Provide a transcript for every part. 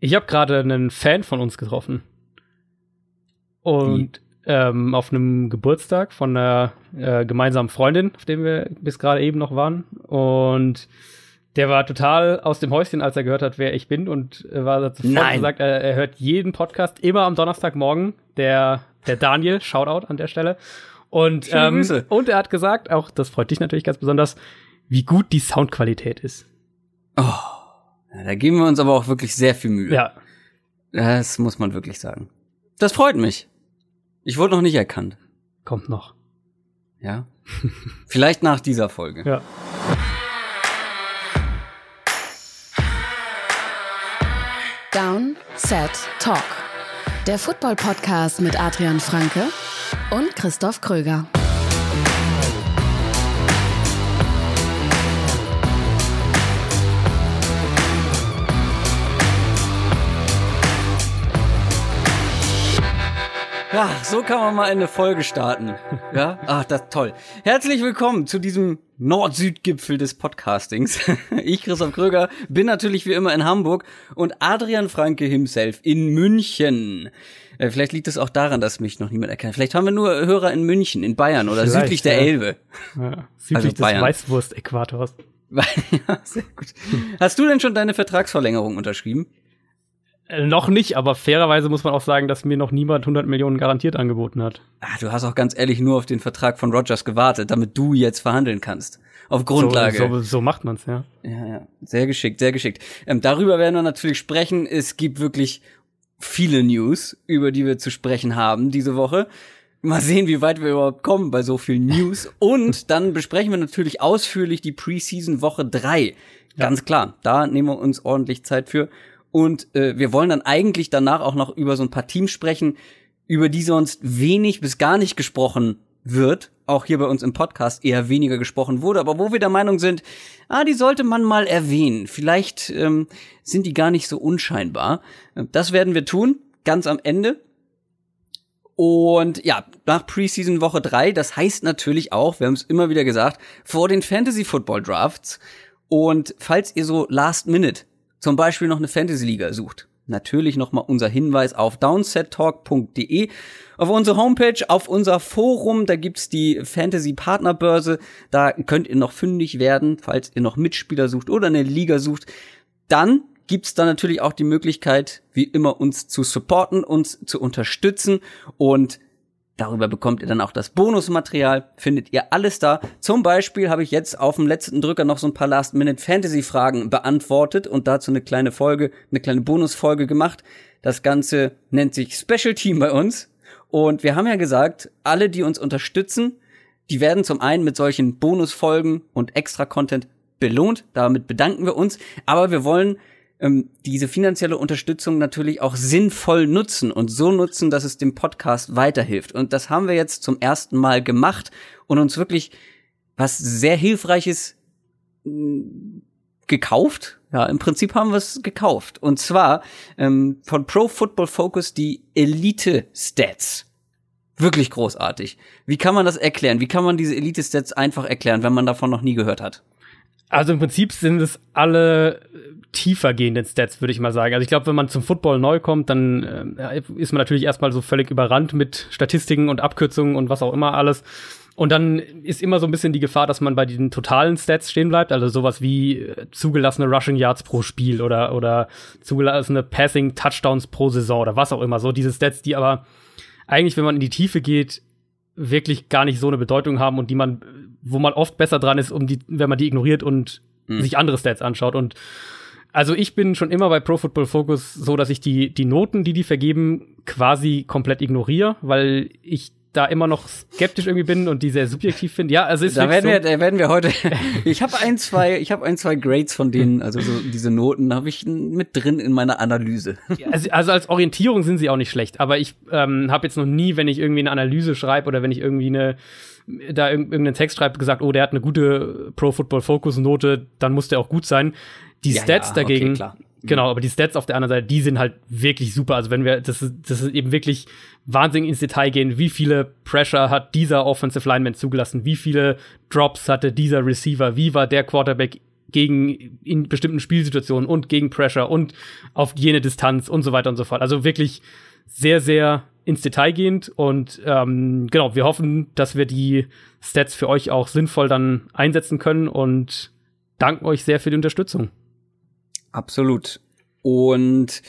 Ich habe gerade einen Fan von uns getroffen. Und ähm, auf einem Geburtstag von einer äh, gemeinsamen Freundin, auf dem wir bis gerade eben noch waren. Und der war total aus dem Häuschen, als er gehört hat, wer ich bin und äh, war sofort Nein. gesagt, er, er hört jeden Podcast immer am Donnerstagmorgen. Der, der Daniel, Shoutout an der Stelle. Und, ähm, und er hat gesagt, auch das freut dich natürlich ganz besonders, wie gut die Soundqualität ist. Oh, da geben wir uns aber auch wirklich sehr viel Mühe. Ja, Das muss man wirklich sagen. Das freut mich. Ich wurde noch nicht erkannt. kommt noch. Ja. Vielleicht nach dieser Folge. Ja. Down, Set, Talk. Der Football-Podcast mit Adrian Franke und Christoph Kröger. Ja, so kann man mal eine Folge starten. Ja, ach, das ist toll. Herzlich willkommen zu diesem Nord-Süd-Gipfel des Podcastings. Ich, Christoph Kröger, bin natürlich wie immer in Hamburg und Adrian Franke himself in München. Äh, Vielleicht liegt es auch daran, dass mich noch niemand erkennt. Vielleicht haben wir nur Hörer in München, in Bayern oder Vielleicht, südlich der ja. Elbe. ja. Südlich Also des. Weißwurst-Äquators. ja, sehr gut. Hast du denn schon deine Vertragsverlängerung unterschrieben? Äh, noch nicht, aber fairerweise muss man auch sagen, dass mir noch niemand 100 Millionen garantiert angeboten hat. Ah, du hast auch ganz ehrlich nur auf den Vertrag von Rogers gewartet, damit du jetzt verhandeln kannst. Auf Grundlage. So, so, so macht man's, ja. Ja, ja. Sehr geschickt, sehr geschickt. Ähm, darüber werden wir natürlich sprechen. Es gibt wirklich viele News, über die wir zu sprechen haben diese Woche. Mal sehen, wie weit wir überhaupt kommen bei so vielen News. Und dann besprechen wir natürlich ausführlich die Preseason Woche drei. Ganz klar, da nehmen wir uns ordentlich Zeit für. Und äh, wir wollen dann eigentlich danach auch noch über so ein paar Teams sprechen, über die sonst wenig bis gar nicht gesprochen wird. Auch hier bei uns im Podcast eher weniger gesprochen wurde, aber wo wir der Meinung sind, ah, die sollte man mal erwähnen. Vielleicht ähm, sind die gar nicht so unscheinbar. Äh, Das werden wir tun, ganz am Ende. Und ja, nach Preseason Woche drei, das heißt natürlich auch, wir haben es immer wieder gesagt, vor den Fantasy Football Drafts. Und falls ihr so Last Minute zum Beispiel noch eine Fantasy Liga sucht, natürlich nochmal unser Hinweis auf downsettalk.de, auf unsere Homepage, auf unser Forum, da gibt's die Fantasy Partnerbörse, da könnt ihr noch fündig werden, falls ihr noch Mitspieler sucht oder eine Liga sucht. Dann gibt's da natürlich auch die Möglichkeit, wie immer uns zu supporten, uns zu unterstützen. Und Darüber bekommt ihr dann auch das Bonusmaterial, findet ihr alles da. Zum Beispiel habe ich jetzt auf dem letzten Drücker noch so ein paar Last-Minute-Fantasy-Fragen beantwortet und dazu eine kleine Folge, eine kleine Bonusfolge gemacht. Das Ganze nennt sich Special Team bei uns. Und wir haben ja gesagt, alle, die uns unterstützen, die werden zum einen mit solchen Bonusfolgen und Extra-Content belohnt. Damit bedanken wir uns. Aber wir wollen ähm, diese finanzielle Unterstützung natürlich auch sinnvoll nutzen und so nutzen, dass es dem Podcast weiterhilft. Und das haben wir jetzt zum ersten Mal gemacht und uns wirklich was sehr Hilfreiches mh, gekauft. Ja, im Prinzip haben wir es gekauft. Und zwar ähm, von Pro Football Focus die Elite Stats. Wirklich großartig. Wie kann man das erklären? Wie kann man diese Elite Stats einfach erklären, wenn man davon noch nie gehört hat? Also im Prinzip sind es alle äh, tiefer gehenden Stats, würde ich mal sagen. Also ich glaube, wenn man zum Football neu kommt, dann äh, ist man natürlich erstmal so völlig überrannt mit Statistiken und Abkürzungen und was auch immer alles. Und dann ist immer so ein bisschen die Gefahr, dass man bei diesen totalen Stats stehen bleibt, also sowas wie äh, zugelassene Rushing Yards pro Spiel oder oder zugelassene Passing Touchdowns pro Saison oder was auch immer, so diese Stats, die aber eigentlich, wenn man in die Tiefe geht, wirklich gar nicht so eine Bedeutung haben und die man, wo man oft besser dran ist, um die, wenn man die ignoriert und Mhm. sich andere Stats anschaut. Und also ich bin schon immer bei Pro Football Focus so, dass ich die, die Noten, die die vergeben, quasi komplett ignoriere, weil ich da immer noch skeptisch irgendwie bin und die sehr subjektiv finde. Ja, also ist Da werden, wir, so, da werden wir heute. ich habe ein, zwei, ich habe ein, zwei Grades von denen, also so diese Noten habe ich mit drin in meiner Analyse. also, also als Orientierung sind sie auch nicht schlecht, aber ich ähm, habe jetzt noch nie, wenn ich irgendwie eine Analyse schreibe oder wenn ich irgendwie eine da irg- irgendeinen Text schreibe, gesagt, oh, der hat eine gute Pro Football Focus Note, dann muss der auch gut sein. Die Ja, Stats ja, dagegen, okay. Genau, aber die Stats auf der anderen Seite, die sind halt wirklich super. Also wenn wir, das ist, das ist eben wirklich wahnsinnig ins Detail gehen, wie viele Pressure hat dieser Offensive Lineman zugelassen, wie viele Drops hatte dieser Receiver, wie war der Quarterback gegen in bestimmten Spielsituationen und gegen Pressure und auf jene Distanz und so weiter und so fort. Also wirklich sehr, sehr ins Detail gehend und ähm, genau, wir hoffen, dass wir die Stats für euch auch sinnvoll dann einsetzen können und danken euch sehr für die Unterstützung. Absolut. Und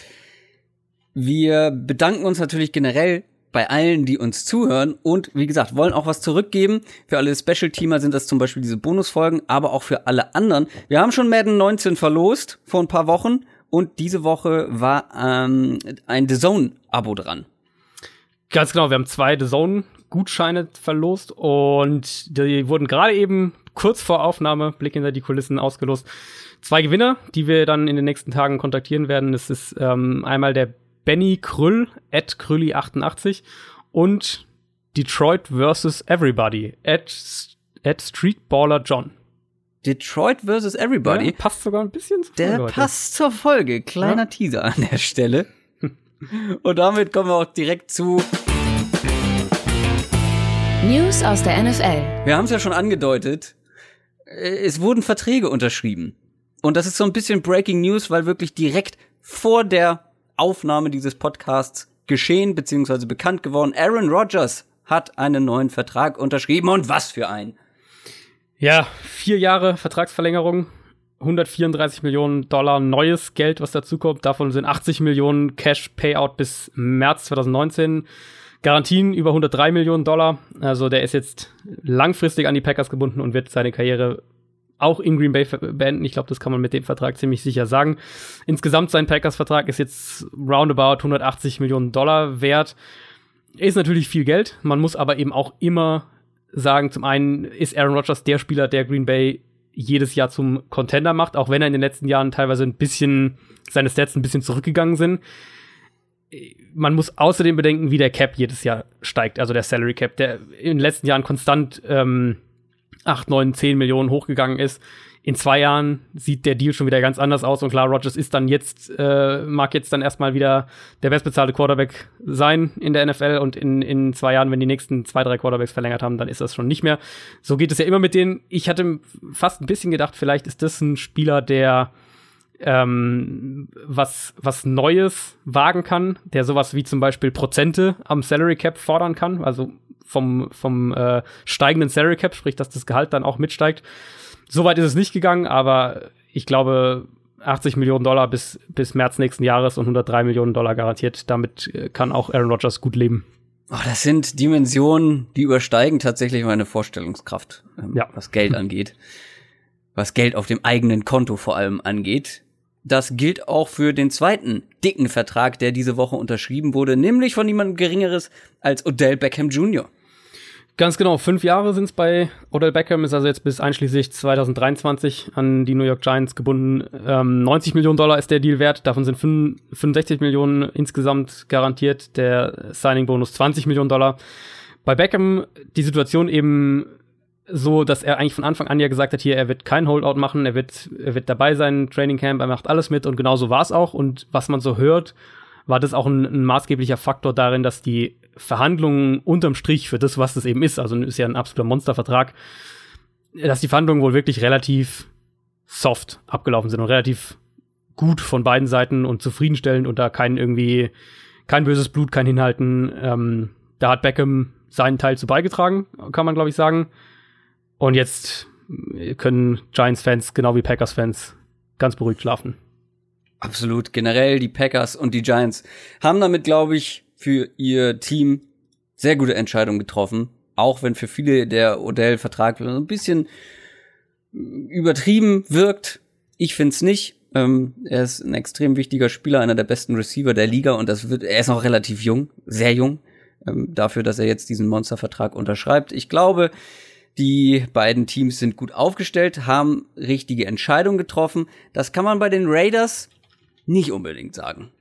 wir bedanken uns natürlich generell bei allen, die uns zuhören und wie gesagt, wollen auch was zurückgeben. Für alle Special-Teamer sind das zum Beispiel diese Bonusfolgen, aber auch für alle anderen. Wir haben schon Madden 19 verlost vor ein paar Wochen und diese Woche war ähm, ein The Zone-Abo dran. Ganz genau, wir haben zwei The Zone-Gutscheine verlost und die wurden gerade eben kurz vor Aufnahme, Blick hinter die Kulissen, ausgelost. Zwei Gewinner, die wir dann in den nächsten Tagen kontaktieren werden. Das ist ähm, einmal der Benny Krüll, at Krülli88 und Detroit vs. Everybody, at, at Streetballer John. Detroit vs. Everybody. Ja, passt sogar ein bisschen zur Folge. Der heute. passt zur Folge. Kleiner ja. Teaser an der Stelle. Und damit kommen wir auch direkt zu News aus der NFL. Wir haben es ja schon angedeutet. Es wurden Verträge unterschrieben. Und das ist so ein bisschen Breaking News, weil wirklich direkt vor der Aufnahme dieses Podcasts geschehen bzw. bekannt geworden. Aaron Rodgers hat einen neuen Vertrag unterschrieben und was für ein. Ja, vier Jahre Vertragsverlängerung, 134 Millionen Dollar neues Geld, was dazukommt. Davon sind 80 Millionen Cash Payout bis März 2019. Garantien über 103 Millionen Dollar. Also der ist jetzt langfristig an die Packers gebunden und wird seine Karriere auch in Green Bay beenden. Ich glaube, das kann man mit dem Vertrag ziemlich sicher sagen. Insgesamt sein Packers-Vertrag ist jetzt roundabout 180 Millionen Dollar wert. Ist natürlich viel Geld. Man muss aber eben auch immer sagen, zum einen ist Aaron Rodgers der Spieler, der Green Bay jedes Jahr zum Contender macht, auch wenn er in den letzten Jahren teilweise ein bisschen, seine Stats ein bisschen zurückgegangen sind. Man muss außerdem bedenken, wie der Cap jedes Jahr steigt, also der Salary Cap, der in den letzten Jahren konstant ähm, 8, 9, 10 Millionen hochgegangen ist. In zwei Jahren sieht der Deal schon wieder ganz anders aus und klar, Rogers ist dann jetzt, äh, mag jetzt dann erstmal wieder der bestbezahlte Quarterback sein in der NFL und in, in zwei Jahren, wenn die nächsten zwei, drei Quarterbacks verlängert haben, dann ist das schon nicht mehr. So geht es ja immer mit denen. Ich hatte fast ein bisschen gedacht, vielleicht ist das ein Spieler, der ähm, was, was Neues wagen kann, der sowas wie zum Beispiel Prozente am Salary Cap fordern kann, also vom, vom äh, steigenden Salary Cap, sprich, dass das Gehalt dann auch mitsteigt. Soweit ist es nicht gegangen, aber ich glaube, 80 Millionen Dollar bis, bis März nächsten Jahres und 103 Millionen Dollar garantiert. Damit äh, kann auch Aaron Rodgers gut leben. Oh, das sind Dimensionen, die übersteigen tatsächlich meine Vorstellungskraft, ähm, ja. was Geld angeht. Was Geld auf dem eigenen Konto vor allem angeht. Das gilt auch für den zweiten dicken Vertrag, der diese Woche unterschrieben wurde, nämlich von niemandem Geringeres als Odell Beckham Jr. Ganz genau, fünf Jahre sind es bei Odell Beckham, ist also jetzt bis einschließlich 2023 an die New York Giants gebunden. Ähm, 90 Millionen Dollar ist der Deal wert, davon sind 65 Millionen insgesamt garantiert, der Signing-Bonus 20 Millionen Dollar. Bei Beckham die Situation eben so, dass er eigentlich von Anfang an ja gesagt hat, hier, er wird kein Holdout machen, er wird, er wird dabei sein, Training Camp, er macht alles mit und genau so war es auch. Und was man so hört, war das auch ein, ein maßgeblicher Faktor darin, dass die Verhandlungen unterm Strich für das, was das eben ist, also ist ja ein absoluter Monstervertrag, dass die Verhandlungen wohl wirklich relativ soft abgelaufen sind und relativ gut von beiden Seiten und zufriedenstellend und da kein irgendwie, kein böses Blut, kein Hinhalten. Ähm, da hat Beckham seinen Teil zu beigetragen, kann man glaube ich sagen. Und jetzt können Giants-Fans genau wie Packers-Fans ganz beruhigt schlafen. Absolut. Generell die Packers und die Giants haben damit, glaube ich, für ihr Team sehr gute Entscheidungen getroffen. Auch wenn für viele der Odell-Vertrag ein bisschen übertrieben wirkt. Ich find's nicht. Ähm, er ist ein extrem wichtiger Spieler, einer der besten Receiver der Liga und das wird, er ist noch relativ jung, sehr jung, ähm, dafür, dass er jetzt diesen Monstervertrag unterschreibt. Ich glaube, die beiden Teams sind gut aufgestellt, haben richtige Entscheidungen getroffen. Das kann man bei den Raiders nicht unbedingt sagen.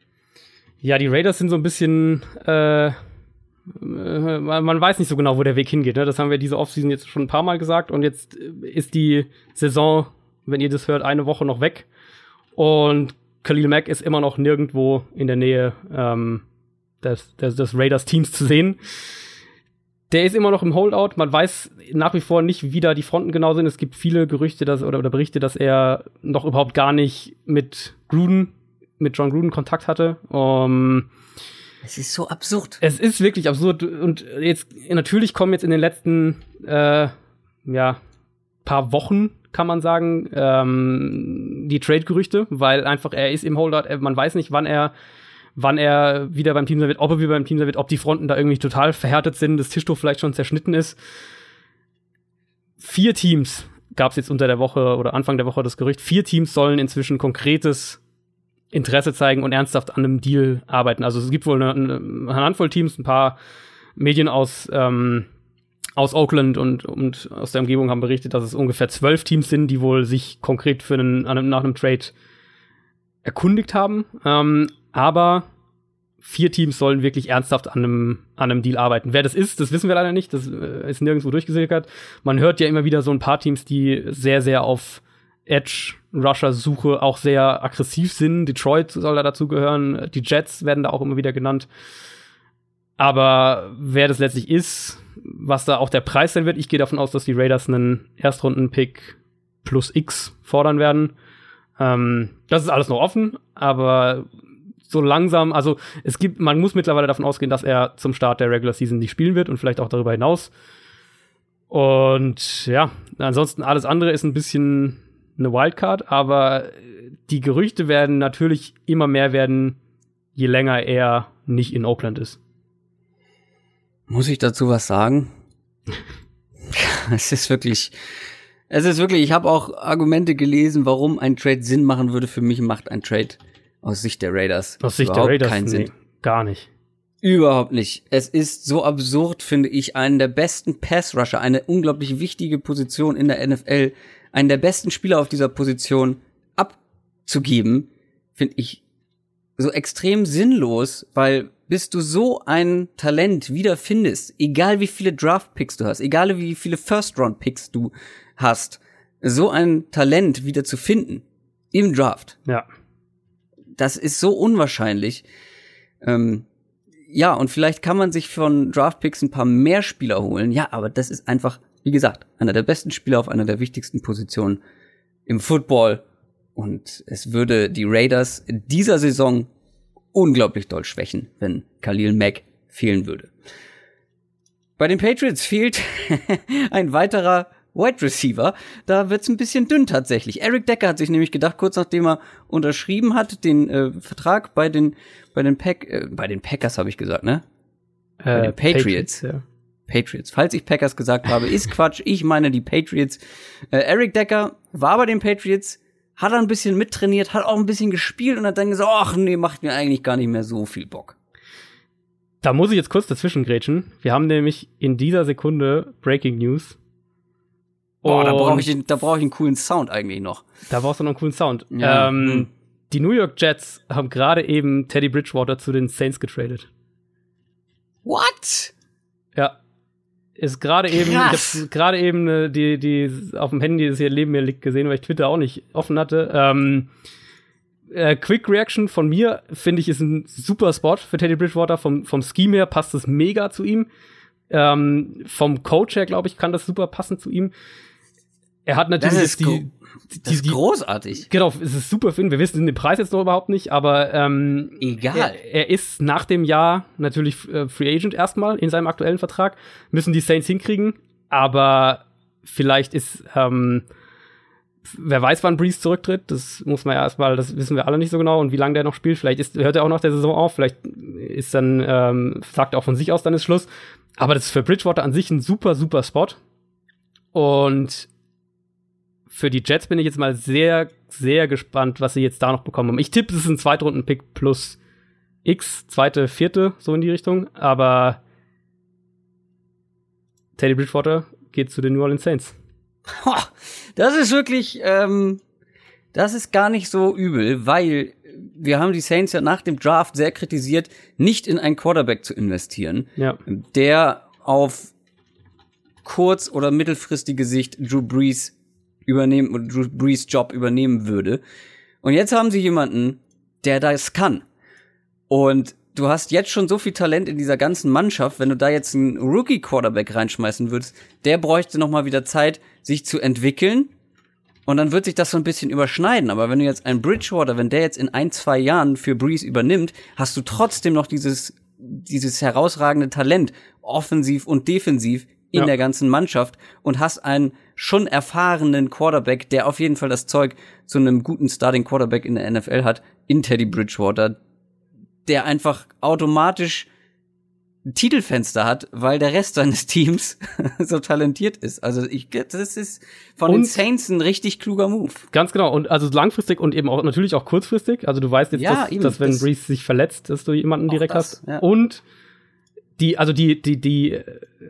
Ja, die Raiders sind so ein bisschen, äh, man weiß nicht so genau, wo der Weg hingeht. Ne? Das haben wir diese Offseason jetzt schon ein paar Mal gesagt und jetzt ist die Saison, wenn ihr das hört, eine Woche noch weg und Khalil Mack ist immer noch nirgendwo in der Nähe ähm, des, des, des Raiders-Teams zu sehen. der ist immer noch im Holdout. Man weiß nach wie vor nicht, wie da die Fronten genau sind. Es gibt viele Gerüchte dass, oder, oder Berichte, dass er noch überhaupt gar nicht mit Gruden, mit John Gruden Kontakt hatte. Um, es ist so absurd. Es ist wirklich absurd. Und jetzt, natürlich kommen jetzt in den letzten, äh, ja, paar Wochen, kann man sagen, ähm, die Trade-Gerüchte, weil einfach er ist im Holdout, man weiß nicht, wann er wann er wieder beim Team sein wird, ob er wieder beim Team sein wird, ob die Fronten da irgendwie total verhärtet sind, das Tischtuch vielleicht schon zerschnitten ist. Vier Teams gab es jetzt unter der Woche oder Anfang der Woche das Gerücht, vier Teams sollen inzwischen konkretes Interesse zeigen und ernsthaft an einem Deal arbeiten. Also es gibt wohl eine, eine Handvoll Teams, ein paar Medien aus, ähm, aus Oakland und, und aus der Umgebung haben berichtet, dass es ungefähr zwölf Teams sind, die wohl sich konkret für einen, nach einem Trade erkundigt haben. Ähm, aber vier Teams sollen wirklich ernsthaft an einem, an einem Deal arbeiten. Wer das ist, das wissen wir leider nicht. Das äh, ist nirgendwo durchgesickert. Man hört ja immer wieder so ein paar Teams, die sehr, sehr auf Edge-Rusher-Suche auch sehr aggressiv sind. Detroit soll da dazugehören. Die Jets werden da auch immer wieder genannt. Aber wer das letztlich ist, was da auch der Preis sein wird, ich gehe davon aus, dass die Raiders einen Erstrunden-Pick plus X fordern werden. Ähm, das ist alles noch offen, aber so langsam, also es gibt, man muss mittlerweile davon ausgehen, dass er zum Start der Regular Season nicht spielen wird und vielleicht auch darüber hinaus. Und ja, ansonsten alles andere ist ein bisschen eine Wildcard, aber die Gerüchte werden natürlich immer mehr werden, je länger er nicht in Oakland ist. Muss ich dazu was sagen? es ist wirklich, es ist wirklich, ich habe auch Argumente gelesen, warum ein Trade Sinn machen würde. Für mich macht ein Trade aus Sicht der Raiders. Aus Sicht der Raiders keinen Sinn. gar nicht. Überhaupt nicht. Es ist so absurd, finde ich, einen der besten Pass-Rusher, eine unglaublich wichtige Position in der NFL, einen der besten Spieler auf dieser Position abzugeben, finde ich so extrem sinnlos, weil bis du so ein Talent wiederfindest, egal wie viele Draft-Picks du hast, egal wie viele First-Round-Picks du hast, so ein Talent wieder zu finden im Draft. Ja das ist so unwahrscheinlich. Ähm, ja, und vielleicht kann man sich von Draftpicks ein paar mehr Spieler holen. Ja, aber das ist einfach, wie gesagt, einer der besten Spieler auf einer der wichtigsten Positionen im Football. Und es würde die Raiders in dieser Saison unglaublich doll schwächen, wenn Khalil Mack fehlen würde. Bei den Patriots fehlt ein weiterer Wide Receiver, da wird's ein bisschen dünn tatsächlich. Eric Decker hat sich nämlich gedacht, kurz nachdem er unterschrieben hat, den äh, Vertrag bei den bei den Pack äh, bei den Packers habe ich gesagt, ne? Äh, bei den Patriots. Patriots, ja. Patriots. Falls ich Packers gesagt habe, ist Quatsch. Ich meine die Patriots. Äh, Eric Decker war bei den Patriots, hat ein bisschen mittrainiert, hat auch ein bisschen gespielt und hat dann gesagt, ach nee, macht mir eigentlich gar nicht mehr so viel Bock. Da muss ich jetzt kurz dazwischen grätschen. Wir haben nämlich in dieser Sekunde Breaking News. Boah, da brauche ich, da brauch ich einen coolen Sound eigentlich noch. Da brauchst du noch einen coolen Sound. Ja. Ähm, hm. Die New York Jets haben gerade eben Teddy Bridgewater zu den Saints getradet. What? Ja. Ist gerade eben, ich habe gerade eben äh, die, die auf dem Handy, das hier neben mir liegt, gesehen, weil ich Twitter auch nicht offen hatte. Ähm, äh, Quick Reaction von mir, finde ich, ist ein super Spot für Teddy Bridgewater. Vom, vom Scheme her passt es mega zu ihm. Ähm, vom Coach her, glaube ich, kann das super passen zu ihm. Er hat natürlich ist, die, die, das ist die, großartig. Genau, es ist super ihn. Wir wissen den Preis jetzt noch überhaupt nicht, aber ähm, egal. Er, er, ist nach dem Jahr natürlich äh, Free Agent erstmal in seinem aktuellen Vertrag. Müssen die Saints hinkriegen, aber vielleicht ist ähm, wer weiß, wann Breeze zurücktritt. Das muss man ja erstmal, das wissen wir alle nicht so genau und wie lange der noch spielt. Vielleicht ist, hört er auch nach der Saison auf. Vielleicht ist dann ähm, sagt er auch von sich aus, dann ist Schluss. Aber das ist für Bridgewater an sich ein super, super Spot. Und für die Jets bin ich jetzt mal sehr, sehr gespannt, was sie jetzt da noch bekommen haben. Ich tippe, es ist ein Zweitrunden-Pick plus X, zweite, vierte, so in die Richtung. Aber Teddy Bridgewater geht zu den New Orleans Saints. Das ist wirklich, ähm, das ist gar nicht so übel, weil wir haben die Saints ja nach dem Draft sehr kritisiert, nicht in einen Quarterback zu investieren, ja. der auf kurz- oder mittelfristige Sicht Drew Brees übernehmen oder Drew Brees Job übernehmen würde. Und jetzt haben sie jemanden, der das kann. Und du hast jetzt schon so viel Talent in dieser ganzen Mannschaft, wenn du da jetzt einen Rookie Quarterback reinschmeißen würdest, der bräuchte noch mal wieder Zeit, sich zu entwickeln. Und dann wird sich das so ein bisschen überschneiden. Aber wenn du jetzt einen Bridgewater, wenn der jetzt in ein, zwei Jahren für Breeze übernimmt, hast du trotzdem noch dieses, dieses herausragende Talent, offensiv und defensiv in Ja. der ganzen Mannschaft und hast einen schon erfahrenen Quarterback, der auf jeden Fall das Zeug zu einem guten Starting Quarterback in der NFL hat, in Teddy Bridgewater, der einfach automatisch ein Titelfenster hat, weil der Rest seines Teams so talentiert ist. Also ich, das ist von den Und- Saints ein richtig kluger Move. Ganz genau. Und also langfristig und eben auch natürlich auch kurzfristig. Also du weißt jetzt, Ja, dass, eben, dass wenn das- Breeze sich verletzt, dass du jemanden direkt das, hast. ja. Und die, also die, die, die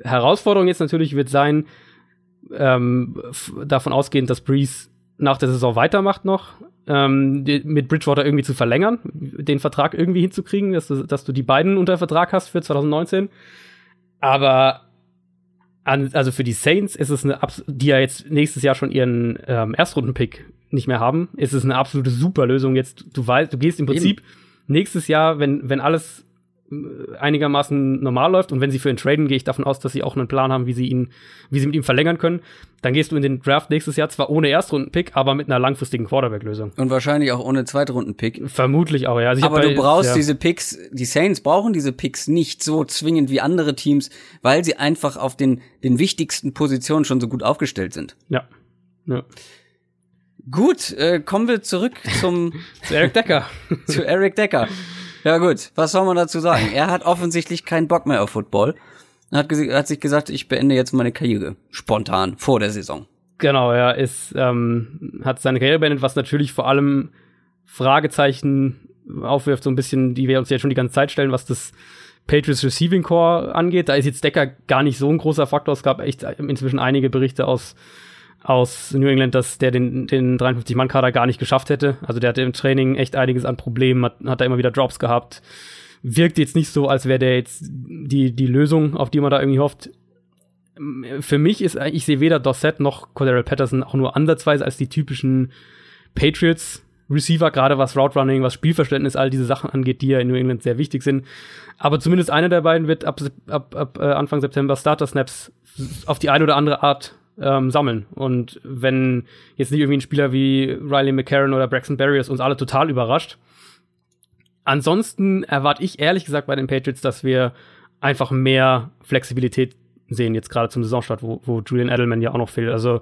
Herausforderung jetzt natürlich wird sein, ähm, davon ausgehend, dass Breeze nach der Saison weitermacht noch, ähm, mit Bridgewater irgendwie zu verlängern, den Vertrag irgendwie hinzukriegen, dass du, dass du die beiden unter Vertrag hast für 2019. Aber an, also für die Saints ist es eine, die ja jetzt nächstes Jahr schon ihren ähm, Erstrundenpick nicht mehr haben, ist es eine absolute super Lösung. Jetzt, du weißt, du gehst im Prinzip nächstes Jahr, wenn, wenn alles einigermaßen normal läuft und wenn sie für ihn traden, gehe ich davon aus, dass sie auch einen Plan haben, wie sie ihn, wie sie mit ihm verlängern können. Dann gehst du in den Draft nächstes Jahr zwar ohne Erstrundenpick, aber mit einer langfristigen Quarterback-Lösung. Und wahrscheinlich auch ohne Zweitrunden-Pick. Vermutlich auch, ja. Also Aber bei- du brauchst ja. diese Picks, die Saints brauchen diese Picks nicht so zwingend wie andere Teams, weil sie einfach auf den, den wichtigsten Positionen schon so gut aufgestellt sind. Ja. ja. Gut, äh, kommen wir zurück zum Zu Eric Decker. zu Eric Decker. Ja gut, was soll man dazu sagen? Er hat offensichtlich keinen Bock mehr auf Football. Er hat, hat sich gesagt, ich beende jetzt meine Karriere. Spontan, vor der Saison. Genau, er ist, ähm, hat seine Karriere beendet, was natürlich vor allem Fragezeichen aufwirft, so ein bisschen, die wir uns jetzt schon die ganze Zeit stellen, was das Patriots Receiving Core angeht. Da ist jetzt Decker gar nicht so ein großer Faktor. Es gab echt inzwischen einige Berichte aus, aus New England, dass der den, den 53-Mann-Kader gar nicht geschafft hätte. Also der hatte im Training echt einiges an Problemen, hat, hat da immer wieder Drops gehabt. Wirkt jetzt nicht so, als wäre der jetzt die, die Lösung, auf die man da irgendwie hofft für mich ist, ich sehe weder Dossett noch Cordero Patterson auch nur ansatzweise als die typischen Patriots Receiver, gerade was Route Running, was Spielverständnis, all diese Sachen angeht, die ja in New England sehr wichtig sind. Aber zumindest einer der beiden wird ab, ab, ab äh, Anfang September Starter Snaps auf die eine oder andere Art ähm, sammeln. Und wenn jetzt nicht irgendwie ein Spieler wie Riley McCarron oder Braxton Berrios uns alle total überrascht, ansonsten erwarte ich ehrlich gesagt bei den Patriots, dass wir einfach mehr Flexibilität sehen, jetzt gerade zum Saisonstart, wo, wo Julian Edelman ja auch noch fehlt. Also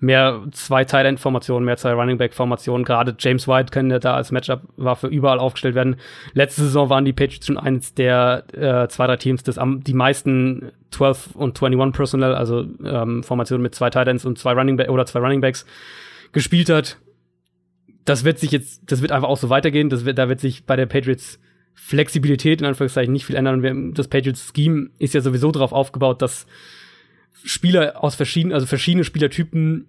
mehr zwei Tight End Formationen, mehr zwei Running Back Formationen. Gerade James White kann da als Matchup-Waffe überall aufgestellt werden. Letzte Saison waren die Patriots schon eines der äh, zwei, drei Teams, das am, die meisten 12 und 21 Personnel, also ähm, Formationen mit zwei Tight Ends und zwei Running Back oder zwei Running Backs gespielt hat. Das wird sich jetzt, das wird einfach auch so weitergehen. Das wird, da wird sich bei der Patriots Flexibilität in Anführungszeichen nicht viel ändern. Wir- Das Patriots Scheme ist ja sowieso darauf aufgebaut, dass Spieler aus verschiedenen, also verschiedene Spielertypen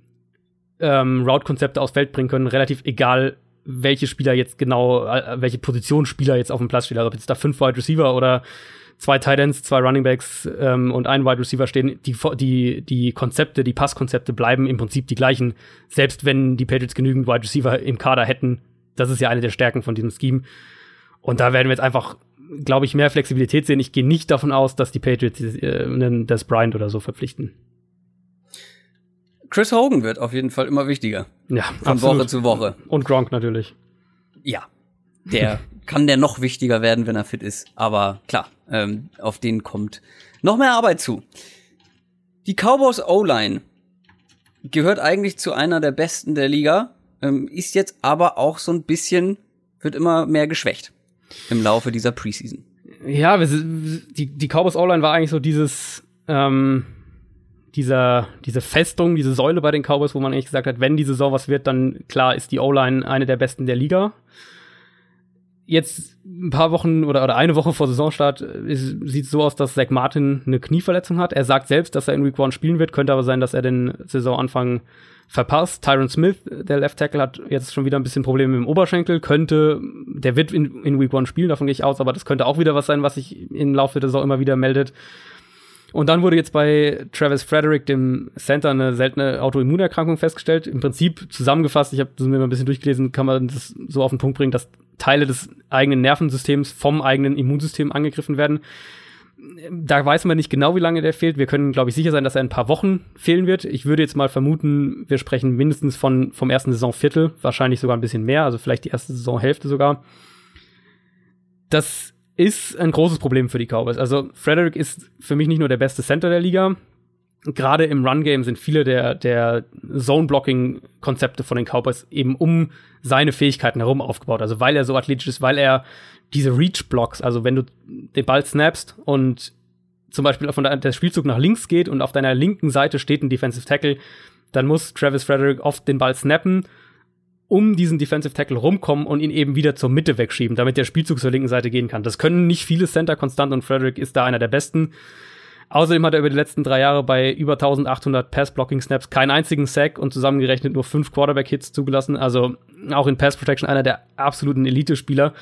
ähm, Route-Konzepte aufs Feld bringen können, relativ egal, welche Spieler jetzt genau, äh, welche Positionsspieler jetzt auf dem Platz stehen. Also ob jetzt da fünf Wide Receiver oder zwei Tight Ends, zwei Running Backs ähm, und ein Wide Receiver stehen, die, die, die Konzepte, die Passkonzepte bleiben im Prinzip die gleichen, selbst wenn die Patriots genügend Wide Receiver im Kader hätten. Das ist ja eine der Stärken von diesem Scheme. Und da werden wir jetzt einfach, glaube ich, mehr Flexibilität sehen. Ich gehe nicht davon aus, dass die Patriots äh, einen Des Bryant oder so verpflichten. Chris Hogan wird auf jeden Fall immer wichtiger. Ja, Von absolut. Woche zu Woche. Und Gronk natürlich. Ja. Der kann der noch wichtiger werden, wenn er fit ist. Aber klar, ähm, auf den kommt noch mehr Arbeit zu. Die Cowboys O-Line gehört eigentlich zu einer der besten der Liga, ähm, ist jetzt aber auch so ein bisschen, wird immer mehr geschwächt im Laufe dieser Preseason. Ja, die, die Cowboys O-Line war eigentlich so dieses, ähm, dieser, diese Festung, diese Säule bei den Cowboys, wo man eigentlich gesagt hat, wenn die Saison was wird, dann klar ist die O-Line eine der besten der Liga. Jetzt ein paar Wochen oder, oder eine Woche vor Saisonstart sieht es so aus, dass Zach Martin eine Knieverletzung hat. Er sagt selbst, dass er in Week 1 spielen wird, könnte aber sein, dass er den Saisonanfang verpasst. Tyron Smith, der Left Tackle, hat jetzt schon wieder ein bisschen Probleme mit dem Oberschenkel. Könnte, der wird in, in Week 1 spielen, davon gehe ich aus, aber das könnte auch wieder was sein, was sich im Laufe der Saison immer wieder meldet. Und dann wurde jetzt bei Travis Frederick, dem Center, eine seltene Autoimmunerkrankung festgestellt. Im Prinzip zusammengefasst, ich habe das mir mal ein bisschen durchgelesen, kann man das so auf den Punkt bringen, dass Teile des eigenen Nervensystems vom eigenen Immunsystem angegriffen werden. Da weiß man nicht genau, wie lange der fehlt. Wir können, glaube ich, sicher sein, dass er ein paar Wochen fehlen wird. Ich würde jetzt mal vermuten, wir sprechen mindestens von, vom ersten Saisonviertel, wahrscheinlich sogar ein bisschen mehr, also vielleicht die erste Saisonhälfte sogar. Das ist ein großes Problem für die Cowboys. Also Frederick ist für mich nicht nur der beste Center der Liga. Gerade im Run-Game sind viele der, der Zone-Blocking-Konzepte von den Cowboys eben um seine Fähigkeiten herum aufgebaut. Also weil er so athletisch ist, weil er diese Reach-Blocks, also wenn du den Ball snappst und zum Beispiel von der, der Spielzug nach links geht und auf deiner linken Seite steht ein Defensive Tackle, dann muss Travis Frederick oft den Ball snappen um diesen Defensive Tackle rumkommen und ihn eben wieder zur Mitte wegschieben, damit der Spielzug zur linken Seite gehen kann. Das können nicht viele Center konstant und Frederick ist da einer der besten. Außerdem hat er über die letzten drei Jahre bei über 1800 Pass-Blocking-Snaps keinen einzigen Sack und zusammengerechnet nur fünf Quarterback-Hits zugelassen. Also auch in Pass-Protection einer der absoluten Elite-Spieler.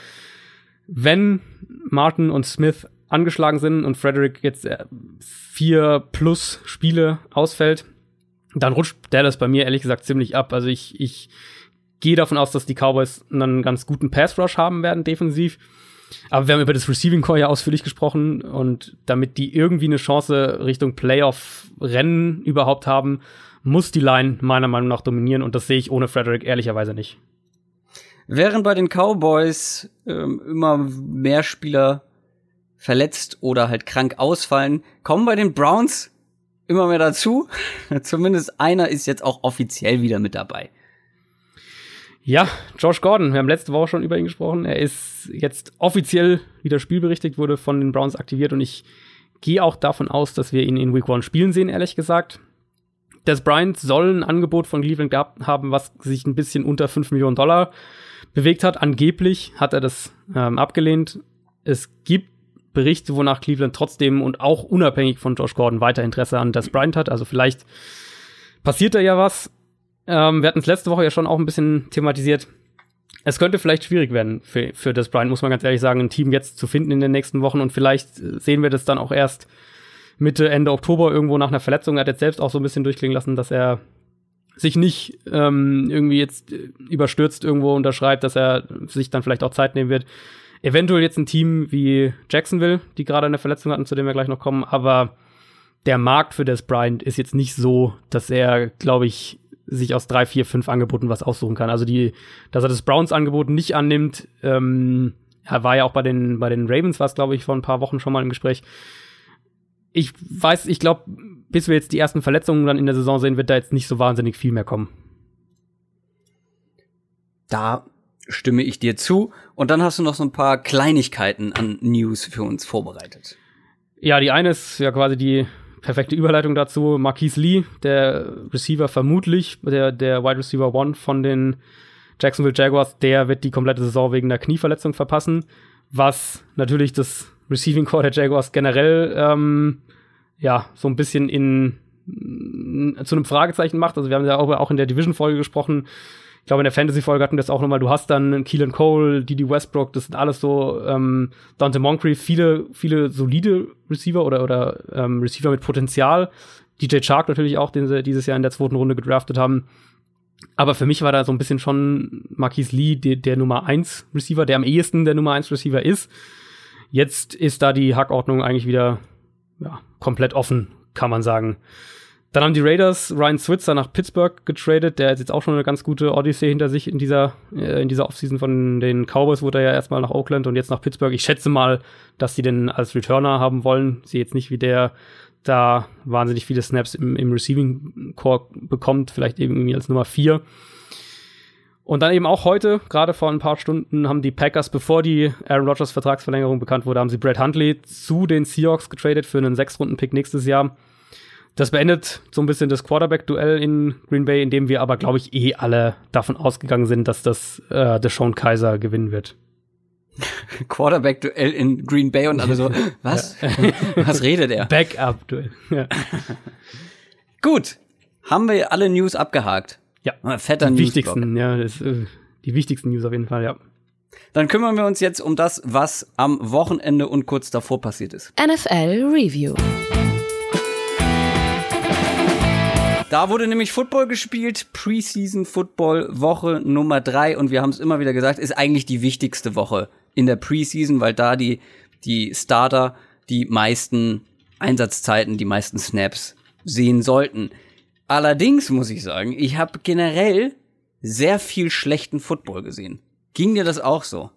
Wenn Martin und Smith angeschlagen sind und Frederick jetzt äh, vier plus Spiele ausfällt, dann rutscht Dallas bei mir ehrlich gesagt ziemlich ab. Also ich, ich gehe davon aus, dass die Cowboys einen ganz guten Pass Rush haben werden, defensiv. Aber wir haben über das Receiving Core ja ausführlich gesprochen und damit die irgendwie eine Chance Richtung Playoff-Rennen überhaupt haben, muss die Line meiner Meinung nach dominieren und das sehe ich ohne Frederick ehrlicherweise nicht. Während bei den Cowboys ähm, immer mehr Spieler verletzt oder halt krank ausfallen, kommen bei den Browns immer mehr dazu. Zumindest einer ist jetzt auch offiziell wieder mit dabei. Ja, Josh Gordon, wir haben letzte Woche schon über ihn gesprochen. Er ist jetzt offiziell wieder spielberichtigt, wurde von den Browns aktiviert und ich gehe auch davon aus, dass wir ihn in Week One spielen sehen, ehrlich gesagt. Des Bryant soll ein Angebot von Cleveland gehabt haben, was sich ein bisschen unter 5 Millionen Dollar bewegt hat. Angeblich hat er das ähm, abgelehnt. Es gibt Berichte, wonach Cleveland trotzdem und auch unabhängig von Josh Gordon weiter Interesse an Des Bryant hat. Also vielleicht passiert da ja was. Ähm, wir hatten es letzte Woche ja schon auch ein bisschen thematisiert. Es könnte vielleicht schwierig werden für, für das Brian, muss man ganz ehrlich sagen, ein Team jetzt zu finden in den nächsten Wochen und vielleicht äh, sehen wir das dann auch erst Mitte, Ende Oktober irgendwo nach einer Verletzung. Er hat jetzt selbst auch so ein bisschen durchklingen lassen, dass er sich nicht ähm, irgendwie jetzt äh, überstürzt irgendwo unterschreibt, dass er sich dann vielleicht auch Zeit nehmen wird. Eventuell jetzt ein Team wie Jacksonville, die gerade eine Verletzung hatten, zu dem wir gleich noch kommen, aber der Markt für Des Bryant ist jetzt nicht so, dass er, glaube ich, sich aus drei, vier, fünf Angeboten was aussuchen kann. Also die, dass er das Browns-Angebot nicht annimmt, ähm, er war ja auch bei den, bei den Ravens, war es, glaube ich, vor ein paar Wochen schon mal im Gespräch. Ich weiß, ich glaube, bis wir jetzt die ersten Verletzungen dann in der Saison sehen, wird da jetzt nicht so wahnsinnig viel mehr kommen. Da stimme ich dir zu. Und dann hast du noch so ein paar Kleinigkeiten an News für uns vorbereitet. Ja, die eine ist ja quasi die perfekte Überleitung dazu. Marquise Lee, der Receiver vermutlich, der, der Wide Receiver One von den Jacksonville Jaguars, der wird die komplette Saison wegen einer Knieverletzung verpassen, was natürlich das Receiving Core der Jaguars generell ähm, ja so ein bisschen in zu einem Fragezeichen macht. Also wir haben ja auch in der Division-Folge gesprochen, ich glaube, in der Fantasy-Folge hatten wir das auch nochmal. Du hast dann Keelan Cole, Didi Westbrook, das sind alles so, ähm, Dante Moncrief, viele, viele solide Receiver oder, oder ähm, Receiver mit Potenzial. DJ Chark natürlich auch, den sie dieses Jahr in der zweiten Runde gedraftet haben. Aber für mich war da so ein bisschen schon Marquise Lee der, der Nummer 1 Receiver, der am ehesten der Nummer 1 Receiver ist. Jetzt ist da die Hackordnung eigentlich wieder ja, komplett offen, kann man sagen. Dann haben die Raiders Ryan Switzer nach Pittsburgh getradet. Der hat jetzt auch schon eine ganz gute Odyssee hinter sich in dieser, äh, in dieser Offseason von den Cowboys. Wurde er ja erstmal nach Oakland und jetzt nach Pittsburgh. Ich schätze mal, dass sie den als Returner haben wollen. Sie jetzt nicht wie der da wahnsinnig viele Snaps im, im Receiving Core bekommt. Vielleicht irgendwie als Nummer 4. Und dann eben auch heute, gerade vor ein paar Stunden, haben die Packers, bevor die Aaron Rodgers Vertragsverlängerung bekannt wurde, haben sie Brad Huntley zu den Seahawks getradet für einen Sechs-Runden-Pick nächstes Jahr. Das beendet so ein bisschen das Quarterback-Duell in Green Bay, in dem wir aber, glaube ich, eh alle davon ausgegangen sind, dass das äh, der Sean Kaiser gewinnen wird. Quarterback-Duell in Green Bay und alle so, was? was redet er? Backup-Duell. Ja. Gut, haben wir alle News abgehakt. Ja, fetter die News wichtigsten, ja, das, äh, die wichtigsten News auf jeden Fall, ja. Dann kümmern wir uns jetzt um das, was am Wochenende und kurz davor passiert ist. NFL Review. Da wurde nämlich Football gespielt, Preseason Football Woche Nummer drei und wir haben es immer wieder gesagt, ist eigentlich die wichtigste Woche in der Preseason, weil da die die Starter die meisten Einsatzzeiten, die meisten Snaps sehen sollten. Allerdings muss ich sagen, ich habe generell sehr viel schlechten Football gesehen. Ging dir das auch so?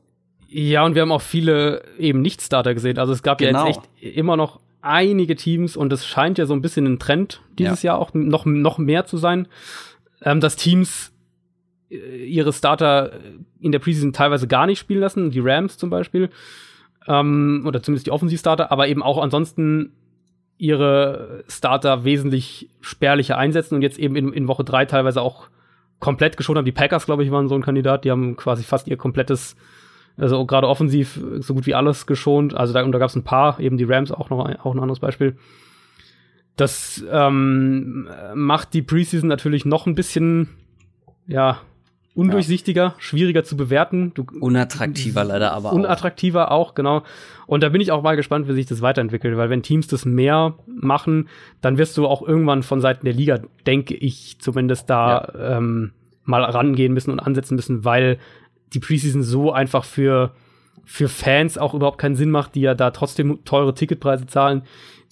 Ja, und wir haben auch viele eben Nicht-Starter gesehen. Also es gab genau. ja jetzt genau. echt immer noch einige Teams und es scheint ja so ein bisschen ein Trend dieses ja. Jahr auch noch, noch mehr zu sein, ähm, dass Teams äh, ihre Starter in der Preseason teilweise gar nicht spielen lassen, die Rams zum Beispiel, ähm, oder zumindest die Offensivstarter, aber eben auch ansonsten ihre Starter wesentlich spärlicher einsetzen und jetzt eben in, in Woche drei teilweise auch komplett geschont haben. Die Packers, glaube ich, waren so ein Kandidat, die haben quasi fast ihr komplettes also gerade offensiv so gut wie alles geschont. Also da, und da gab es ein paar, eben die Rams auch noch, auch ein anderes Beispiel. Das ähm, macht die Preseason natürlich noch ein bisschen, ja, undurchsichtiger, ja. schwieriger zu bewerten. Du, unattraktiver leider aber unattraktiver auch. auch, genau. Und da bin ich auch mal gespannt, wie sich das weiterentwickelt, weil wenn Teams das mehr machen, dann wirst du auch irgendwann von Seiten der Liga, denke ich, zumindest da ja. ähm, mal rangehen müssen und ansetzen müssen, weil die Preseason so einfach für, für Fans auch überhaupt keinen Sinn macht, die ja da trotzdem teure Ticketpreise zahlen,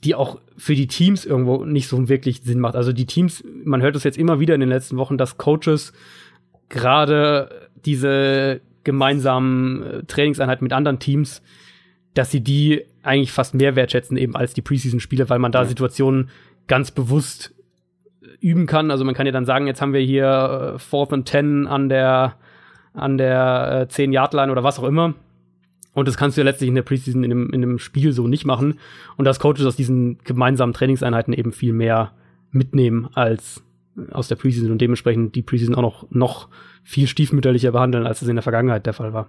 die auch für die Teams irgendwo nicht so wirklich Sinn macht. Also die Teams, man hört es jetzt immer wieder in den letzten Wochen, dass Coaches gerade diese gemeinsamen äh, Trainingseinheiten mit anderen Teams, dass sie die eigentlich fast mehr wertschätzen eben als die Preseason-Spiele, weil man da ja. Situationen ganz bewusst üben kann. Also man kann ja dann sagen, jetzt haben wir hier äh, Fourth and Ten an der an der äh, 10-Yard-Line oder was auch immer. Und das kannst du ja letztlich in der Preseason in einem, in einem Spiel so nicht machen. Und dass Coaches aus diesen gemeinsamen Trainingseinheiten eben viel mehr mitnehmen als aus der Preseason und dementsprechend die Preseason auch noch, noch viel stiefmütterlicher behandeln, als es in der Vergangenheit der Fall war.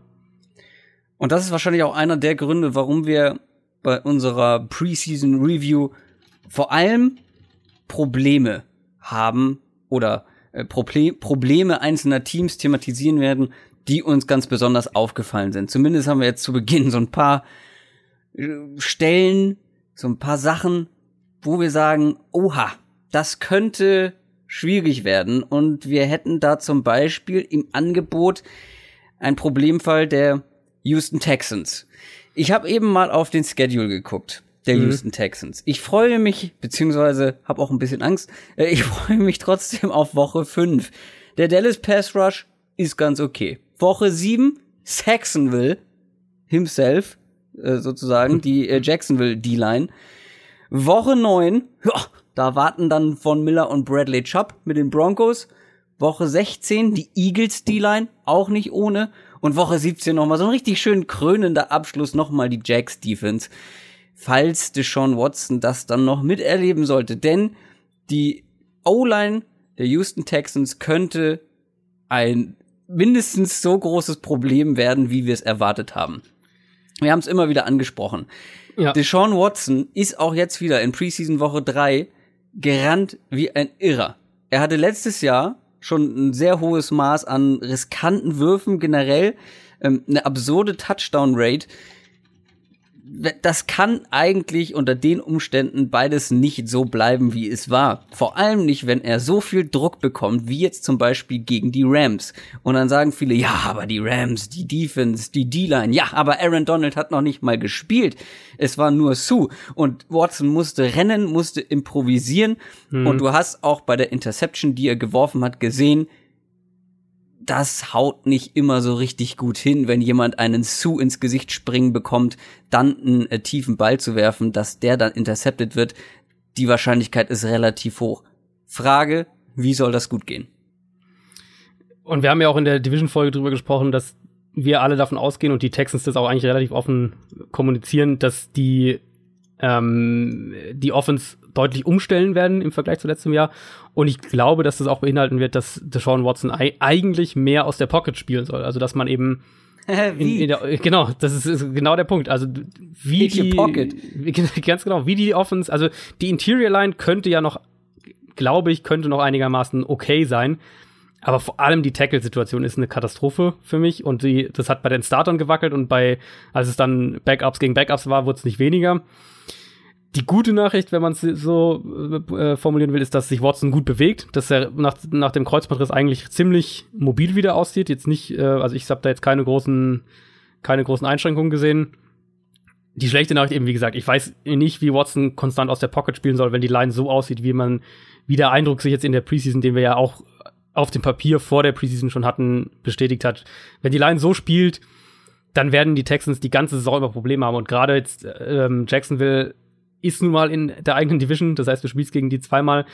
Und das ist wahrscheinlich auch einer der Gründe, warum wir bei unserer Preseason Review vor allem Probleme haben oder äh, Probleme einzelner Teams thematisieren werden, die uns ganz besonders aufgefallen sind. Zumindest haben wir jetzt zu Beginn so ein paar äh, Stellen, so ein paar Sachen, wo wir sagen, oha, das könnte schwierig werden. Und wir hätten da zum Beispiel im Angebot ein Problemfall der Houston Texans. Ich habe eben mal auf den Schedule geguckt der mhm. Houston Texans. Ich freue mich, beziehungsweise habe auch ein bisschen Angst, äh, ich freue mich trotzdem auf Woche 5. Der Dallas Pass Rush ist ganz okay. Woche 7, Saxonville himself, äh, sozusagen, die äh, Jacksonville D-Line. Woche 9, ja, da warten dann von Miller und Bradley Chubb mit den Broncos. Woche 16, die Eagles D-Line, auch nicht ohne. Und Woche 17 nochmal so ein richtig schön krönender Abschluss, nochmal die Jacks Defense falls Deshaun Watson das dann noch miterleben sollte. Denn die O-Line der Houston Texans könnte ein mindestens so großes Problem werden, wie wir es erwartet haben. Wir haben es immer wieder angesprochen. Ja. Deshaun Watson ist auch jetzt wieder in Preseason Woche 3 gerannt wie ein Irrer. Er hatte letztes Jahr schon ein sehr hohes Maß an riskanten Würfen generell, ähm, eine absurde Touchdown Rate das kann eigentlich unter den Umständen beides nicht so bleiben, wie es war. Vor allem nicht, wenn er so viel Druck bekommt, wie jetzt zum Beispiel gegen die Rams. Und dann sagen viele, ja, aber die Rams, die Defense, die D-Line, ja, aber Aaron Donald hat noch nicht mal gespielt. Es war nur Sue. Und Watson musste rennen, musste improvisieren. Mhm. Und du hast auch bei der Interception, die er geworfen hat, gesehen, das haut nicht immer so richtig gut hin, wenn jemand einen Sue ins Gesicht springen bekommt, dann einen äh, tiefen Ball zu werfen, dass der dann intercepted wird. Die Wahrscheinlichkeit ist relativ hoch. Frage, wie soll das gut gehen? Und wir haben ja auch in der Division-Folge drüber gesprochen, dass wir alle davon ausgehen und die Texans das auch eigentlich relativ offen kommunizieren, dass die ähm, die Offense deutlich umstellen werden im Vergleich zu letztem Jahr. Und ich glaube, dass das auch beinhalten wird, dass Deshaun Watson eigentlich mehr aus der Pocket spielen soll. Also, dass man eben in, in der, genau, das ist, ist, genau der Punkt. Also wie die Pocket. ganz genau, wie die Offense, also die Interior Line könnte ja noch, glaube ich, könnte noch einigermaßen okay sein. Aber vor allem die Tackle-Situation ist eine Katastrophe für mich und die, das hat bei den Startern gewackelt und bei, als es dann Backups gegen Backups war, wurde es nicht weniger Die gute Nachricht, wenn man es so äh, formulieren will, ist, dass sich Watson gut bewegt, dass er nach, nach dem Kreuzbandriss eigentlich ziemlich mobil wieder aussieht. Jetzt nicht, äh, also ich habe da jetzt keine großen, keine großen Einschränkungen gesehen. Die schlechte Nachricht eben, wie gesagt, ich weiß nicht, wie Watson konstant aus der Pocket spielen soll, wenn die Line so aussieht, wie man, wie der Eindruck sich jetzt in der Preseason, den wir ja auch auf dem Papier vor der Preseason schon hatten, bestätigt hat. Wenn die Line so spielt, dann werden die Texans die ganze Saison über Probleme haben. Und gerade jetzt ähm, Jacksonville ist nun mal in der eigenen Division, das heißt, du spielst gegen die zweimal.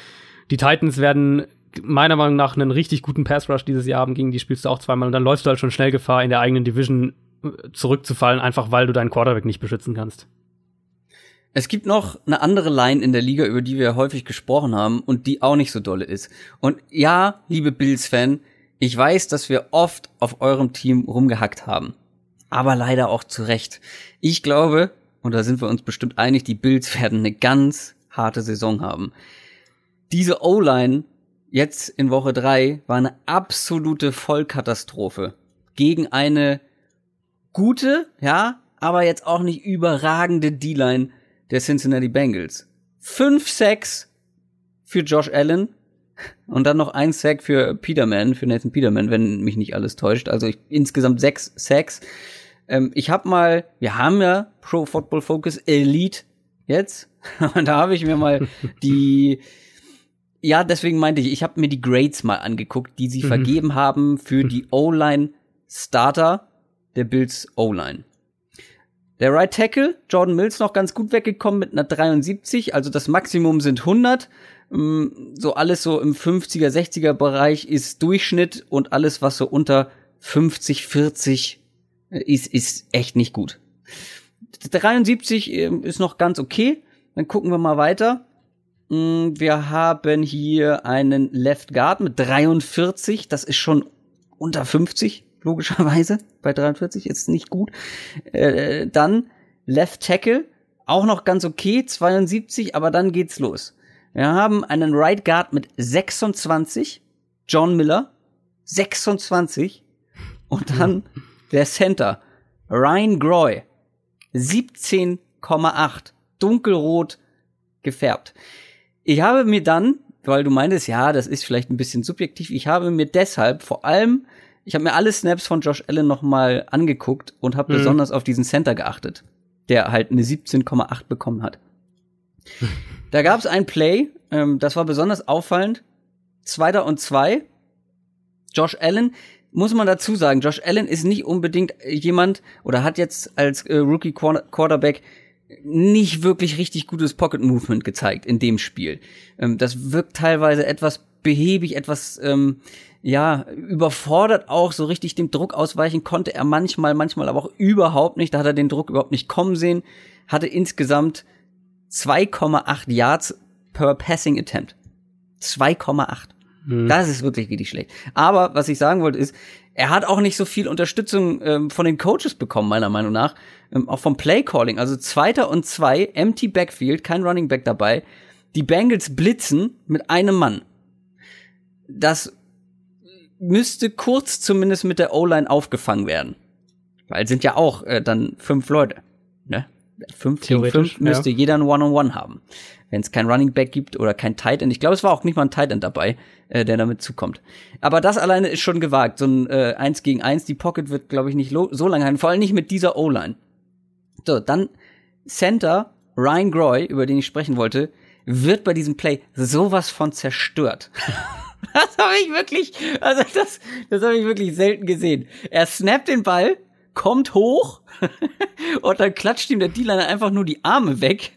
Die Titans werden meiner Meinung nach einen richtig guten Pass Rush dieses Jahr haben, gegen die spielst du auch zweimal und dann läufst du halt schon schnell Gefahr, in der eigenen Division äh, zurückzufallen, einfach weil du deinen Quarterback nicht beschützen kannst. Es gibt noch eine andere Line in der Liga, über die wir häufig gesprochen haben und die auch nicht so dolle ist. Und ja, liebe Bills-Fan, ich weiß, dass wir oft auf eurem Team rumgehackt haben. Aber leider auch zu Recht. Ich glaube, und da sind wir uns bestimmt einig, die Bills werden eine ganz harte Saison haben. Diese O-Line jetzt in Woche drei war eine absolute Vollkatastrophe gegen eine gute, ja, aber jetzt auch nicht überragende D-Line der Cincinnati Bengals. Fünf Sacks für Josh Allen und dann noch ein Sack für Peterman, für Nathan Peterman, wenn mich nicht alles täuscht. Also ich, insgesamt sechs Sacks. Ähm, ich habe mal, wir haben ja Pro Football Focus Elite jetzt. Und da habe ich mir mal die, ja, deswegen meinte ich, ich habe mir die Grades mal angeguckt, die sie mhm. vergeben haben für die O-Line Starter der Bills O-Line. Der Right Tackle, Jordan Mills, noch ganz gut weggekommen mit einer 73, also das Maximum sind 100. Mm, so alles so im 50er, 60er Bereich ist Durchschnitt und alles, was so unter 50, 40 ist, ist echt nicht gut. 73 ähm, ist noch ganz okay. Dann gucken wir mal weiter. Mm, wir haben hier einen Left Guard mit 43. Das ist schon unter 50, logischerweise. Bei 43 ist nicht gut. Äh, dann Left Tackle, auch noch ganz okay, 72, aber dann geht's los. Wir haben einen Right Guard mit 26, John Miller, 26. Und dann der Center, Ryan Groy, 17,8. Dunkelrot gefärbt. Ich habe mir dann, weil du meintest, ja, das ist vielleicht ein bisschen subjektiv, ich habe mir deshalb vor allem, ich habe mir alle Snaps von Josh Allen nochmal angeguckt und habe mhm. besonders auf diesen Center geachtet, der halt eine 17,8 bekommen hat. da gab es ein Play, ähm, das war besonders auffallend. Zweiter und zwei. Josh Allen muss man dazu sagen, Josh Allen ist nicht unbedingt jemand oder hat jetzt als äh, Rookie Quarterback nicht wirklich richtig gutes Pocket Movement gezeigt in dem Spiel. Ähm, das wirkt teilweise etwas behäbig, etwas ähm, ja überfordert auch. So richtig dem Druck ausweichen konnte er manchmal, manchmal aber auch überhaupt nicht. Da hat er den Druck überhaupt nicht kommen sehen. Hatte insgesamt 2,8 Yards per Passing Attempt. 2,8. Mhm. Das ist wirklich richtig schlecht. Aber was ich sagen wollte ist, er hat auch nicht so viel Unterstützung ähm, von den Coaches bekommen, meiner Meinung nach. Ähm, auch vom Playcalling. Also zweiter und zwei, empty Backfield, kein Running Back dabei. Die Bengals blitzen mit einem Mann. Das müsste kurz zumindest mit der O-Line aufgefangen werden. Weil sind ja auch äh, dann fünf Leute. Ne? Fünf gegen fünf müsste ja. jeder ein One-on-One -on -One haben wenn es kein Running Back gibt oder kein Tight End. Ich glaube, es war auch nicht mal ein Tight End dabei, äh, der damit zukommt. Aber das alleine ist schon gewagt. So ein äh, 1 gegen 1, die Pocket wird, glaube ich, nicht so lange halten, vor allem nicht mit dieser O-Line. So, dann Center Ryan Groy, über den ich sprechen wollte, wird bei diesem Play sowas von zerstört. das habe ich wirklich, also das, das habe ich wirklich selten gesehen. Er snappt den Ball, kommt hoch und dann klatscht ihm der D-Liner einfach nur die Arme weg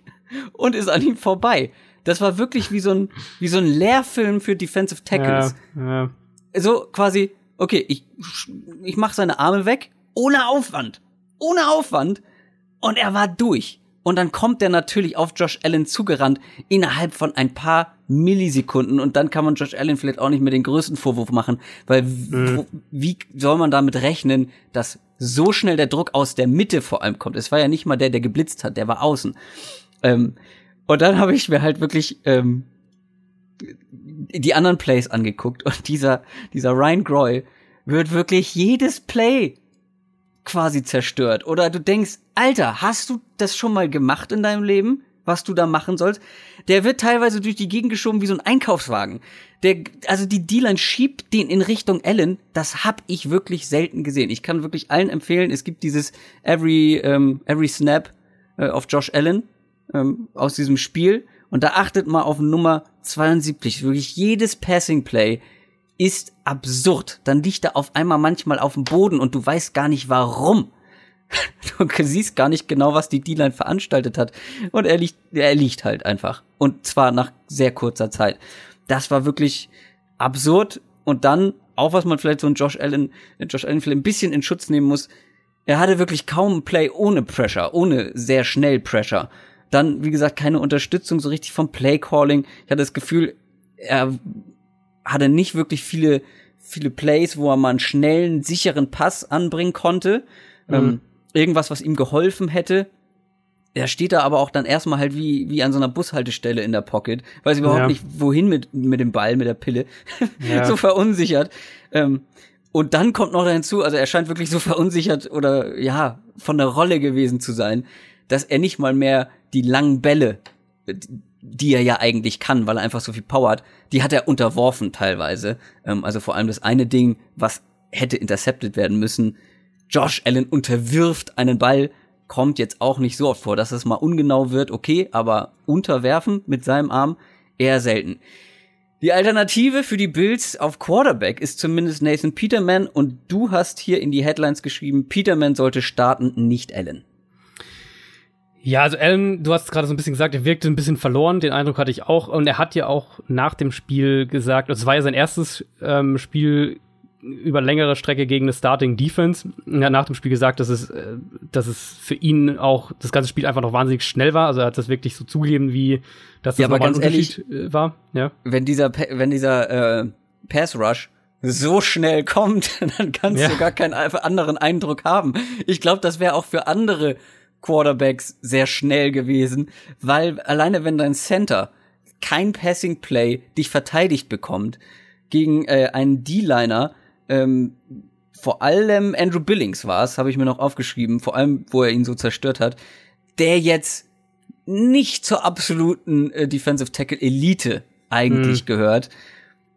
und ist an ihm vorbei. Das war wirklich wie so ein, wie so ein Lehrfilm für Defensive Tackles. Ja, ja. So quasi, okay, ich, ich mach seine Arme weg, ohne Aufwand. Ohne Aufwand. Und er war durch. Und dann kommt der natürlich auf Josh Allen zugerannt innerhalb von ein paar Millisekunden. Und dann kann man Josh Allen vielleicht auch nicht mehr den größten Vorwurf machen, weil mhm. wie soll man damit rechnen, dass so schnell der Druck aus der Mitte vor allem kommt? Es war ja nicht mal der, der geblitzt hat, der war außen. Ähm, und dann habe ich mir halt wirklich ähm, die anderen Plays angeguckt und dieser, dieser Ryan Groy wird wirklich jedes Play quasi zerstört. Oder du denkst, Alter, hast du das schon mal gemacht in deinem Leben? was du da machen sollst. Der wird teilweise durch die Gegend geschoben wie so ein Einkaufswagen. Der, also die D-Line schiebt den in Richtung Allen. Das hab ich wirklich selten gesehen. Ich kann wirklich allen empfehlen, es gibt dieses Every, ähm, every Snap äh, auf Josh Allen ähm, aus diesem Spiel. Und da achtet mal auf Nummer 72. Wirklich jedes Passing Play ist absurd. Dann liegt er auf einmal manchmal auf dem Boden und du weißt gar nicht warum. Du siehst gar nicht genau, was die D-Line veranstaltet hat. Und er liegt, er liegt halt einfach. Und zwar nach sehr kurzer Zeit. Das war wirklich absurd. Und dann, auch was man vielleicht so ein Josh Allen, Josh Allen vielleicht ein bisschen in Schutz nehmen muss, er hatte wirklich kaum ein Play ohne Pressure, ohne sehr schnell Pressure. Dann, wie gesagt, keine Unterstützung so richtig vom Play Calling. Ich hatte das Gefühl, er hatte nicht wirklich viele, viele Plays, wo er mal einen schnellen, sicheren Pass anbringen konnte. Mhm. Ähm, irgendwas, was ihm geholfen hätte. Er steht da aber auch dann erstmal halt wie, wie an so einer Bushaltestelle in der Pocket. Weiß überhaupt ja. nicht, wohin mit, mit dem Ball, mit der Pille. Ja. so verunsichert. Ähm, und dann kommt noch hinzu, also er scheint wirklich so verunsichert oder ja, von der Rolle gewesen zu sein, dass er nicht mal mehr die langen Bälle, die er ja eigentlich kann, weil er einfach so viel Power hat, die hat er unterworfen teilweise. Ähm, also vor allem das eine Ding, was hätte intercepted werden müssen. Josh Allen unterwirft einen Ball, kommt jetzt auch nicht so oft vor, dass es mal ungenau wird, okay, aber unterwerfen mit seinem Arm eher selten. Die Alternative für die Bills auf Quarterback ist zumindest Nathan Peterman und du hast hier in die Headlines geschrieben, Peterman sollte starten, nicht Allen. Ja, also Allen, du hast gerade so ein bisschen gesagt, er wirkte ein bisschen verloren, den Eindruck hatte ich auch. Und er hat ja auch nach dem Spiel gesagt, es war ja sein erstes ähm, Spiel über längere Strecke gegen eine Starting Defense. Er hat nach dem Spiel gesagt, dass es, äh, dass es für ihn auch das ganze Spiel einfach noch wahnsinnig schnell war. Also er hat das wirklich so zugegeben, wie dass das ja, aber ganz ehrlich, äh, war. Ja. Wenn dieser, wenn dieser äh, Pass Rush so schnell kommt, dann kannst ja. du gar keinen anderen Eindruck haben. Ich glaube, das wäre auch für andere Quarterbacks sehr schnell gewesen, weil alleine wenn dein Center kein Passing Play dich verteidigt bekommt gegen äh, einen D-Liner, ähm, vor allem Andrew Billings war es, habe ich mir noch aufgeschrieben, vor allem, wo er ihn so zerstört hat, der jetzt nicht zur absoluten äh, Defensive Tackle Elite eigentlich mhm. gehört.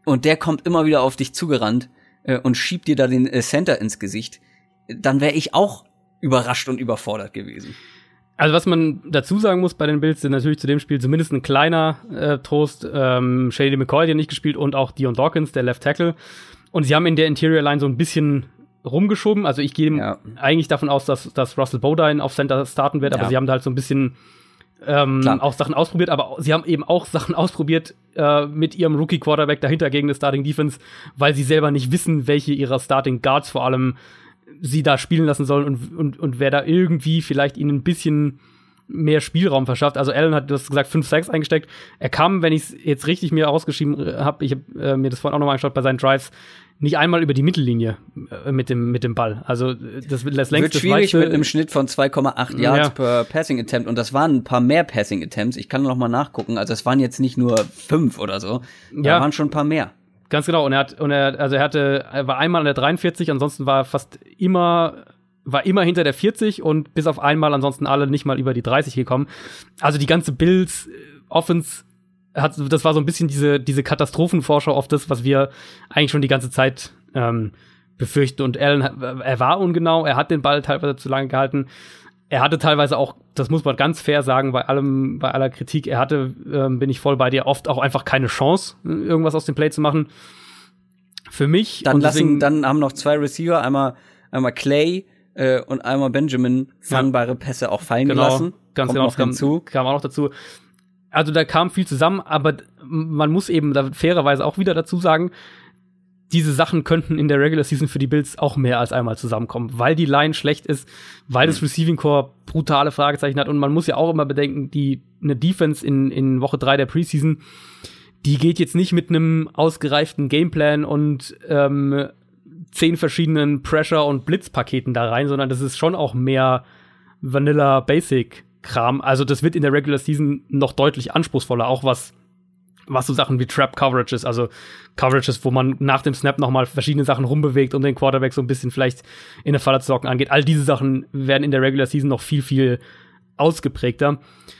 Und der kommt immer wieder auf dich zugerannt äh, und schiebt dir da den äh, Center ins Gesicht. Dann wäre ich auch überrascht und überfordert gewesen. Also was man dazu sagen muss bei den Bills, sind natürlich zu dem Spiel zumindest ein kleiner äh, Trost. Ähm, Shady McCoy ja nicht gespielt und auch Dion Dawkins, der Left Tackle. Und sie haben in der Interior Line so ein bisschen rumgeschoben. Also ich gehe ja. eigentlich davon aus, dass, dass Russell Bodine auf Center starten wird, aber ja. sie haben da halt so ein bisschen ähm, auch Sachen ausprobiert, aber sie haben eben auch Sachen ausprobiert äh, mit ihrem Rookie-Quarterback dahinter gegen eine Starting Defense, weil sie selber nicht wissen, welche ihrer Starting Guards vor allem sie da spielen lassen sollen und, und, und wer da irgendwie vielleicht ihnen ein bisschen mehr Spielraum verschafft. Also Allen hat das gesagt 5 6 eingesteckt. Er kam, wenn ich es jetzt richtig mir ausgeschrieben habe, ich habe äh, mir das vorhin auch nochmal angeschaut bei seinen Drives, nicht einmal über die Mittellinie äh, mit dem mit dem Ball. Also das, das längste Wird schwierig mit einem Schnitt von 2,8 Yards ja. per Passing Attempt und das waren ein paar mehr Passing Attempts. Ich kann noch mal nachgucken. Also es waren jetzt nicht nur fünf oder so. Da ja. waren schon ein paar mehr. Ganz genau. Und er hat und er also er hatte er war einmal an der 43, ansonsten war er fast immer war immer hinter der 40 und bis auf einmal ansonsten alle nicht mal über die 30 gekommen. Also die ganze Bills äh, Offense hat, das war so ein bisschen diese, diese Katastrophenvorschau auf das, was wir eigentlich schon die ganze Zeit ähm, befürchten. Und Allen, er war ungenau, er hat den Ball teilweise zu lange gehalten. Er hatte teilweise auch, das muss man ganz fair sagen, bei allem, bei aller Kritik, er hatte, ähm, bin ich voll bei dir, oft auch einfach keine Chance, irgendwas aus dem Play zu machen. Für mich. Dann lassen, dann haben noch zwei Receiver, einmal, einmal Clay äh, und einmal Benjamin fangbare Pässe auch fallen genau, gelassen. Ganz Kommt genau, noch kam, kam auch noch dazu also da kam viel zusammen, aber man muss eben da fairerweise auch wieder dazu sagen, diese Sachen könnten in der Regular Season für die Bills auch mehr als einmal zusammenkommen, weil die Line schlecht ist, weil das mhm. Receiving Core brutale Fragezeichen hat und man muss ja auch immer bedenken, die eine Defense in, in Woche drei der Preseason, die geht jetzt nicht mit einem ausgereiften Gameplan und ähm, zehn verschiedenen Pressure- und Blitzpaketen da rein, sondern das ist schon auch mehr Vanilla Basic Kram. Also das wird in der Regular Season noch deutlich anspruchsvoller, auch was was so Sachen wie Trap Coverages, also Coverages, wo man nach dem Snap nochmal verschiedene Sachen rumbewegt, um den Quarterback so ein bisschen vielleicht in der Falle zu locken angeht. All diese Sachen werden in der Regular Season noch viel, viel ausgeprägter.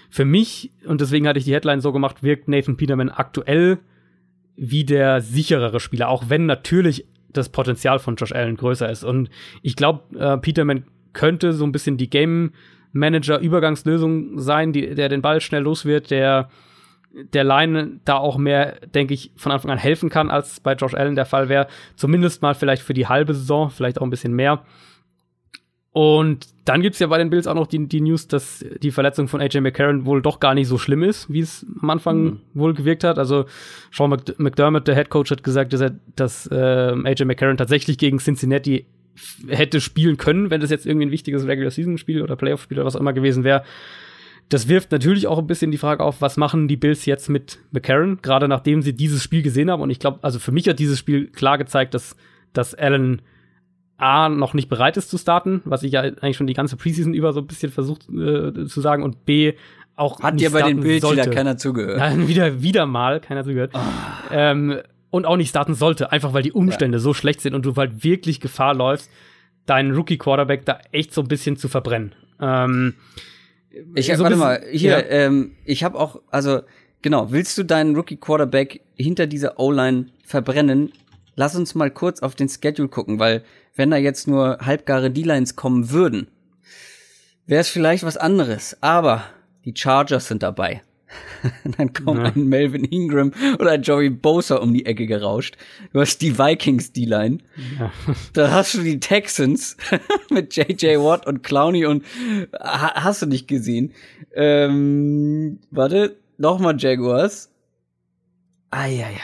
Für mich, und deswegen hatte ich die Headline so gemacht, wirkt Nathan Peterman aktuell wie der sicherere Spieler, auch wenn natürlich das Potenzial von Josh Allen größer ist. Und ich glaube, äh, Peterman könnte so ein bisschen die Game Manager Übergangslösung sein, die, der den Ball schnell los wird, der der Line da auch mehr, denke ich, von Anfang an helfen kann, als bei Josh Allen der Fall wäre. Zumindest mal vielleicht für die halbe Saison, vielleicht auch ein bisschen mehr. Und dann gibt's ja bei den Bills auch noch die, die News, dass die Verletzung von AJ McCarron wohl doch gar nicht so schlimm ist, wie es am Anfang mhm. wohl gewirkt hat. Also Sean McDermott, der Head Coach, hat gesagt, dass, er, dass äh, AJ McCarron tatsächlich gegen Cincinnati hätte spielen können, wenn das jetzt irgendwie ein wichtiges Regular Season Spiel oder Playoff Spiel oder was auch immer gewesen wäre. Das wirft natürlich auch ein bisschen die Frage auf, was machen die Bills jetzt mit McCarron, gerade nachdem sie dieses Spiel gesehen haben. Und ich glaube, also für mich hat dieses Spiel klar gezeigt, dass, dass Allen A noch nicht bereit ist zu starten, was ich ja eigentlich schon die ganze Preseason über so ein bisschen versucht äh, zu sagen, und B auch hat dir bei den Bills wieder keiner zugehört. Ja, wieder wieder mal keiner zugehört. Oh. Ähm, und auch nicht starten sollte, einfach weil die Umstände ja. so schlecht sind und du halt wirklich Gefahr läufst, deinen Rookie Quarterback da echt so ein bisschen zu verbrennen. Ähm, ich so warte mal, hier, ja. ähm, ich habe auch, also genau, willst du deinen Rookie Quarterback hinter dieser O-Line verbrennen? Lass uns mal kurz auf den Schedule gucken, weil wenn da jetzt nur halbgare D-Lines kommen würden, wäre es vielleicht was anderes. Aber die Chargers sind dabei. dann kommt ja. ein Melvin Ingram oder ein Joey Bosa um die Ecke gerauscht. Du hast die Vikings D-Line. Ja. Da hast du die Texans mit JJ Watt und Clowney und hast du nicht gesehen. Ähm, warte, nochmal Jaguars. Eieiei.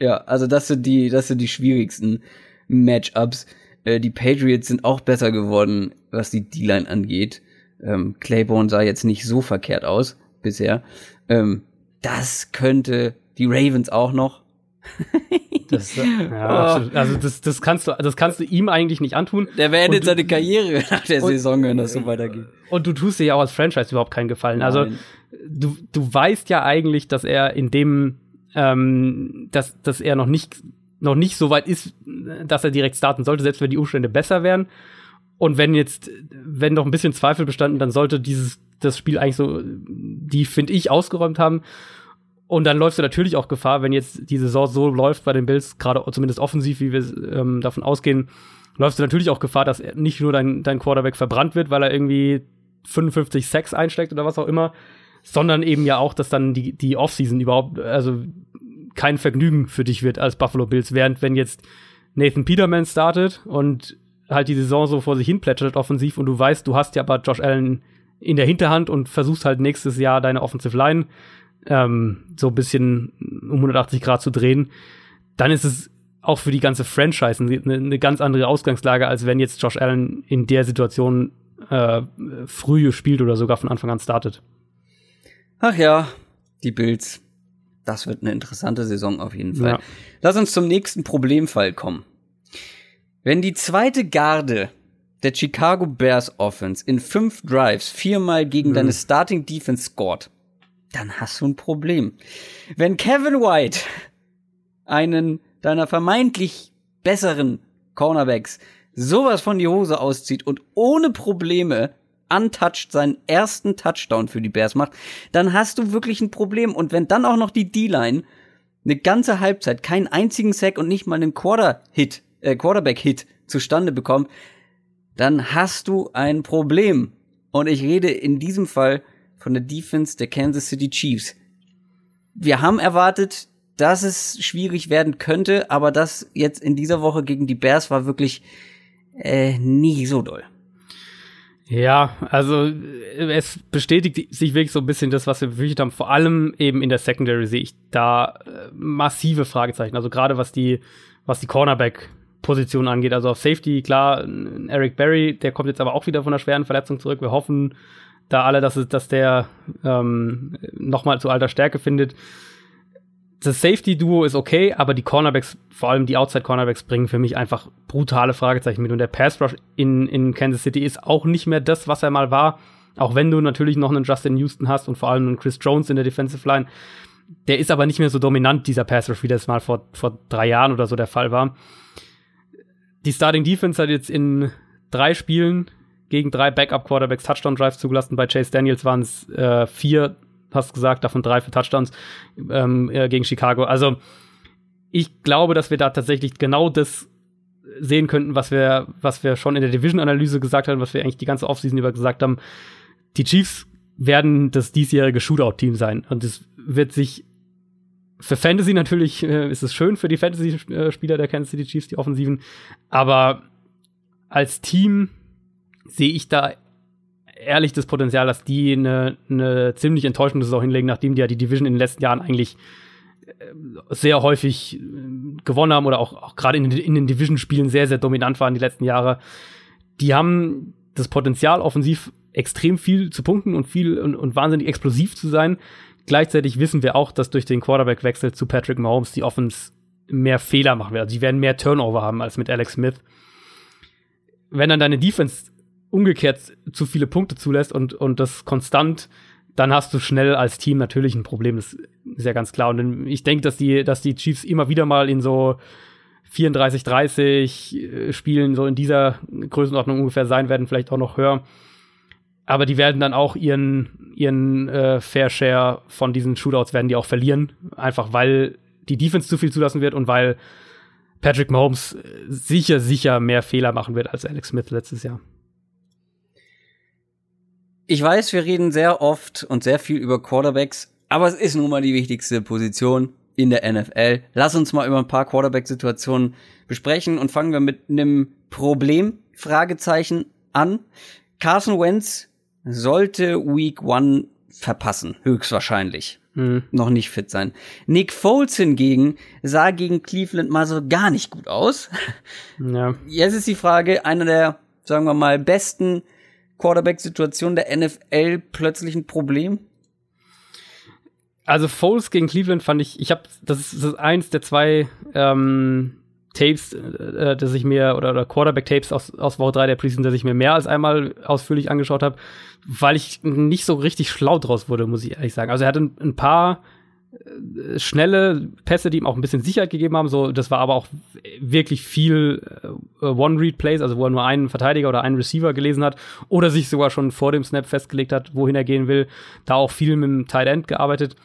Ja, also das sind die, das sind die schwierigsten Matchups. Äh, die Patriots sind auch besser geworden, was die D-Line angeht. Ähm, Claiborne sah jetzt nicht so verkehrt aus bisher. Ähm, das könnte die Ravens auch noch. das, ja, oh. Also das, das kannst du, das kannst du ihm eigentlich nicht antun. Der beendet seine Karriere nach der und, Saison, wenn das so weitergeht. Und du tust dir ja auch als Franchise überhaupt keinen Gefallen. Also Nein. Also du, du weißt ja eigentlich, dass er in dem, ähm, dass, dass er noch nicht, noch nicht so weit ist, dass er direkt starten sollte, selbst wenn die Umstände besser wären. Und wenn jetzt, wenn noch ein bisschen Zweifel bestanden, dann sollte dieses das Spiel eigentlich so, die finde ich ausgeräumt haben. Und dann läufst du natürlich auch Gefahr, wenn jetzt die Saison so läuft bei den Bills, gerade zumindest offensiv, wie wir ähm, davon ausgehen, läufst du natürlich auch Gefahr, dass nicht nur dein, dein Quarterback verbrannt wird, weil er irgendwie 55 Sacks einsteckt oder was auch immer, sondern eben ja auch, dass dann die, die Offseason überhaupt, also kein Vergnügen für dich wird als Buffalo Bills, während wenn jetzt Nathan Peterman startet und halt die Saison so vor sich hin plätschert offensiv und du weißt, du hast ja aber Josh Allen in der Hinterhand und versuchst halt nächstes Jahr deine Offensive Line ähm, so ein bisschen um 180 Grad zu drehen, dann ist es auch für die ganze Franchise eine, eine ganz andere Ausgangslage, als wenn jetzt Josh Allen in der Situation äh, früh spielt oder sogar von Anfang an startet. Ach ja, die Bills. Das wird eine interessante Saison auf jeden Fall. Ja. Lass uns zum nächsten Problemfall kommen. Wenn die zweite Garde der Chicago Bears Offense in fünf Drives viermal gegen mhm. deine Starting Defense scored, dann hast du ein Problem. Wenn Kevin White einen deiner vermeintlich besseren Cornerbacks sowas von die Hose auszieht und ohne Probleme untouched seinen ersten Touchdown für die Bears macht, dann hast du wirklich ein Problem. Und wenn dann auch noch die D-Line eine ganze Halbzeit keinen einzigen Sack und nicht mal einen Quarter-Hit, äh, Quarterback-Hit zustande bekommt, dann hast du ein Problem. Und ich rede in diesem Fall von der Defense der Kansas City Chiefs. Wir haben erwartet, dass es schwierig werden könnte, aber das jetzt in dieser Woche gegen die Bears war wirklich äh, nie so doll. Ja, also es bestätigt sich wirklich so ein bisschen das, was wir befürchtet haben. Vor allem eben in der Secondary sehe ich da äh, massive Fragezeichen. Also gerade was die, was die Cornerback Position angeht. Also auf Safety, klar, Eric Berry, der kommt jetzt aber auch wieder von einer schweren Verletzung zurück. Wir hoffen da alle, dass, es, dass der ähm, nochmal zu alter Stärke findet. Das Safety-Duo ist okay, aber die Cornerbacks, vor allem die Outside-Cornerbacks, bringen für mich einfach brutale Fragezeichen mit. Und der Pass-Rush in, in Kansas City ist auch nicht mehr das, was er mal war. Auch wenn du natürlich noch einen Justin Houston hast und vor allem einen Chris Jones in der Defensive Line. Der ist aber nicht mehr so dominant, dieser Pass-Rush, wie das mal vor, vor drei Jahren oder so der Fall war die Starting Defense hat jetzt in drei Spielen gegen drei Backup-Quarterbacks Touchdown-Drives zugelassen. Bei Chase Daniels waren es äh, vier, hast gesagt, davon drei für Touchdowns ähm, äh, gegen Chicago. Also ich glaube, dass wir da tatsächlich genau das sehen könnten, was wir, was wir schon in der Division-Analyse gesagt haben, was wir eigentlich die ganze Offseason über gesagt haben. Die Chiefs werden das diesjährige Shootout-Team sein. Und es wird sich für Fantasy natürlich äh, ist es schön für die Fantasy-Spieler der Kansas City Chiefs, die Offensiven. Aber als Team sehe ich da ehrlich das Potenzial, dass die eine, eine ziemlich enttäuschende Saison hinlegen, nachdem die ja die Division in den letzten Jahren eigentlich äh, sehr häufig äh, gewonnen haben oder auch, auch gerade in, in, den Division-Spielen sehr, sehr dominant waren die letzten Jahre. Die haben das Potenzial, offensiv extrem viel zu punkten und viel und, und wahnsinnig explosiv zu sein. Gleichzeitig wissen wir auch, dass durch den Quarterback-Wechsel zu Patrick Mahomes die Offense mehr Fehler machen wird. Also die werden mehr Turnover haben als mit Alex Smith. Wenn dann deine Defense umgekehrt zu viele Punkte zulässt und, und das konstant, dann hast du schnell als Team natürlich ein Problem. Das ist ja ganz klar. Und ich denke, dass die, dass die Chiefs immer wieder mal in so 34, 30 äh, Spielen so in dieser Größenordnung ungefähr sein werden, vielleicht auch noch höher. Aber die werden dann auch ihren, ihren äh, Fair Share von diesen Shootouts werden die auch verlieren. Einfach weil die Defense zu viel zulassen wird und weil Patrick Mahomes sicher, sicher mehr Fehler machen wird als Alex Smith letztes Jahr. Ich weiß, wir reden sehr oft und sehr viel über Quarterbacks, aber es ist nun mal die wichtigste Position in der NFL. Lass uns mal über ein paar Quarterback-Situationen besprechen und fangen wir mit einem Problem, Fragezeichen, an. Carson Wentz sollte Week One verpassen, höchstwahrscheinlich. Mhm. Noch nicht fit sein. Nick Foles hingegen sah gegen Cleveland mal so gar nicht gut aus. Ja. Jetzt ist die Frage, einer der, sagen wir mal, besten Quarterback-Situation der NFL plötzlich ein Problem? Also Foles gegen Cleveland fand ich, ich habe, das ist, das ist eins der zwei ähm, Tapes, äh, das ich mir, oder, oder Quarterback-Tapes aus, aus Woche 3 der Preseason, das ich mir mehr als einmal ausführlich angeschaut habe, weil ich nicht so richtig schlau draus wurde, muss ich ehrlich sagen. Also er hatte ein, ein paar äh, schnelle Pässe, die ihm auch ein bisschen Sicherheit gegeben haben. So, das war aber auch wirklich viel äh, One-Read-Plays, also wo er nur einen Verteidiger oder einen Receiver gelesen hat oder sich sogar schon vor dem Snap festgelegt hat, wohin er gehen will. Da auch viel mit dem Tight End gearbeitet.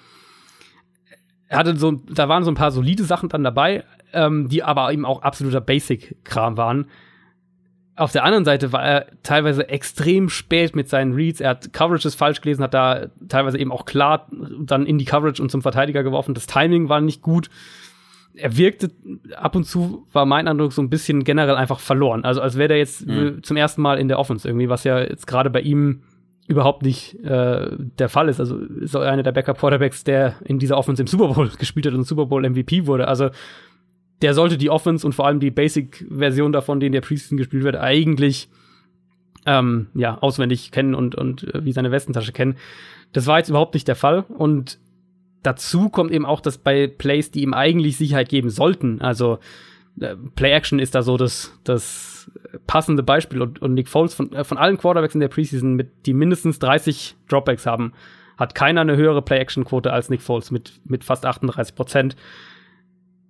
Er hatte so, da waren so ein paar solide Sachen dann dabei, ähm, die aber eben auch absoluter Basic-Kram waren. Auf der anderen Seite war er teilweise extrem spät mit seinen Reads. Er hat Coverages falsch gelesen, hat da teilweise eben auch klar dann in die Coverage und zum Verteidiger geworfen. Das Timing war nicht gut. Er wirkte ab und zu, war mein Eindruck, so ein bisschen generell einfach verloren. Also als wäre der jetzt mhm. zum ersten Mal in der Offense irgendwie, was ja jetzt gerade bei ihm überhaupt nicht äh, der Fall ist. Also ist er einer der Backup-Quarterbacks, der in dieser Offense im Super Bowl gespielt hat und Super Bowl MVP wurde. Also der sollte die Offense und vor allem die Basic-Version davon, die in der Preseason gespielt wird, eigentlich ähm, ja, auswendig kennen und, und äh, wie seine Westentasche kennen. Das war jetzt überhaupt nicht der Fall. Und dazu kommt eben auch, dass bei Plays, die ihm eigentlich Sicherheit geben sollten, also äh, Play-Action ist da so das, das passende Beispiel. Und, und Nick Foles von, äh, von allen Quarterbacks in der Preseason, mit, die mindestens 30 Dropbacks haben, hat keiner eine höhere Play-Action-Quote als Nick Foles mit, mit fast 38 Prozent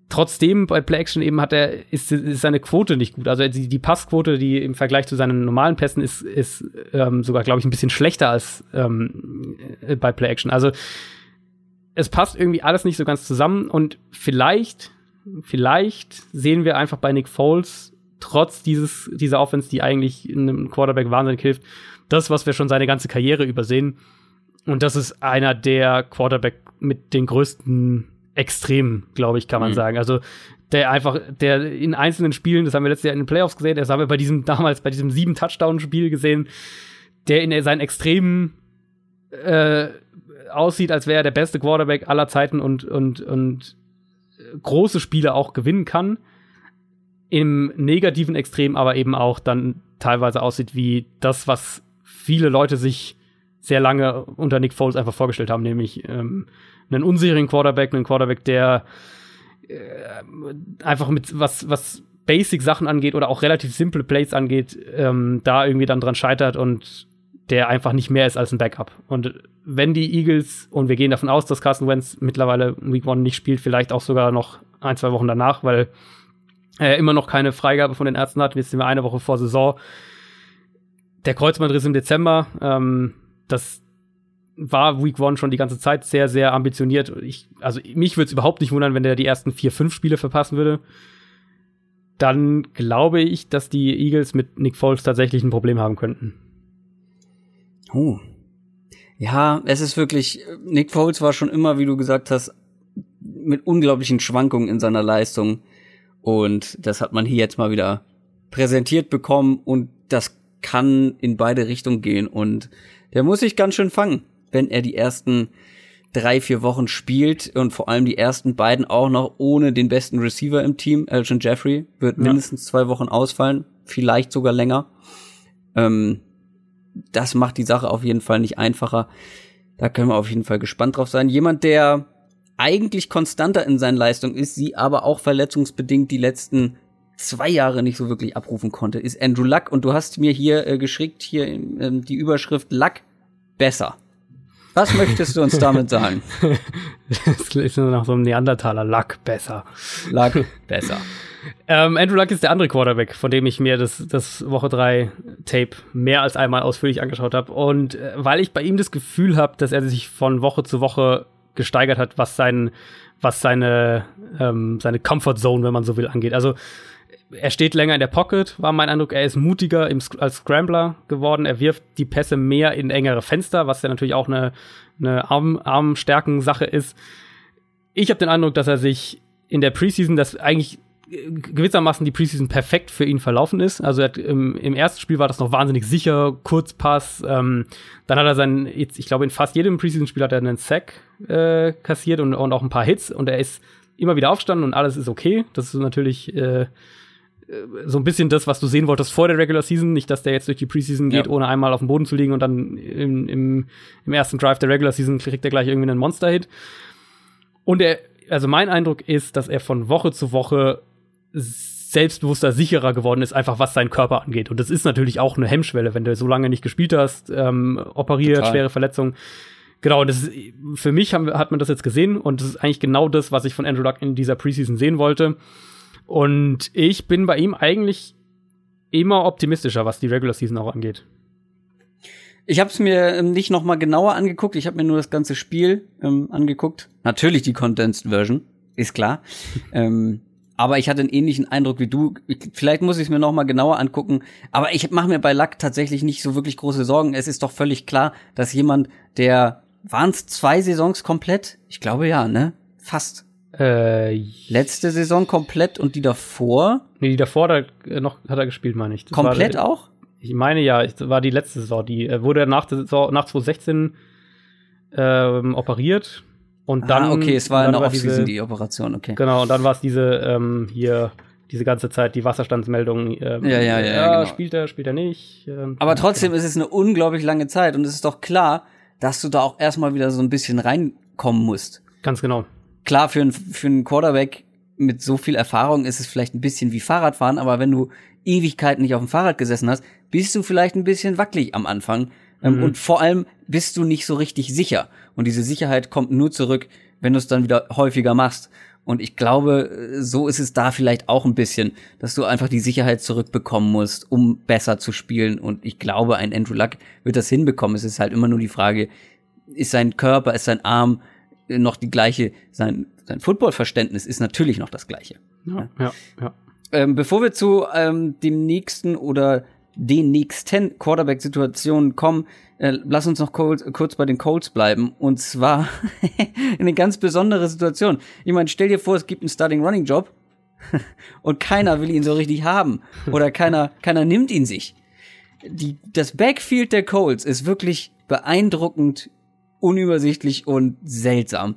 trotzdem bei Play Action eben hat er, ist, ist seine Quote nicht gut. Also die, die Passquote, die im Vergleich zu seinen normalen Pässen ist, ist ähm, sogar, glaube ich, ein bisschen schlechter als ähm, äh, bei Play Action. Also es passt irgendwie alles nicht so ganz zusammen und vielleicht, vielleicht sehen wir einfach bei Nick Foles trotz dieses, dieser Offense, die eigentlich einem Quarterback wahnsinnig hilft, das, was wir schon seine ganze Karriere übersehen. Und das ist einer der Quarterback mit den größten extrem, glaube ich, kann man mhm. sagen. Also der einfach, der in einzelnen Spielen, das haben wir letztes Jahr in den Playoffs gesehen, das haben wir bei diesem damals bei diesem sieben Touchdown-Spiel gesehen, der in seinen Extremen äh, aussieht, als wäre er der beste Quarterback aller Zeiten und und und große Spiele auch gewinnen kann. Im negativen Extrem aber eben auch dann teilweise aussieht wie das, was viele Leute sich sehr lange unter Nick Foles einfach vorgestellt haben, nämlich ähm, einen unsicheren Quarterback, einen Quarterback, der äh, einfach mit was, was Basic-Sachen angeht oder auch relativ simple Plays angeht, ähm, da irgendwie dann dran scheitert und der einfach nicht mehr ist als ein Backup. Und wenn die Eagles, und wir gehen davon aus, dass Carson Wentz mittlerweile Week One nicht spielt, vielleicht auch sogar noch ein, zwei Wochen danach, weil er immer noch keine Freigabe von den Ärzten hat, jetzt sind wir eine Woche vor Saison, der Kreuzbandriss im Dezember, ähm, das war Week One schon die ganze Zeit sehr, sehr ambitioniert. Ich, also mich würde es überhaupt nicht wundern, wenn der die ersten vier, fünf Spiele verpassen würde. Dann glaube ich, dass die Eagles mit Nick Foles tatsächlich ein Problem haben könnten. Oh. Ja, es ist wirklich, Nick Foles war schon immer, wie du gesagt hast, mit unglaublichen Schwankungen in seiner Leistung. Und das hat man hier jetzt mal wieder präsentiert bekommen und das kann in beide Richtungen gehen und der muss sich ganz schön fangen, wenn er die ersten drei, vier Wochen spielt und vor allem die ersten beiden auch noch ohne den besten Receiver im Team. Elgin Jeffrey wird ja. mindestens zwei Wochen ausfallen, vielleicht sogar länger. Ähm, das macht die Sache auf jeden Fall nicht einfacher. Da können wir auf jeden Fall gespannt drauf sein. Jemand, der eigentlich konstanter in seinen Leistungen ist, sie aber auch verletzungsbedingt die letzten zwei Jahre nicht so wirklich abrufen konnte, ist Andrew Luck. Und du hast mir hier äh, geschickt, hier ähm, die Überschrift Luck besser. Was möchtest du uns damit sagen? das ist nur nach so einem Neandertaler. Luck besser. Luck besser. ähm, Andrew Luck ist der andere Quarterback, von dem ich mir das, das Woche 3 Tape mehr als einmal ausführlich angeschaut habe. Und äh, weil ich bei ihm das Gefühl habe, dass er sich von Woche zu Woche gesteigert hat, was sein, was seine, ähm, seine Comfort Zone, wenn man so will, angeht. Also er steht länger in der Pocket, war mein Eindruck. Er ist mutiger im, als Scrambler geworden. Er wirft die Pässe mehr in engere Fenster, was ja natürlich auch eine, eine Arm, Armstärken-Sache ist. Ich habe den Eindruck, dass er sich in der Preseason, das eigentlich gewissermaßen die Preseason perfekt für ihn verlaufen ist. Also hat, im, im, ersten Spiel war das noch wahnsinnig sicher, Kurzpass. Ähm, dann hat er seinen, ich glaube, in fast jedem Preseason-Spiel hat er einen Sack äh, kassiert und, und auch ein paar Hits und er ist immer wieder aufstanden und alles ist okay. Das ist natürlich äh, äh, so ein bisschen das, was du sehen wolltest vor der Regular Season. Nicht, dass der jetzt durch die Preseason geht, ja. ohne einmal auf dem Boden zu liegen und dann im, im, im ersten Drive der Regular Season kriegt er gleich irgendwie einen Monster-Hit. Und er, also mein Eindruck ist, dass er von Woche zu Woche selbstbewusster, sicherer geworden ist, einfach was seinen Körper angeht. Und das ist natürlich auch eine Hemmschwelle, wenn du so lange nicht gespielt hast, ähm, operiert, Total. schwere Verletzungen. Genau, das ist, für mich haben, hat man das jetzt gesehen und das ist eigentlich genau das, was ich von Andrew Luck in dieser Preseason sehen wollte. Und ich bin bei ihm eigentlich immer optimistischer, was die Regular Season auch angeht. Ich habe es mir ähm, nicht noch mal genauer angeguckt. Ich habe mir nur das ganze Spiel ähm, angeguckt. Natürlich die Condensed Version, ist klar. ähm, aber ich hatte einen ähnlichen Eindruck wie du. Vielleicht muss ich es mir noch mal genauer angucken. Aber ich mache mir bei Luck tatsächlich nicht so wirklich große Sorgen. Es ist doch völlig klar, dass jemand, der waren es zwei Saisons komplett? Ich glaube ja, ne? Fast äh, Letzte Saison komplett und die davor? Nee, die davor da, äh, noch hat er gespielt, meine ich. Das komplett war, auch? Ich meine ja, das war die letzte Saison. Die äh, wurde nach, der Saison, nach 2016 ähm, operiert. Und dann. Ah, okay, es war in der Offseason die Operation, okay. Genau, und dann war es diese ähm, hier diese ganze Zeit die Wasserstandsmeldung. Ähm, ja, ja, ja. ja genau. Spielt er, spielt er nicht. Ähm, Aber trotzdem genau. ist es eine unglaublich lange Zeit und es ist doch klar, dass du da auch erstmal wieder so ein bisschen reinkommen musst. Ganz genau klar, für, ein, für einen Quarterback mit so viel Erfahrung ist es vielleicht ein bisschen wie Fahrradfahren, aber wenn du Ewigkeiten nicht auf dem Fahrrad gesessen hast, bist du vielleicht ein bisschen wackelig am Anfang. Ähm, mhm. Und vor allem bist du nicht so richtig sicher. Und diese Sicherheit kommt nur zurück, wenn du es dann wieder häufiger machst. Und ich glaube, so ist es da vielleicht auch ein bisschen, dass du einfach die Sicherheit zurückbekommen musst, um besser zu spielen. Und ich glaube, ein Andrew Luck wird das hinbekommen. Es ist halt immer nur die Frage, ist sein Körper, ist sein Arm noch die gleiche, sein, sein Footballverständnis ist natürlich noch das gleiche. Ja, ja, ja. Ähm, bevor wir zu ähm, dem nächsten oder den nächsten Quarterback-Situationen kommen, äh, lass uns noch kurz, bei den Colts bleiben. Und zwar eine ganz besondere Situation. Ich meine, stell dir vor, es gibt einen Starting Running Job und keiner will ihn so richtig haben. Oder keiner, keiner nimmt ihn sich. Die, das Backfield der Colts ist wirklich beeindruckend unübersichtlich und seltsam.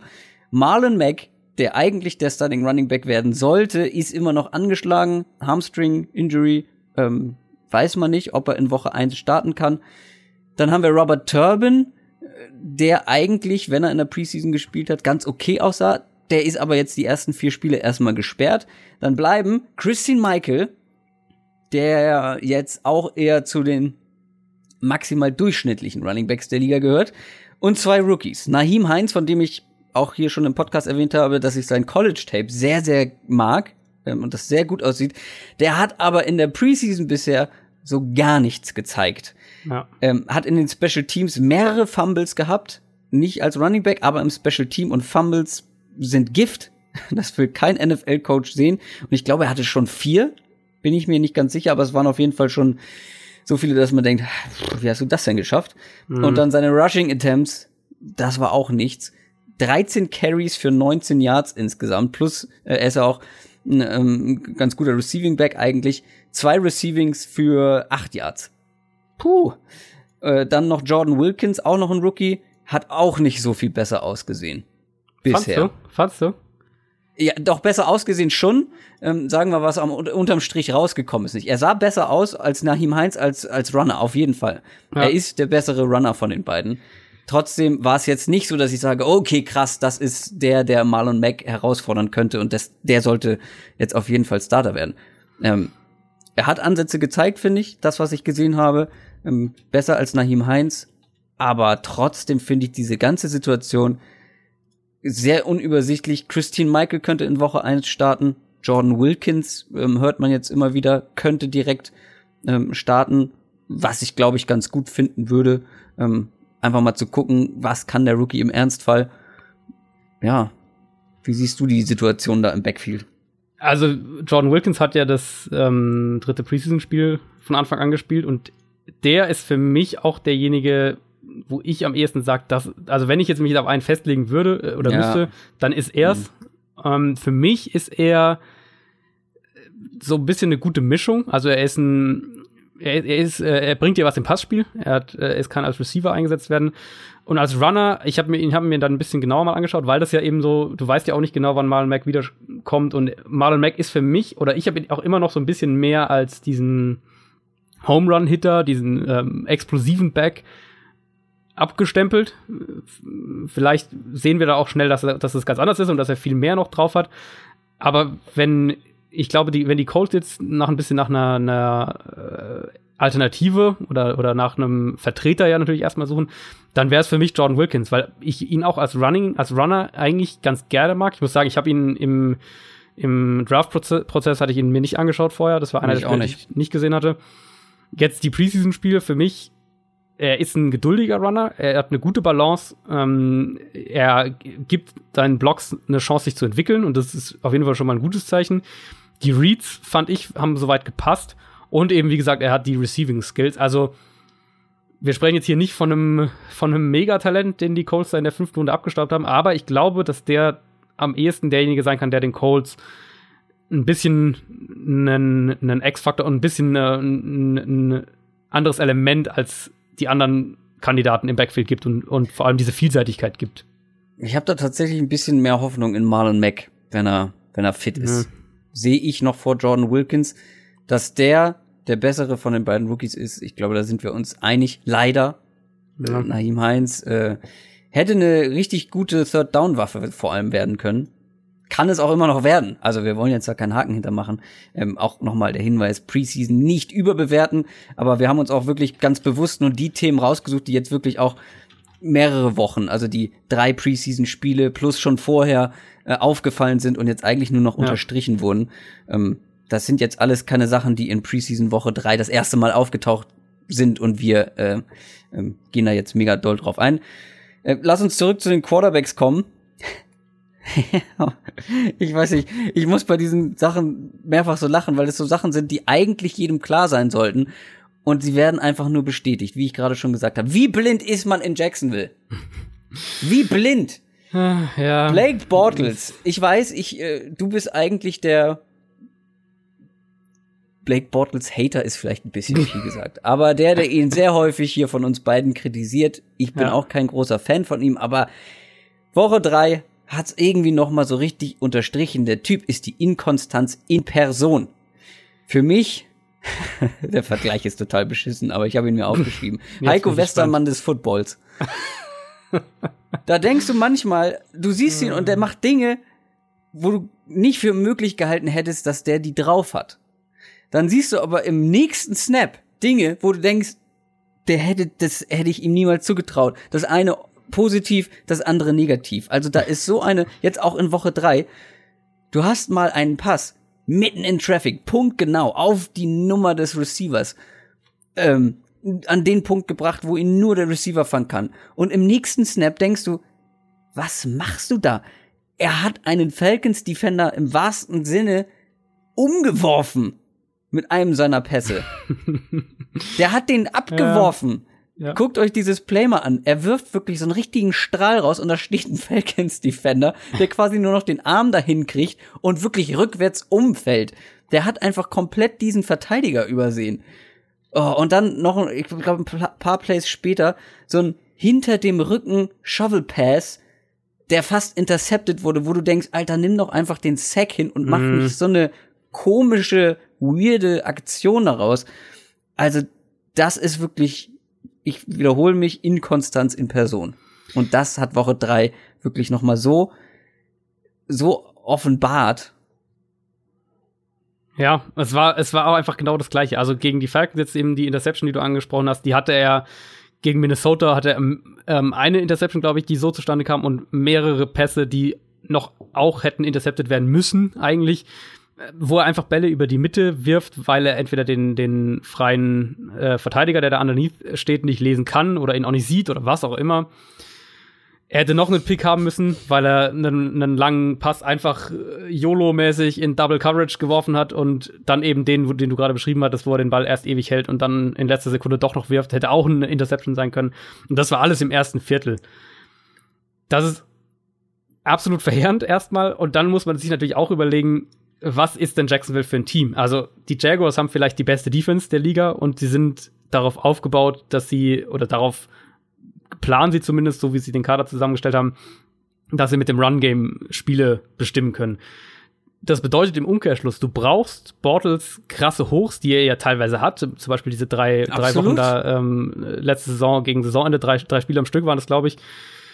Marlon Mack, der eigentlich der Starting Running Back werden sollte, ist immer noch angeschlagen. Hamstring Injury, ähm, weiß man nicht, ob er in Woche 1 starten kann. Dann haben wir Robert Turbin, der eigentlich, wenn er in der Preseason gespielt hat, ganz okay aussah. Der ist aber jetzt die ersten vier Spiele erstmal gesperrt. Dann bleiben Christine Michael, der jetzt auch eher zu den maximal durchschnittlichen Running Backs der Liga gehört und zwei Rookies. Nahim Heinz, von dem ich auch hier schon im Podcast erwähnt habe, dass ich sein College-Tape sehr, sehr mag ähm, und das sehr gut aussieht. Der hat aber in der Preseason bisher so gar nichts gezeigt. Ja. Ähm, hat in den Special Teams mehrere Fumbles gehabt, nicht als Running Back, aber im Special Team und Fumbles sind Gift. Das will kein NFL-Coach sehen. Und ich glaube, er hatte schon vier. Bin ich mir nicht ganz sicher, aber es waren auf jeden Fall schon so viele, dass man denkt, wie hast du das denn geschafft? Mhm. Und dann seine Rushing Attempts, das war auch nichts. 13 Carries für 19 Yards insgesamt, plus äh, er ist ja auch ein ähm, ganz guter Receiving Back eigentlich. Zwei Receivings für 8 Yards. Puh. Äh, dann noch Jordan Wilkins, auch noch ein Rookie, hat auch nicht so viel besser ausgesehen. Bisher. Fandst du? Fandst du? Ja, doch besser ausgesehen schon. Ähm, sagen wir, was am unterm Strich rausgekommen ist nicht. Er sah besser aus als Nahim Heinz als als Runner auf jeden Fall. Ja. Er ist der bessere Runner von den beiden. Trotzdem war es jetzt nicht so, dass ich sage, okay, krass, das ist der, der Marlon Mack herausfordern könnte und das, der sollte jetzt auf jeden Fall Starter werden. Ähm, er hat Ansätze gezeigt, finde ich, das, was ich gesehen habe, ähm, besser als Nahim Heinz. Aber trotzdem finde ich diese ganze Situation sehr unübersichtlich. Christine Michael könnte in Woche 1 starten. Jordan Wilkins, ähm, hört man jetzt immer wieder, könnte direkt ähm, starten, was ich glaube ich ganz gut finden würde. Ähm, einfach mal zu gucken, was kann der Rookie im Ernstfall. Ja, wie siehst du die Situation da im Backfield? Also Jordan Wilkins hat ja das ähm, dritte Preseason-Spiel von Anfang an gespielt und der ist für mich auch derjenige, wo ich am ehesten sage, dass, also wenn ich jetzt mich auf einen festlegen würde äh, oder Ja. müsste, dann ist er's. Ähm, für mich ist er so ein bisschen eine gute Mischung. Also er ist ein, er, er ist, äh, er bringt dir was im Passspiel. Er hat, äh, es kann als Receiver eingesetzt werden. Und als Runner, ich habe mir ihn hab mir dann ein bisschen genauer mal angeschaut, weil das ja eben so, du weißt ja auch nicht genau, wann Marlon Mack wiederkommt. Und Marlon Mack ist für mich, oder ich habe ihn auch immer noch so ein bisschen mehr als diesen Home Run Hitter, diesen ähm, explosiven Back abgestempelt. Vielleicht sehen wir da auch schnell, dass, er, dass es ganz anders ist und dass er viel mehr noch drauf hat. Aber wenn, ich glaube, die, wenn die Colts jetzt nach ein bisschen nach einer, einer äh, Alternative oder, oder nach einem Vertreter ja natürlich erstmal suchen, dann wäre es für mich Jordan Wilkins, weil ich ihn auch als Running, als Runner eigentlich ganz gerne mag. Ich muss sagen, ich habe ihn im, im Draft-Prozess hatte ich ihn mir nicht angeschaut vorher. Das war einer, Ich der auch ich nicht gesehen hatte. Jetzt die Preseason-Spiele für mich er ist ein geduldiger Runner, er hat eine gute Balance, ähm, er gibt seinen Blocks eine Chance, sich zu entwickeln und das ist auf jeden Fall schon mal ein gutes Zeichen. Die Reads, fand ich, haben soweit gepasst und eben, wie gesagt, er hat die Receiving Skills. Also, wir sprechen jetzt hier nicht von einem, von einem Megatalent, den die Colts da in der fünften Runde abgestaubt haben, aber ich glaube, dass der am ehesten derjenige sein kann, der den Colts ein bisschen einen, einen X-Faktor und ein bisschen äh, ein, ein anderes Element als die anderen Kandidaten im Backfield gibt und, und vor allem diese Vielseitigkeit gibt. Ich habe da tatsächlich ein bisschen mehr Hoffnung in Marlon Mack, wenn er, wenn er fit ist. Sehe ich noch vor Jordan Wilkins, dass der der bessere von den beiden Rookies ist. Ich glaube, da sind wir uns einig. Leider. Ja. Naheem Heinz äh, hätte eine richtig gute Third-Down-Waffe vor allem werden können. Kann es auch immer noch werden. Also wir wollen jetzt da keinen Haken hintermachen. Ähm, auch nochmal der Hinweis, Preseason nicht überbewerten, aber wir haben uns auch wirklich ganz bewusst nur die Themen rausgesucht, die jetzt wirklich auch mehrere Wochen, also die drei Preseason-Spiele plus schon vorher äh, aufgefallen sind und jetzt eigentlich nur noch Ja. unterstrichen wurden. Ähm, das sind jetzt alles keine Sachen, die in Preseason Woche drei das erste Mal aufgetaucht sind und wir äh, ähm, gehen da jetzt mega doll drauf ein. Äh, lass uns zurück zu den Quarterbacks kommen. ich weiß nicht, ich muss bei diesen Sachen mehrfach so lachen, weil es so Sachen sind, die eigentlich jedem klar sein sollten. Und sie werden einfach nur bestätigt, wie ich gerade schon gesagt habe. Wie blind ist man in Jacksonville? Wie blind? Ja. Blake Bortles. Ich weiß, ich, äh, du bist eigentlich der Blake Bortles Hater ist vielleicht ein bisschen viel gesagt, aber der, der ihn sehr häufig hier von uns beiden kritisiert. Ich bin Ja. auch kein großer Fan von ihm, aber Woche drei hat's irgendwie noch mal so richtig unterstrichen. Der Typ ist die Inkonstanz in Person. Für mich, der Vergleich ist total beschissen, aber ich habe ihn mir aufgeschrieben. Heiko Westermann des Footballs. Da denkst du manchmal, du siehst ihn und der macht Dinge, wo du nicht für möglich gehalten hättest, dass der die drauf hat. Dann siehst du aber im nächsten Snap Dinge, wo du denkst, der hätte, das hätte ich ihm niemals zugetraut. Das eine positiv, das andere negativ. Also da ist so eine, jetzt auch in Woche drei, du hast mal einen Pass mitten in Traffic, punktgenau, auf die Nummer des Receivers. ähm, an den Punkt gebracht, wo ihn nur der Receiver fangen kann. Und im nächsten Snap denkst du, was machst du da? Er hat einen Falcons Defender im wahrsten Sinne umgeworfen mit einem seiner Pässe. der hat den abgeworfen. Ja. Guckt euch dieses Play mal an. Er wirft wirklich so einen richtigen Strahl raus und da steht ein Falcons Defender, der quasi nur noch den Arm dahin kriegt und wirklich rückwärts umfällt. Der hat einfach komplett diesen Verteidiger übersehen. Oh, und dann noch, ich glaube, ein paar Plays später, so ein hinter dem Rücken Shovel Pass, der fast intercepted wurde, wo du denkst, Alter, nimm doch einfach den Sack hin und mach mm. nicht so eine komische, weirde Aktion daraus. Also, das ist wirklich ich wiederhole mich, Inkonstanz in Person. Und das hat Woche drei wirklich noch mal so, so offenbart. Ja, es war, es war auch einfach genau das Gleiche. Also gegen die Falcons jetzt eben die Interception, die du angesprochen hast, die hatte er gegen Minnesota, hatte er ähm, eine Interception, glaube ich, die so zustande kam und mehrere Pässe, die noch auch hätten intercepted werden müssen, eigentlich wo er einfach Bälle über die Mitte wirft, weil er entweder den, den freien äh, Verteidiger, der da underneath steht, nicht lesen kann oder ihn auch nicht sieht oder was auch immer. Er hätte noch einen Pick haben müssen, weil er einen, einen langen Pass einfach äh, YOLO-mäßig in Double Coverage geworfen hat und dann eben den, den du gerade beschrieben hattest, wo er den Ball erst ewig hält und dann in letzter Sekunde doch noch wirft, hätte auch eine Interception sein können. Und das war alles im ersten Viertel. Das ist absolut verheerend erstmal und dann muss man sich natürlich auch überlegen, was ist denn Jacksonville für ein Team? Also die Jaguars haben vielleicht die beste Defense der Liga und sie sind darauf aufgebaut, dass sie oder darauf planen sie zumindest, so wie sie den Kader zusammengestellt haben, dass sie mit dem Run-Game Spiele bestimmen können. Das bedeutet im Umkehrschluss, du brauchst Bortles krasse Hochs, die er ja teilweise hat. Zum Beispiel diese drei, drei Wochen da ähm, letzte Saison gegen Saisonende, drei, drei Spiele am Stück waren das, glaube ich.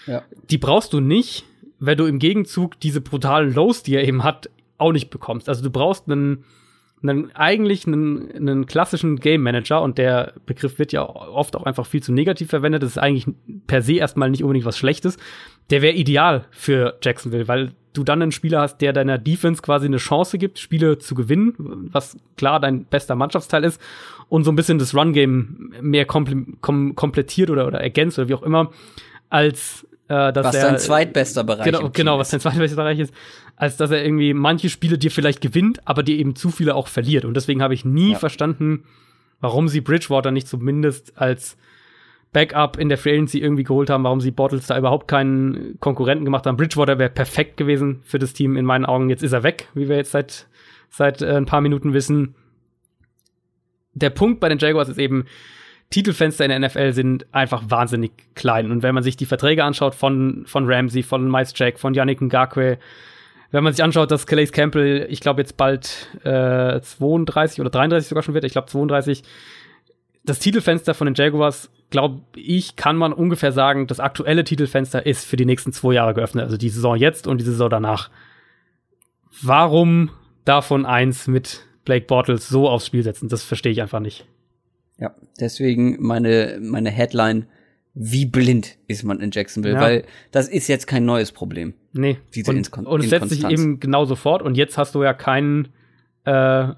Ja. Die brauchst du nicht, wenn du im Gegenzug diese brutalen Lows, die er eben hat, auch nicht bekommst. Also du brauchst einen, einen eigentlich einen, einen klassischen Game Manager und der Begriff wird ja oft auch einfach viel zu negativ verwendet. Das ist eigentlich per se erstmal nicht unbedingt was Schlechtes. Der wäre ideal für Jacksonville, weil du dann einen Spieler hast, der deiner Defense quasi eine Chance gibt, Spiele zu gewinnen, was klar dein bester Mannschaftsteil ist und so ein bisschen das Run-Game mehr kom kom komplettiert oder, oder ergänzt oder wie auch immer, als äh, dass was er, dein zweitbester Bereich genau, genau was dein zweitbester Bereich ist, als dass er irgendwie manche Spiele dir vielleicht gewinnt, aber dir eben zu viele auch verliert. Und deswegen habe ich nie ja. verstanden, warum sie Bridgewater nicht zumindest als Backup in der Free Agency irgendwie geholt haben, warum sie Bottles da überhaupt keinen Konkurrenten gemacht haben. Bridgewater wäre perfekt gewesen für das Team in meinen Augen. Jetzt ist er weg, wie wir jetzt seit, seit äh, ein paar Minuten wissen. Der Punkt bei den Jaguars ist eben, Titelfenster in der NFL sind einfach wahnsinnig klein. Und wenn man sich die Verträge anschaut von, von Ramsey, von Miles Jack, von Yannick Ngakwe, wenn man sich anschaut, dass Calais Campbell, ich glaube, jetzt bald äh, 32 oder 33 sogar schon wird, ich glaube 32, das Titelfenster von den Jaguars, glaube ich, kann man ungefähr sagen, das aktuelle Titelfenster ist für die nächsten zwei Jahre geöffnet. Also die Saison jetzt und die Saison danach. Warum davon eins mit Blake Bortles so aufs Spiel setzen? Das verstehe ich einfach nicht. Ja, deswegen meine, meine Headline, wie blind ist man in Jacksonville, ja. weil das ist jetzt kein neues Problem. Nee. Diese und, Inkon und es setzt sich eben genauso fort und jetzt hast du ja keinen, äh,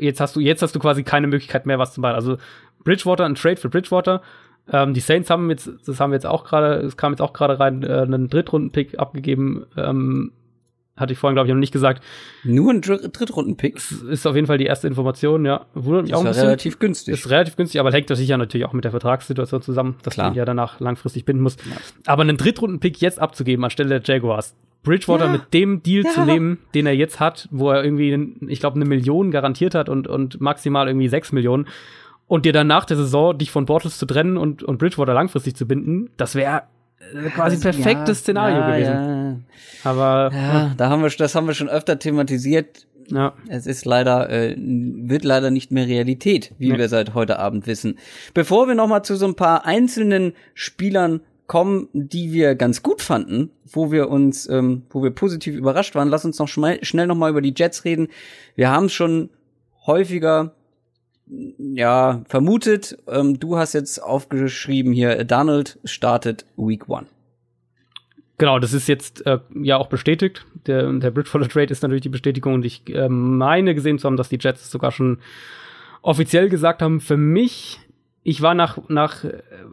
jetzt hast du, jetzt hast du quasi keine Möglichkeit mehr, was zu machen. Also Bridgewater, ein Trade für Bridgewater. Ähm, die Saints haben jetzt, das haben wir jetzt auch gerade, es kam jetzt auch gerade rein, äh, einen Drittrunden-Pick abgegeben ähm, hatte ich vorhin, glaube ich, noch nicht gesagt. Nur ein Dr Drittrunden-Pick? Ist auf jeden Fall die erste Information, ja. Wundert mich auch ein bisschen. relativ günstig. Ist relativ günstig, aber hängt das sicher natürlich auch mit der Vertragssituation zusammen, dass man ja danach langfristig binden muss. Ja. Aber einen Drittrunden-Pick jetzt abzugeben anstelle der Jaguars, Bridgewater ja. mit dem Deal ja. zu nehmen, den er jetzt hat, wo er irgendwie, ich glaube, eine Million garantiert hat und, und maximal irgendwie sechs Millionen, und dir dann nach der Saison dich von Bortles zu trennen und, und Bridgewater langfristig zu binden, das wäre äh, quasi also, perfektes ja, Szenario gewesen. Aber ja, da haben wir, das haben wir schon öfter thematisiert. Ja. Es ist leider, äh, wird leider nicht mehr Realität, wie nee. wir seit heute Abend wissen. Bevor wir nochmal zu so ein paar einzelnen Spielern kommen, die wir ganz gut fanden, wo wir uns, ähm, wo wir positiv überrascht waren, lass uns noch schnell nochmal über die Jets reden. Wir haben schon häufiger ja, vermutet. Ähm, du hast jetzt aufgeschrieben hier, Donald startet Week One. Genau, das ist jetzt äh, ja auch bestätigt. Der, der Bridgewater Trade ist natürlich die Bestätigung und ich äh, meine gesehen zu haben, dass die Jets sogar schon offiziell gesagt haben. Für mich ich war nach, nach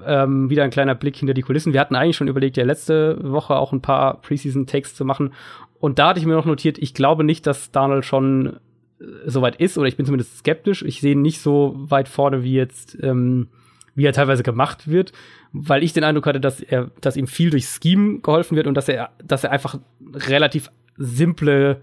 ähm, wieder ein kleiner Blick hinter die Kulissen. Wir hatten eigentlich schon überlegt, ja letzte Woche auch ein paar Preseason-Takes zu machen. Und da hatte ich mir noch notiert, ich glaube nicht, dass Donald schon äh, soweit ist, oder ich bin zumindest skeptisch. Ich sehe ihn nicht so weit vorne, wie jetzt, ähm, wie er teilweise gemacht wird, weil ich den Eindruck hatte, dass er, dass ihm viel durch Scheme geholfen wird und dass er, dass er einfach relativ simple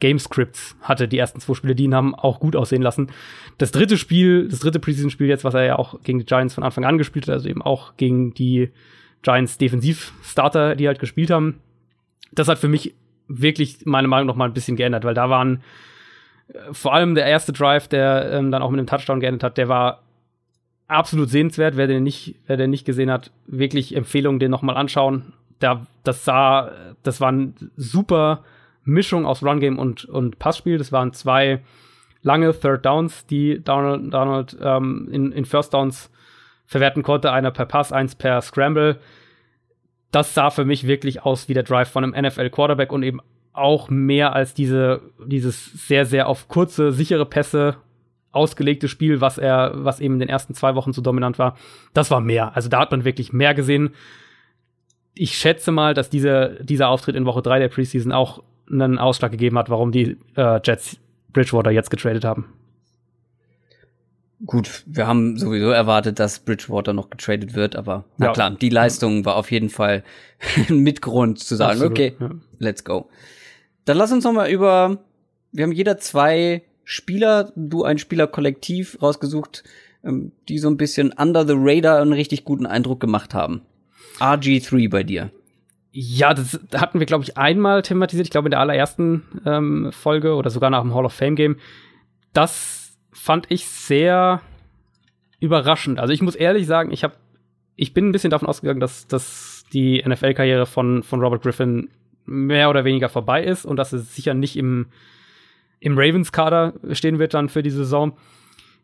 Game-Scripts hatte, die ersten zwei Spiele, die ihn haben auch gut aussehen lassen. Das dritte Spiel, das dritte Preseason-Spiel jetzt, was er ja auch gegen die Giants von Anfang an gespielt hat, also eben auch gegen die Giants Defensiv-Starter, die halt gespielt haben, das hat für mich wirklich meine Meinung noch mal ein bisschen geändert, weil da waren äh, vor allem der erste Drive, der ähm, dann auch mit einem Touchdown geendet hat, der war absolut sehenswert. Wer den nicht, wer den nicht gesehen hat, wirklich Empfehlung, den noch mal anschauen. Da, das sah, das war ein super Mischung aus Run Game und, und Passspiel. Das waren zwei lange Third Downs, die Donald, Donald ähm, in, in First Downs verwerten konnte. Einer per Pass, eins per Scramble. Das sah für mich wirklich aus wie der Drive von einem NFL Quarterback und eben auch mehr als diese, dieses sehr, sehr auf kurze, sichere Pässe ausgelegte Spiel, was er, was eben in den ersten zwei Wochen so dominant war. Das war mehr. Also da hat man wirklich mehr gesehen. Ich schätze mal, dass dieser, dieser Auftritt in Woche drei der Preseason auch einen Ausschlag gegeben hat, warum die äh, Jets Bridgewater jetzt getradet haben. Gut, wir haben sowieso erwartet, dass Bridgewater noch getradet wird, aber na Ja. klar, die Leistung war auf jeden Fall ein Mitgrund zu sagen, Absolut, okay, ja. let's go. Dann lass uns noch mal über, wir haben jeder zwei Spieler, du ein Spielerkollektiv rausgesucht, ähm, die so ein bisschen under the radar einen richtig guten Eindruck gemacht haben. RG3 bei dir. Ja, das hatten wir, glaube ich, einmal thematisiert. Ich glaube, in der allerersten ähm, Folge oder sogar nach dem Hall of Fame Game. Das fand ich sehr überraschend. Also ich muss ehrlich sagen, ich habe, ich bin ein bisschen davon ausgegangen, dass, dass die NFL-Karriere von, von Robert Griffin mehr oder weniger vorbei ist und dass es sicher nicht im, im Ravens-Kader stehen wird dann für die Saison.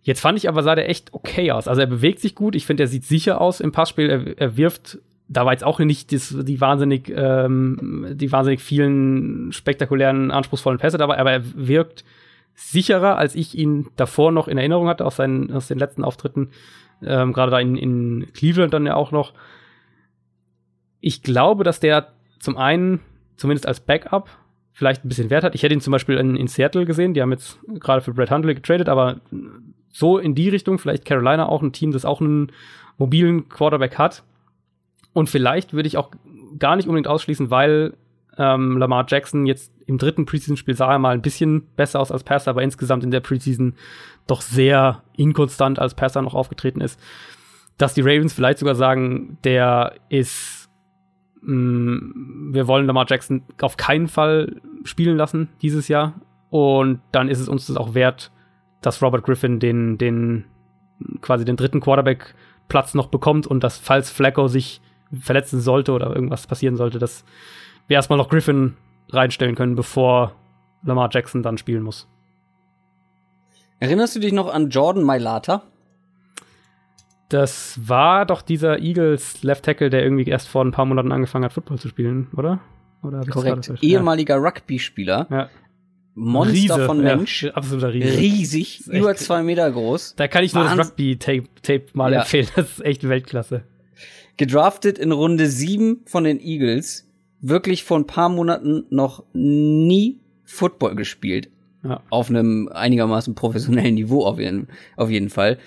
Jetzt fand ich aber, sah der echt okay aus. Also er bewegt sich gut. Ich finde, er sieht sicher aus im Passspiel. Er, er wirft da war jetzt auch nicht das, die wahnsinnig, ähm, die wahnsinnig vielen spektakulären, anspruchsvollen Pässe dabei, aber er wirkt sicherer, als ich ihn davor noch in Erinnerung hatte aus seinen, aus den letzten Auftritten, ähm, gerade da in, in Cleveland dann ja auch noch. Ich glaube, dass der zum einen, zumindest als Backup, vielleicht ein bisschen Wert hat. Ich hätte ihn zum Beispiel in, in Seattle gesehen, die haben jetzt gerade für Brett Hundley getradet, aber so in die Richtung, vielleicht Carolina auch ein Team, das auch einen mobilen Quarterback hat. Und vielleicht würde ich auch gar nicht unbedingt ausschließen, weil ähm, Lamar Jackson jetzt im dritten Preseason-Spiel sah er mal ein bisschen besser aus als Passer, aber insgesamt in der Preseason doch sehr inkonstant als Passer noch aufgetreten ist. Dass die Ravens vielleicht sogar sagen, der ist, wir wollen Lamar Jackson auf keinen Fall spielen lassen dieses Jahr. Und dann ist es uns das auch wert, dass Robert Griffin den, den quasi den dritten Quarterback-Platz noch bekommt und dass, falls Flacco sich verletzen sollte oder irgendwas passieren sollte, dass wir erstmal noch Griffin reinstellen können, bevor Lamar Jackson dann spielen muss. Erinnerst du dich noch an Jordan Mailata? Das war doch dieser Eagles Left Tackle, der irgendwie erst vor ein paar Monaten angefangen hat, Football zu spielen, oder? oder das Korrekt. Ehemaliger Rugby-Spieler. Ja. ja. Monster Riese, von Mensch. Ja, absoluter Riese. Riesig, über zwei Meter groß. Da kann ich nur das Wahnsinn. Rugby-Tape Tape mal Ja. empfehlen. Das ist echt Weltklasse. Gedraftet in Runde 7 von den Eagles. Wirklich vor ein paar Monaten noch nie Football gespielt. Ja. Auf einem einigermaßen professionellen Niveau auf jeden, auf jeden Fall.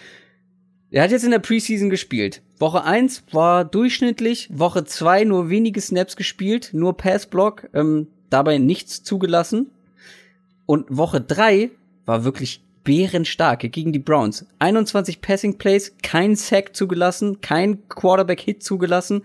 Er hat jetzt in der Preseason gespielt. Woche 1 war durchschnittlich, Woche 2 nur wenige Snaps gespielt, nur Passblock, ähm, dabei nichts zugelassen. Und Woche 3 war wirklich bärenstark gegen die Browns. 21 Passing Plays, kein Sack zugelassen, kein Quarterback-Hit zugelassen.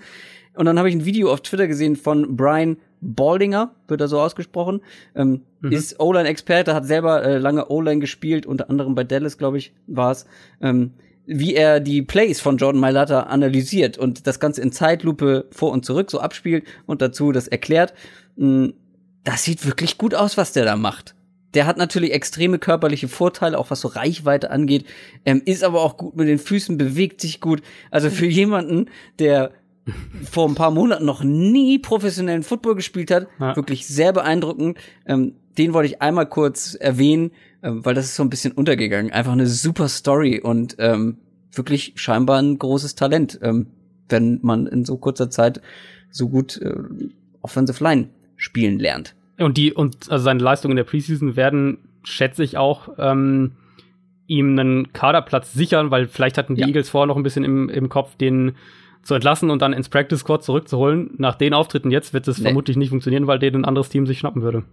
Und dann habe ich ein Video auf Twitter gesehen von Brian Baldinger, wird er so ausgesprochen, ähm, ist O-Line-Experte, hat selber äh, lange O-Line gespielt, unter anderem bei Dallas, glaube ich, war es. Ähm, wie er die Plays von Jordan Mailata analysiert und das Ganze in Zeitlupe vor und zurück so abspielt und dazu das erklärt. Mm, Das sieht wirklich gut aus, was der da macht. Der hat natürlich extreme körperliche Vorteile, auch was so Reichweite angeht, ähm, ist aber auch gut mit den Füßen, bewegt sich gut. Also für jemanden, der vor ein paar Monaten noch nie professionellen Football gespielt hat, Ja. wirklich sehr beeindruckend. Ähm, den wollte ich einmal kurz erwähnen, ähm, weil das ist so ein bisschen untergegangen. Einfach eine super Story und ähm, wirklich scheinbar ein großes Talent, ähm, wenn man in so kurzer Zeit so gut äh, Offensive Line spielen lernt. Und die, und also seine Leistungen in der Preseason werden, schätze ich auch, ähm, ihm einen Kaderplatz sichern, weil vielleicht hatten die ja. Eagles vorher noch ein bisschen im, im Kopf, den zu entlassen und dann ins Practice Squad zurückzuholen. Nach den Auftritten jetzt wird es nee. vermutlich nicht funktionieren, weil den ein anderes Team sich schnappen würde.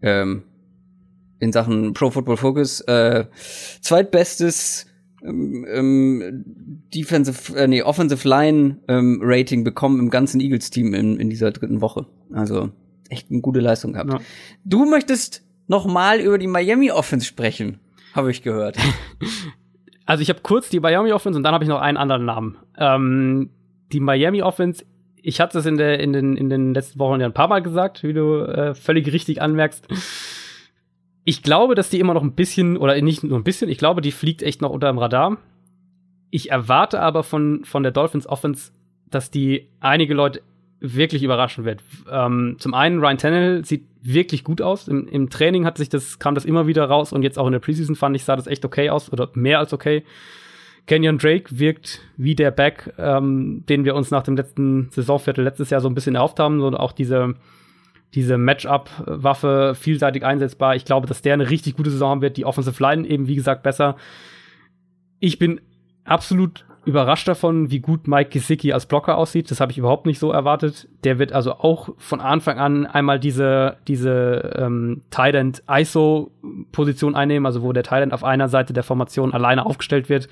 Ähm, in Sachen Pro Football Focus äh, zweitbestes ähm, ähm, Defensive, äh, nee, Offensive Line ähm, Rating bekommen im ganzen Eagles Team in, in dieser dritten Woche. Also echt eine gute Leistung gehabt. Ja. Du möchtest noch mal über die Miami Offense sprechen, habe ich gehört. Also ich habe kurz die Miami Offense und dann habe ich noch einen anderen Namen. Ähm, die Miami Offense, ich hatte es in, der, in, den, in den letzten Wochen ja ein paar Mal gesagt, wie du äh, völlig richtig anmerkst. Ich glaube, dass die immer noch ein bisschen, oder nicht nur ein bisschen, ich glaube, die fliegt echt noch unter dem Radar. Ich erwarte aber von, von der Dolphins Offense, dass die einige Leute wirklich überraschen wird. Ähm, zum einen, Ryan Tannehill sieht wirklich gut aus. Im, Im, Training hat sich das, kam das immer wieder raus und jetzt auch in der Preseason fand ich, sah das echt okay aus oder mehr als okay. Kenyon Drake wirkt wie der Back, ähm, den wir uns nach dem letzten Saisonviertel letztes Jahr so ein bisschen erhofft haben. Und auch diese, diese Matchup-Waffe vielseitig einsetzbar. Ich glaube, dass der eine richtig gute Saison haben wird. Die Offensive Line eben, wie gesagt, besser. Ich bin absolut überrascht davon, wie gut Mike Gesicki als Blocker aussieht. Das habe ich überhaupt nicht so erwartet. Der wird also auch von Anfang an einmal diese, diese ähm, Tight ISO-Position einnehmen, also wo der Tight auf einer Seite der Formation alleine aufgestellt wird,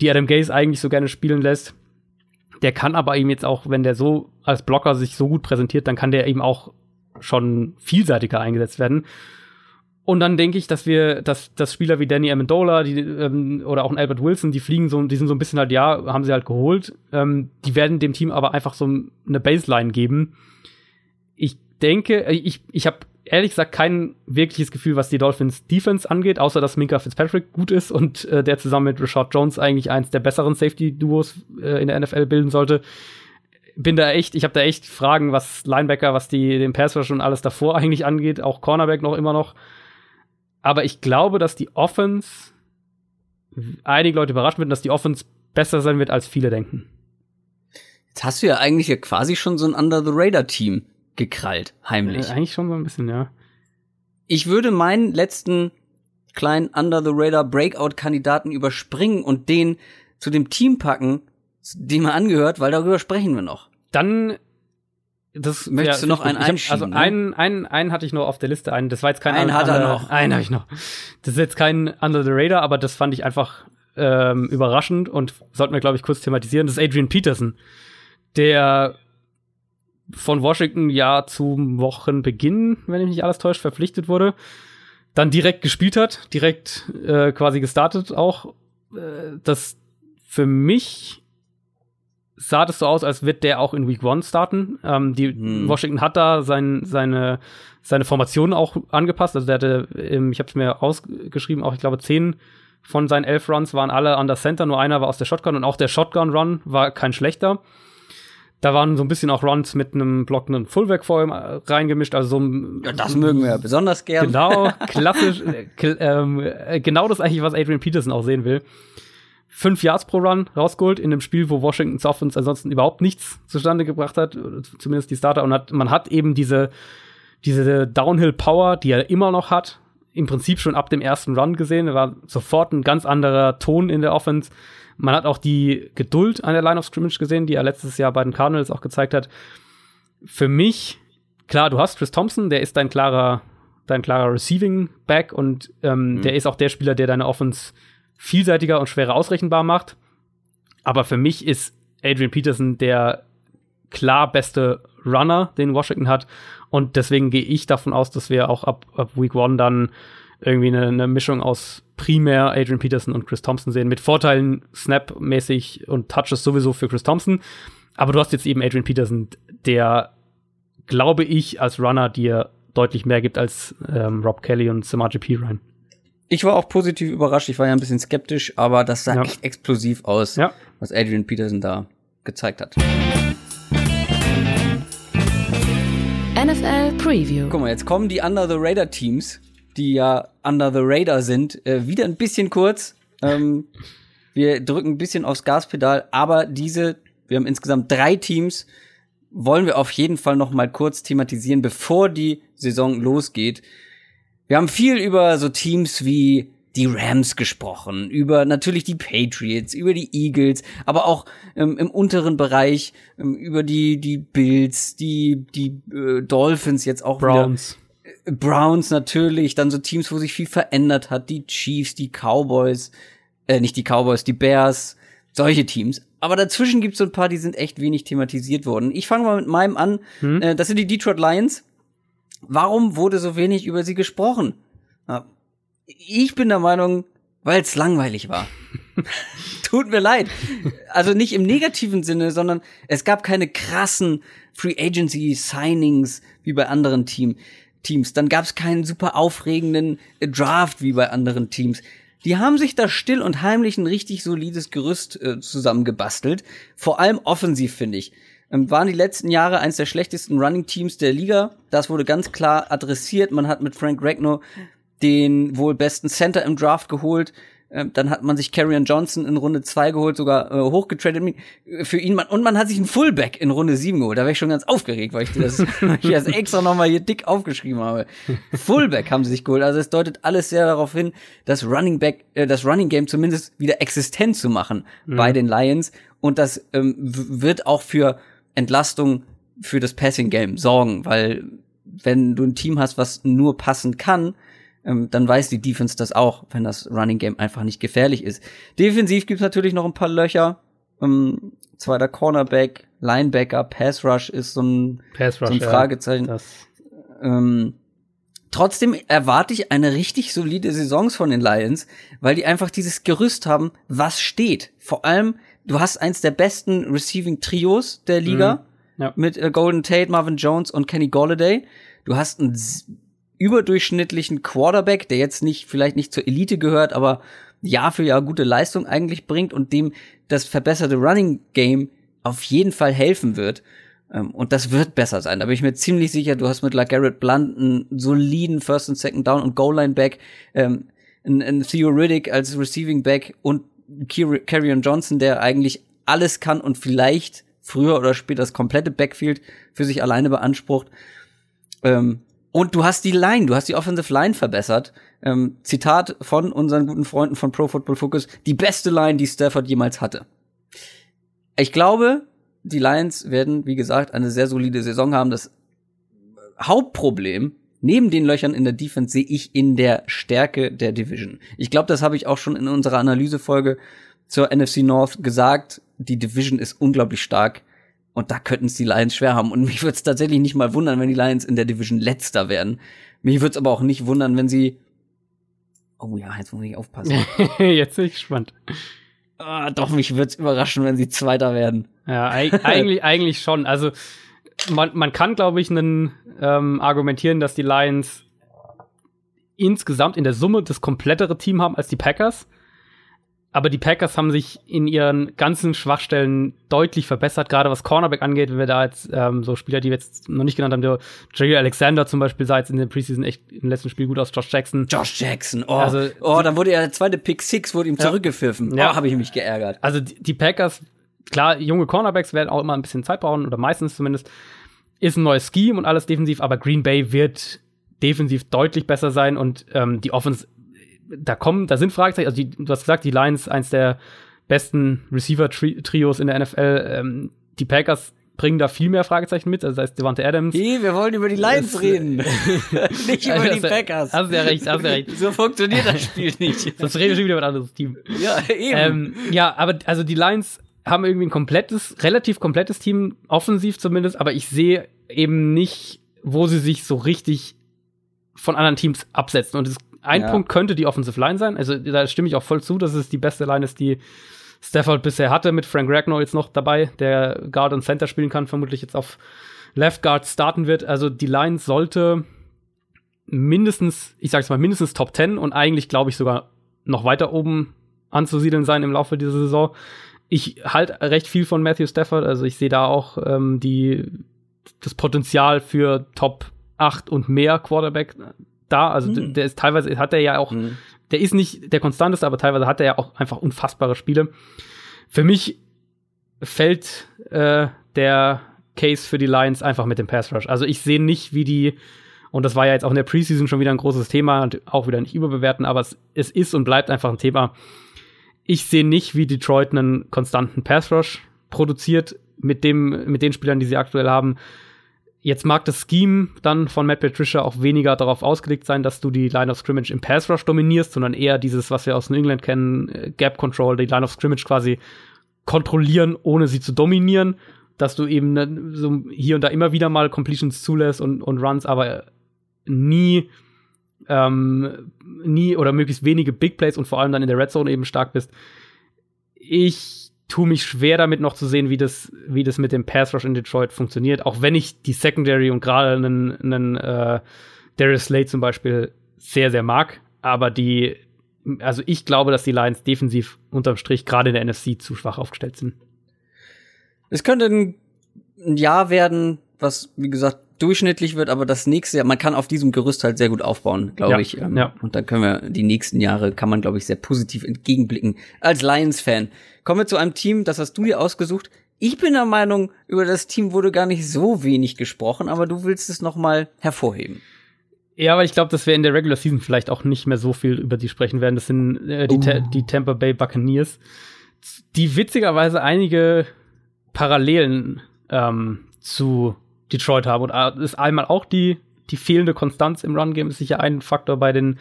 die Adam Gaze eigentlich so gerne spielen lässt. Der kann aber eben jetzt auch, wenn der so als Blocker sich so gut präsentiert, dann kann der eben auch schon vielseitiger eingesetzt werden. Und dann denke ich, dass wir, dass, dass Spieler wie Danny Amendola die, ähm, oder auch ein Albert Wilson, die fliegen so, die sind so ein bisschen halt, ja, haben sie halt geholt. Ähm, die werden dem Team aber einfach so eine Baseline geben. Ich denke, äh, ich, ich habe ehrlich gesagt kein wirkliches Gefühl, was die Dolphins Defense angeht, außer dass Minka Fitzpatrick gut ist und äh, der zusammen mit Rashad Jones eigentlich eins der besseren Safety-Duos äh, in der NFL bilden sollte. Bin da echt, ich habe da echt Fragen, was Linebacker, was die den Pass und alles davor eigentlich angeht, auch Cornerback noch immer noch. Aber ich glaube, dass die Offense einige Leute überrascht wird, dass die Offense besser sein wird, als viele denken. Jetzt hast du ja eigentlich ja quasi schon so ein Under-the-Radar-Team gekrallt, heimlich. Äh, eigentlich schon so ein bisschen, ja. Ich würde meinen letzten kleinen Under-the-Radar-Breakout-Kandidaten überspringen und den zu dem Team packen, dem er angehört, weil darüber sprechen wir noch. Dann das möchtest ja, du noch einen einschieben? Also ne? einen, einen, einen hatte ich nur auf der Liste. Einen, das war jetzt kein. Einen hat er noch. Einen habe ich noch. Das ist jetzt kein Under the Radar, aber das fand ich einfach ähm, überraschend und sollten wir glaube ich kurz thematisieren. Das ist Adrian Peterson, der von Washington ja zum Wochenbeginn, wenn ich nicht alles täuscht, verpflichtet wurde, dann direkt gespielt hat, direkt äh, quasi gestartet auch. Äh, das für mich sah das so aus, als wird der auch in Week One starten. Ähm, die hm. Washington hat da sein, seine, seine Formation auch angepasst. Also der hatte, ich habe es mir ausgeschrieben, auch ich glaube zehn von seinen elf Runs waren alle an der Center, nur einer war aus der Shotgun und auch der Shotgun-Run war kein schlechter. Da waren so ein bisschen auch Runs mit einem blockenden Fullback vor ihm äh, reingemischt. Also so ein, ja, das mögen wir ja besonders gern. Genau, klassisch, äh, ähm, äh, genau das eigentlich, was Adrian Peterson auch sehen will fünf Yards pro Run rausgeholt in einem Spiel, wo Washingtons Offense ansonsten überhaupt nichts zustande gebracht hat, zumindest die Starter. Und hat, man hat eben diese, diese Downhill-Power, die er immer noch hat, im Prinzip schon ab dem ersten Run gesehen. Er war sofort ein ganz anderer Ton in der Offense. Man hat auch die Geduld an der Line of Scrimmage gesehen, die er letztes Jahr bei den Cardinals auch gezeigt hat. Für mich, klar, du hast Chris Thompson, der ist dein klarer, dein klarer Receiving Back und ähm, mhm. der ist auch der Spieler, der deine Offense vielseitiger und schwerer ausrechenbar macht. Aber für mich ist Adrian Peterson der klar beste Runner, den Washington hat. Und deswegen gehe ich davon aus, dass wir auch ab, ab Week One dann irgendwie eine, eine, Mischung aus primär Adrian Peterson und Chris Thompson sehen, mit Vorteilen Snap-mäßig und Touches sowieso für Chris Thompson. Aber du hast jetzt eben Adrian Peterson, der, glaube ich, als Runner dir deutlich mehr gibt als ähm, Rob Kelly und Samaje Ryan. Ich war auch positiv überrascht. Ich war ja ein bisschen skeptisch, aber das sah ja. echt explosiv aus, ja. was Adrian Peterson da gezeigt hat. NFL Preview. Guck mal, jetzt kommen die Under the Radar Teams, die ja Under the Radar sind, äh, wieder ein bisschen kurz. Ähm, Wir drücken ein bisschen aufs Gaspedal, aber diese, wir haben insgesamt drei Teams, wollen wir auf jeden Fall noch mal kurz thematisieren, bevor die Saison losgeht. Wir haben viel über so Teams wie die Rams gesprochen, über natürlich die Patriots, über die Eagles, aber auch ähm, im unteren Bereich ähm, über die die Bills, die die äh, Dolphins jetzt auch Browns. Wieder. Äh, Browns natürlich, dann so Teams, wo sich viel verändert hat, die Chiefs, die Cowboys, äh, nicht die Cowboys, die Bears, solche Teams. Aber dazwischen gibt's so ein paar, die sind echt wenig thematisiert worden. Ich fange mal mit meinem an. Hm? Äh, das sind die Detroit Lions. Warum wurde so wenig über sie gesprochen? Ich bin der Meinung, weil es langweilig war. Tut mir leid. Also nicht im negativen Sinne, sondern es gab keine krassen Free Agency Signings wie bei anderen Team, Teams. Dann gab es keinen super aufregenden Draft wie bei anderen Teams. Die haben sich da still und heimlich ein richtig solides Gerüst äh, zusammengebastelt. Vor allem offensiv, finde ich. Ähm, waren die letzten Jahre eines der schlechtesten Running Teams der Liga. Das wurde ganz klar adressiert. Man hat mit Frank Ragnow den wohl besten Center im Draft geholt. Ähm, dann hat man sich Carrion Johnson in Runde 2 geholt, sogar äh, hochgetradet für ihn. Und man hat sich einen Fullback in Runde 7 geholt. Da wäre ich schon ganz aufgeregt, weil ich das, weil ich das extra nochmal hier dick aufgeschrieben habe. Fullback haben sie sich geholt. Also es deutet alles sehr darauf hin, das Running Back, äh, das Running Game zumindest wieder existent zu machen mhm. bei den Lions. Und das ähm, wird auch für Entlastung für das Passing Game sorgen, weil wenn du ein Team hast, was nur passen kann, ähm, dann weiß die Defense das auch, wenn das Running Game einfach nicht gefährlich ist. Defensiv gibt's natürlich noch ein paar Löcher. Ähm, zweiter Cornerback, Linebacker, Pass Rush ist so ein, Pass Rush, so ein Fragezeichen. Ja, ähm, trotzdem erwarte ich eine richtig solide Saison von den Lions, weil die einfach dieses Gerüst haben, was steht. Vor allem, du hast eins der besten Receiving Trios der Liga mhm, ja. mit äh, Golden Tate, Marvin Jones und Kenny Golladay. Du hast ein überdurchschnittlichen Quarterback, der jetzt nicht, vielleicht nicht zur Elite gehört, aber Jahr für Jahr gute Leistung eigentlich bringt und dem das verbesserte Running Game auf jeden Fall helfen wird. Ähm, und das wird besser sein. Da bin ich mir ziemlich sicher, du hast mit LaGarrett Blunt einen soliden First und Second Down und Goal Line Back, ähm, ein, Theo Riddick als Receiving Back und Carrion Johnson, der eigentlich alles kann und vielleicht früher oder später das komplette Backfield für sich alleine beansprucht. Ähm, und du hast die Line, du hast die Offensive Line verbessert. Ähm, Zitat von unseren guten Freunden von Pro Football Focus, die beste Line, die Stafford jemals hatte. Ich glaube, die Lions werden, wie gesagt, eine sehr solide Saison haben. Das Hauptproblem neben den Löchern in der Defense sehe ich in der Stärke der Division. Ich glaube, das habe ich auch schon in unserer Analysefolge zur NFC North gesagt. Die Division ist unglaublich stark. Und da könnten es die Lions schwer haben. Und mich würde es tatsächlich nicht mal wundern, wenn die Lions in der Division letzter werden. Mich würde es aber auch nicht wundern, wenn sie. Oh ja, jetzt muss ich aufpassen. jetzt bin ich gespannt. Ah, doch, mich würde es überraschen, wenn sie Zweiter werden. Ja, eigentlich, eigentlich schon. Also man, man kann, glaube ich, einen, ähm, argumentieren, dass die Lions insgesamt in der Summe das komplettere Team haben als die Packers aber die Packers haben sich in ihren ganzen Schwachstellen deutlich verbessert, gerade was Cornerback angeht, wenn wir da jetzt ähm, so Spieler, die wir jetzt noch nicht genannt haben, der Jerry Alexander zum Beispiel sah jetzt in der Preseason echt im letzten Spiel gut aus, Josh Jackson. Josh Jackson, oh, also, oh dann wurde ja der zweite Pick Six, wurde ihm ja. zurückgepfiffen. Ja, oh, habe ich mich geärgert. Also die, die Packers, klar, junge Cornerbacks werden auch immer ein bisschen Zeit brauchen, oder meistens zumindest, ist ein neues Scheme und alles defensiv, aber Green Bay wird defensiv deutlich besser sein und ähm, die Offense da kommen, da sind Fragezeichen. Also die, du hast gesagt, die Lions eins der besten Receiver-Trios in der NFL. Ähm, die Packers bringen da viel mehr Fragezeichen mit. Also das heißt Devante Adams. Nee, wir wollen über die Lions das, reden. nicht über also, die Packers. Hast du ja recht, hast du ja recht. so funktioniert das Spiel nicht. Sonst reden wir schon wieder über ein anderes Team. Ja, eben. Ähm, ja, aber also die Lions haben irgendwie ein komplettes, relativ komplettes Team, offensiv zumindest, aber ich sehe eben nicht, wo sie sich so richtig von anderen Teams absetzen. Und ein ja. Punkt könnte die Offensive Line sein. Also da stimme ich auch voll zu, dass es die beste Line ist, die Stafford bisher hatte, mit Frank Ragnow jetzt noch dabei, der Guard und Center spielen kann, vermutlich jetzt auf Left Guard starten wird. Also die Line sollte mindestens, ich sag's mal, mindestens Top 10 und eigentlich glaube ich sogar noch weiter oben anzusiedeln sein im Laufe dieser Saison. Ich halte recht viel von Matthew Stafford, also ich sehe da auch ähm, die, das Potenzial für Top 8 und mehr Quarterback da. Also mhm. der ist teilweise hat er ja auch, mhm. der ist nicht der konstanteste, aber teilweise hat er ja auch einfach unfassbare Spiele. Für mich fällt äh, der Case für die Lions einfach mit dem Pass Rush. Also ich sehe nicht, wie die und das war ja jetzt auch in der Preseason schon wieder ein großes Thema und auch wieder nicht überbewerten, aber es, es ist und bleibt einfach ein Thema. Ich sehe nicht, wie Detroit einen konstanten Pass Rush produziert mit dem, mit den Spielern, die sie aktuell haben. Jetzt mag das Scheme dann von Matt Patricia auch weniger darauf ausgelegt sein, dass du die Line of Scrimmage im Pass Rush dominierst, sondern eher dieses, was wir aus New England kennen, äh, Gap Control, die Line of Scrimmage quasi kontrollieren, ohne sie zu dominieren, dass du eben ne, so hier und da immer wieder mal Completions zulässt und, und Runs, aber nie ähm, nie oder möglichst wenige Big Plays und vor allem dann in der Red Zone eben stark bist. Ich tue mich schwer damit noch zu sehen, wie das, wie das mit dem Pass Rush in Detroit funktioniert, auch wenn ich die Secondary und gerade einen, einen äh, Darius Slade zum Beispiel sehr, sehr mag. Aber die, also ich glaube, dass die Lions defensiv unterm Strich gerade in der NFC zu schwach aufgestellt sind. Es könnte ein Jahr werden, was, wie gesagt, durchschnittlich wird, aber das nächste Jahr, man kann auf diesem Gerüst halt sehr gut aufbauen, glaube ja, ich. Ähm, ja. Und dann können wir die nächsten Jahre, kann man, glaube ich, sehr positiv entgegenblicken. Als Lions-Fan. Kommen wir zu einem Team, das hast du dir ausgesucht. Ich bin der Meinung, über das Team wurde gar nicht so wenig gesprochen, aber du willst es noch mal hervorheben. Ja, aber ich glaube, dass wir in der Regular Season vielleicht auch nicht mehr so viel über die sprechen werden. Das sind äh, die, uh. die Tampa Bay Buccaneers, die witzigerweise einige Parallelen ähm, zu Detroit haben. Und äh, ist einmal auch die, die fehlende Konstanz im Run-Game ist sicher ein Faktor bei den,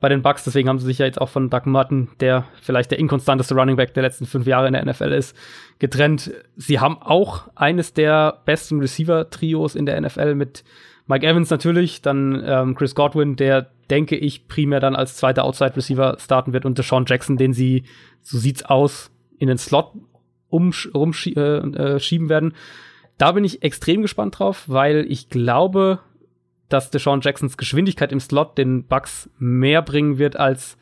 bei den Bucks. Deswegen haben sie sich ja jetzt auch von Doug Martin, der vielleicht der inkonstanteste Running Back der letzten fünf Jahre in der NFL ist, getrennt. Sie haben auch eines der besten Receiver-Trios in der NFL mit Mike Evans natürlich, dann ähm, Chris Godwin, der denke ich primär dann als zweiter Outside-Receiver starten wird und Deshaun Jackson, den sie, so sieht's aus, in den Slot umschieben äh, äh, werden. Da bin ich extrem gespannt drauf, weil ich glaube, dass Deshaun Jacksons Geschwindigkeit im Slot den Bucks mehr bringen wird als,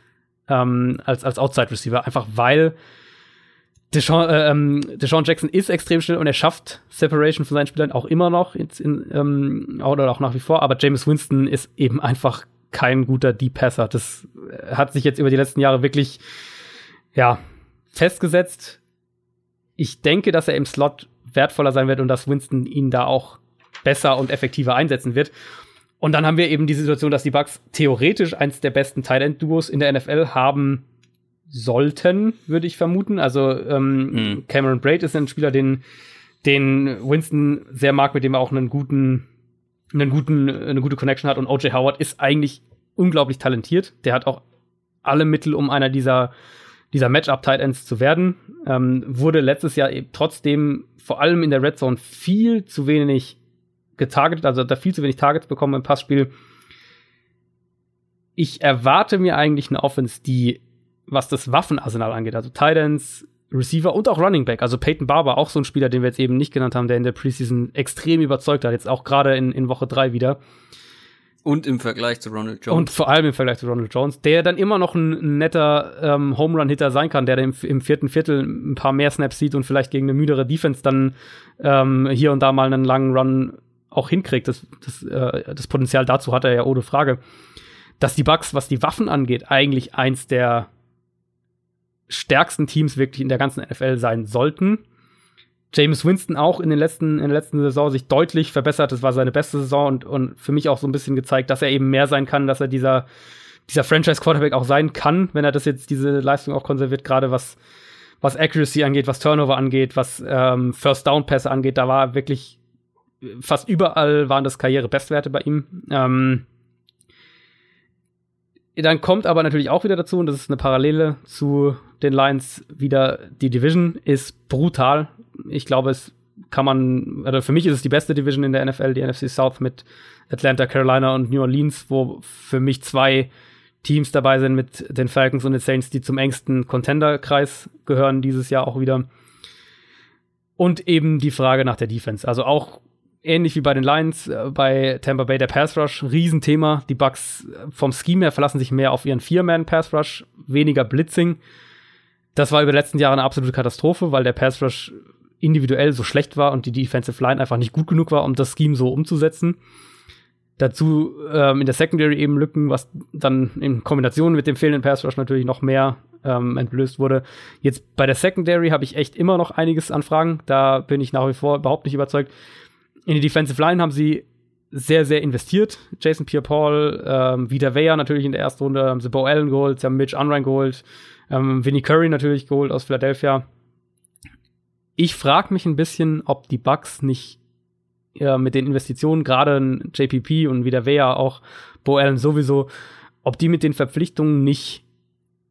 ähm, als, als Outside Receiver. Einfach weil Deshaun, äh, ähm, Deshaun Jackson ist extrem schnell und er schafft Separation von seinen Spielern auch immer noch jetzt in, ähm, oder auch nach wie vor. Aber James Winston ist eben einfach kein guter Deep Passer. Das hat sich jetzt über die letzten Jahre wirklich, ja, festgesetzt. Ich denke, dass er im Slot wertvoller sein wird und dass Winston ihn da auch besser und effektiver einsetzen wird. Und dann haben wir eben die Situation, dass die Bucks theoretisch eins der besten Tight End Duos in der NFL haben sollten, würde ich vermuten. Also ähm, mhm. Cameron Braid ist ein Spieler, den den Winston sehr mag, mit dem er auch einen guten einen guten eine gute Connection hat und OJ Howard ist eigentlich unglaublich talentiert. Der hat auch alle Mittel, um einer dieser dieser Matchup Tight Ends zu werden. Ähm, wurde letztes Jahr eben trotzdem vor allem in der Red Zone viel zu wenig getargetet, also da viel zu wenig Targets bekommen im Passspiel. Ich erwarte mir eigentlich eine Offense, die, was das Waffenarsenal angeht, also Titans, Receiver und auch Running Back. Also Peyton Barber, auch so ein Spieler, den wir jetzt eben nicht genannt haben, der in der Preseason extrem überzeugt hat, jetzt auch gerade in, in Woche drei wieder. Und im Vergleich zu Ronald Jones. Und vor allem im Vergleich zu Ronald Jones, der dann immer noch ein netter ähm, Home Run-Hitter sein kann, der im, im, vierten Viertel ein paar mehr Snaps sieht und vielleicht gegen eine müdere Defense dann ähm, hier und da mal einen langen Run auch hinkriegt. Das, das, äh, das Potenzial dazu hat er ja ohne Frage. Dass die Bucks, was die Waffen angeht, eigentlich eins der stärksten Teams wirklich in der ganzen NFL sein sollten. James Winston auch in den letzten, in der letzten Saison sich deutlich verbessert. Das war seine beste Saison und, und für mich auch so ein bisschen gezeigt, dass er eben mehr sein kann, dass er dieser, dieser Franchise-Quarterback auch sein kann, wenn er das jetzt, diese Leistung auch konserviert, gerade was, was Accuracy angeht, was Turnover angeht, was ähm, First-Down-Pässe angeht. Da war wirklich fast überall waren das Karriere-Bestwerte bei ihm. Ähm, dann kommt aber natürlich auch wieder dazu, und das ist eine Parallele zu den Lions, wieder die Division ist brutal ich glaube, es kann man, also für mich ist es die beste Division in der NFL, die NFC South mit Atlanta, Carolina und New Orleans, wo für mich zwei Teams dabei sind mit den Falcons und den Saints, die zum engsten Contender-Kreis gehören dieses Jahr auch wieder. Und eben die Frage nach der Defense. Also auch ähnlich wie bei den Lions, äh, bei Tampa Bay der Pass Rush, Riesenthema. Die Bucks äh, vom Scheme her verlassen sich mehr auf ihren Vier-Man Pass Rush, weniger Blitzing. Das war über die letzten Jahre eine absolute Katastrophe, weil der Pass Rush individuell so schlecht war und die Defensive Line einfach nicht gut genug war, um das Scheme so umzusetzen. Dazu ähm, in der Secondary eben Lücken, was dann in Kombination mit dem fehlenden Pass Rush natürlich noch mehr ähm, entblößt wurde. Jetzt bei der Secondary habe ich echt immer noch einiges an Fragen. Da bin ich nach wie vor überhaupt nicht überzeugt. In die Defensive Line haben sie sehr, sehr investiert. Jason Pierre-Paul, ähm, Vida Weyer natürlich in der ersten Runde, haben sie Bo Allen geholt, sie haben Mitch Unrein geholt, ähm, Vinnie Curry natürlich geholt aus Philadelphia. Ich frage mich ein bisschen, ob die Bucks nicht äh, mit den Investitionen, gerade JPP und Vida Weyer auch, Bo Allen sowieso, ob die mit den Verpflichtungen nicht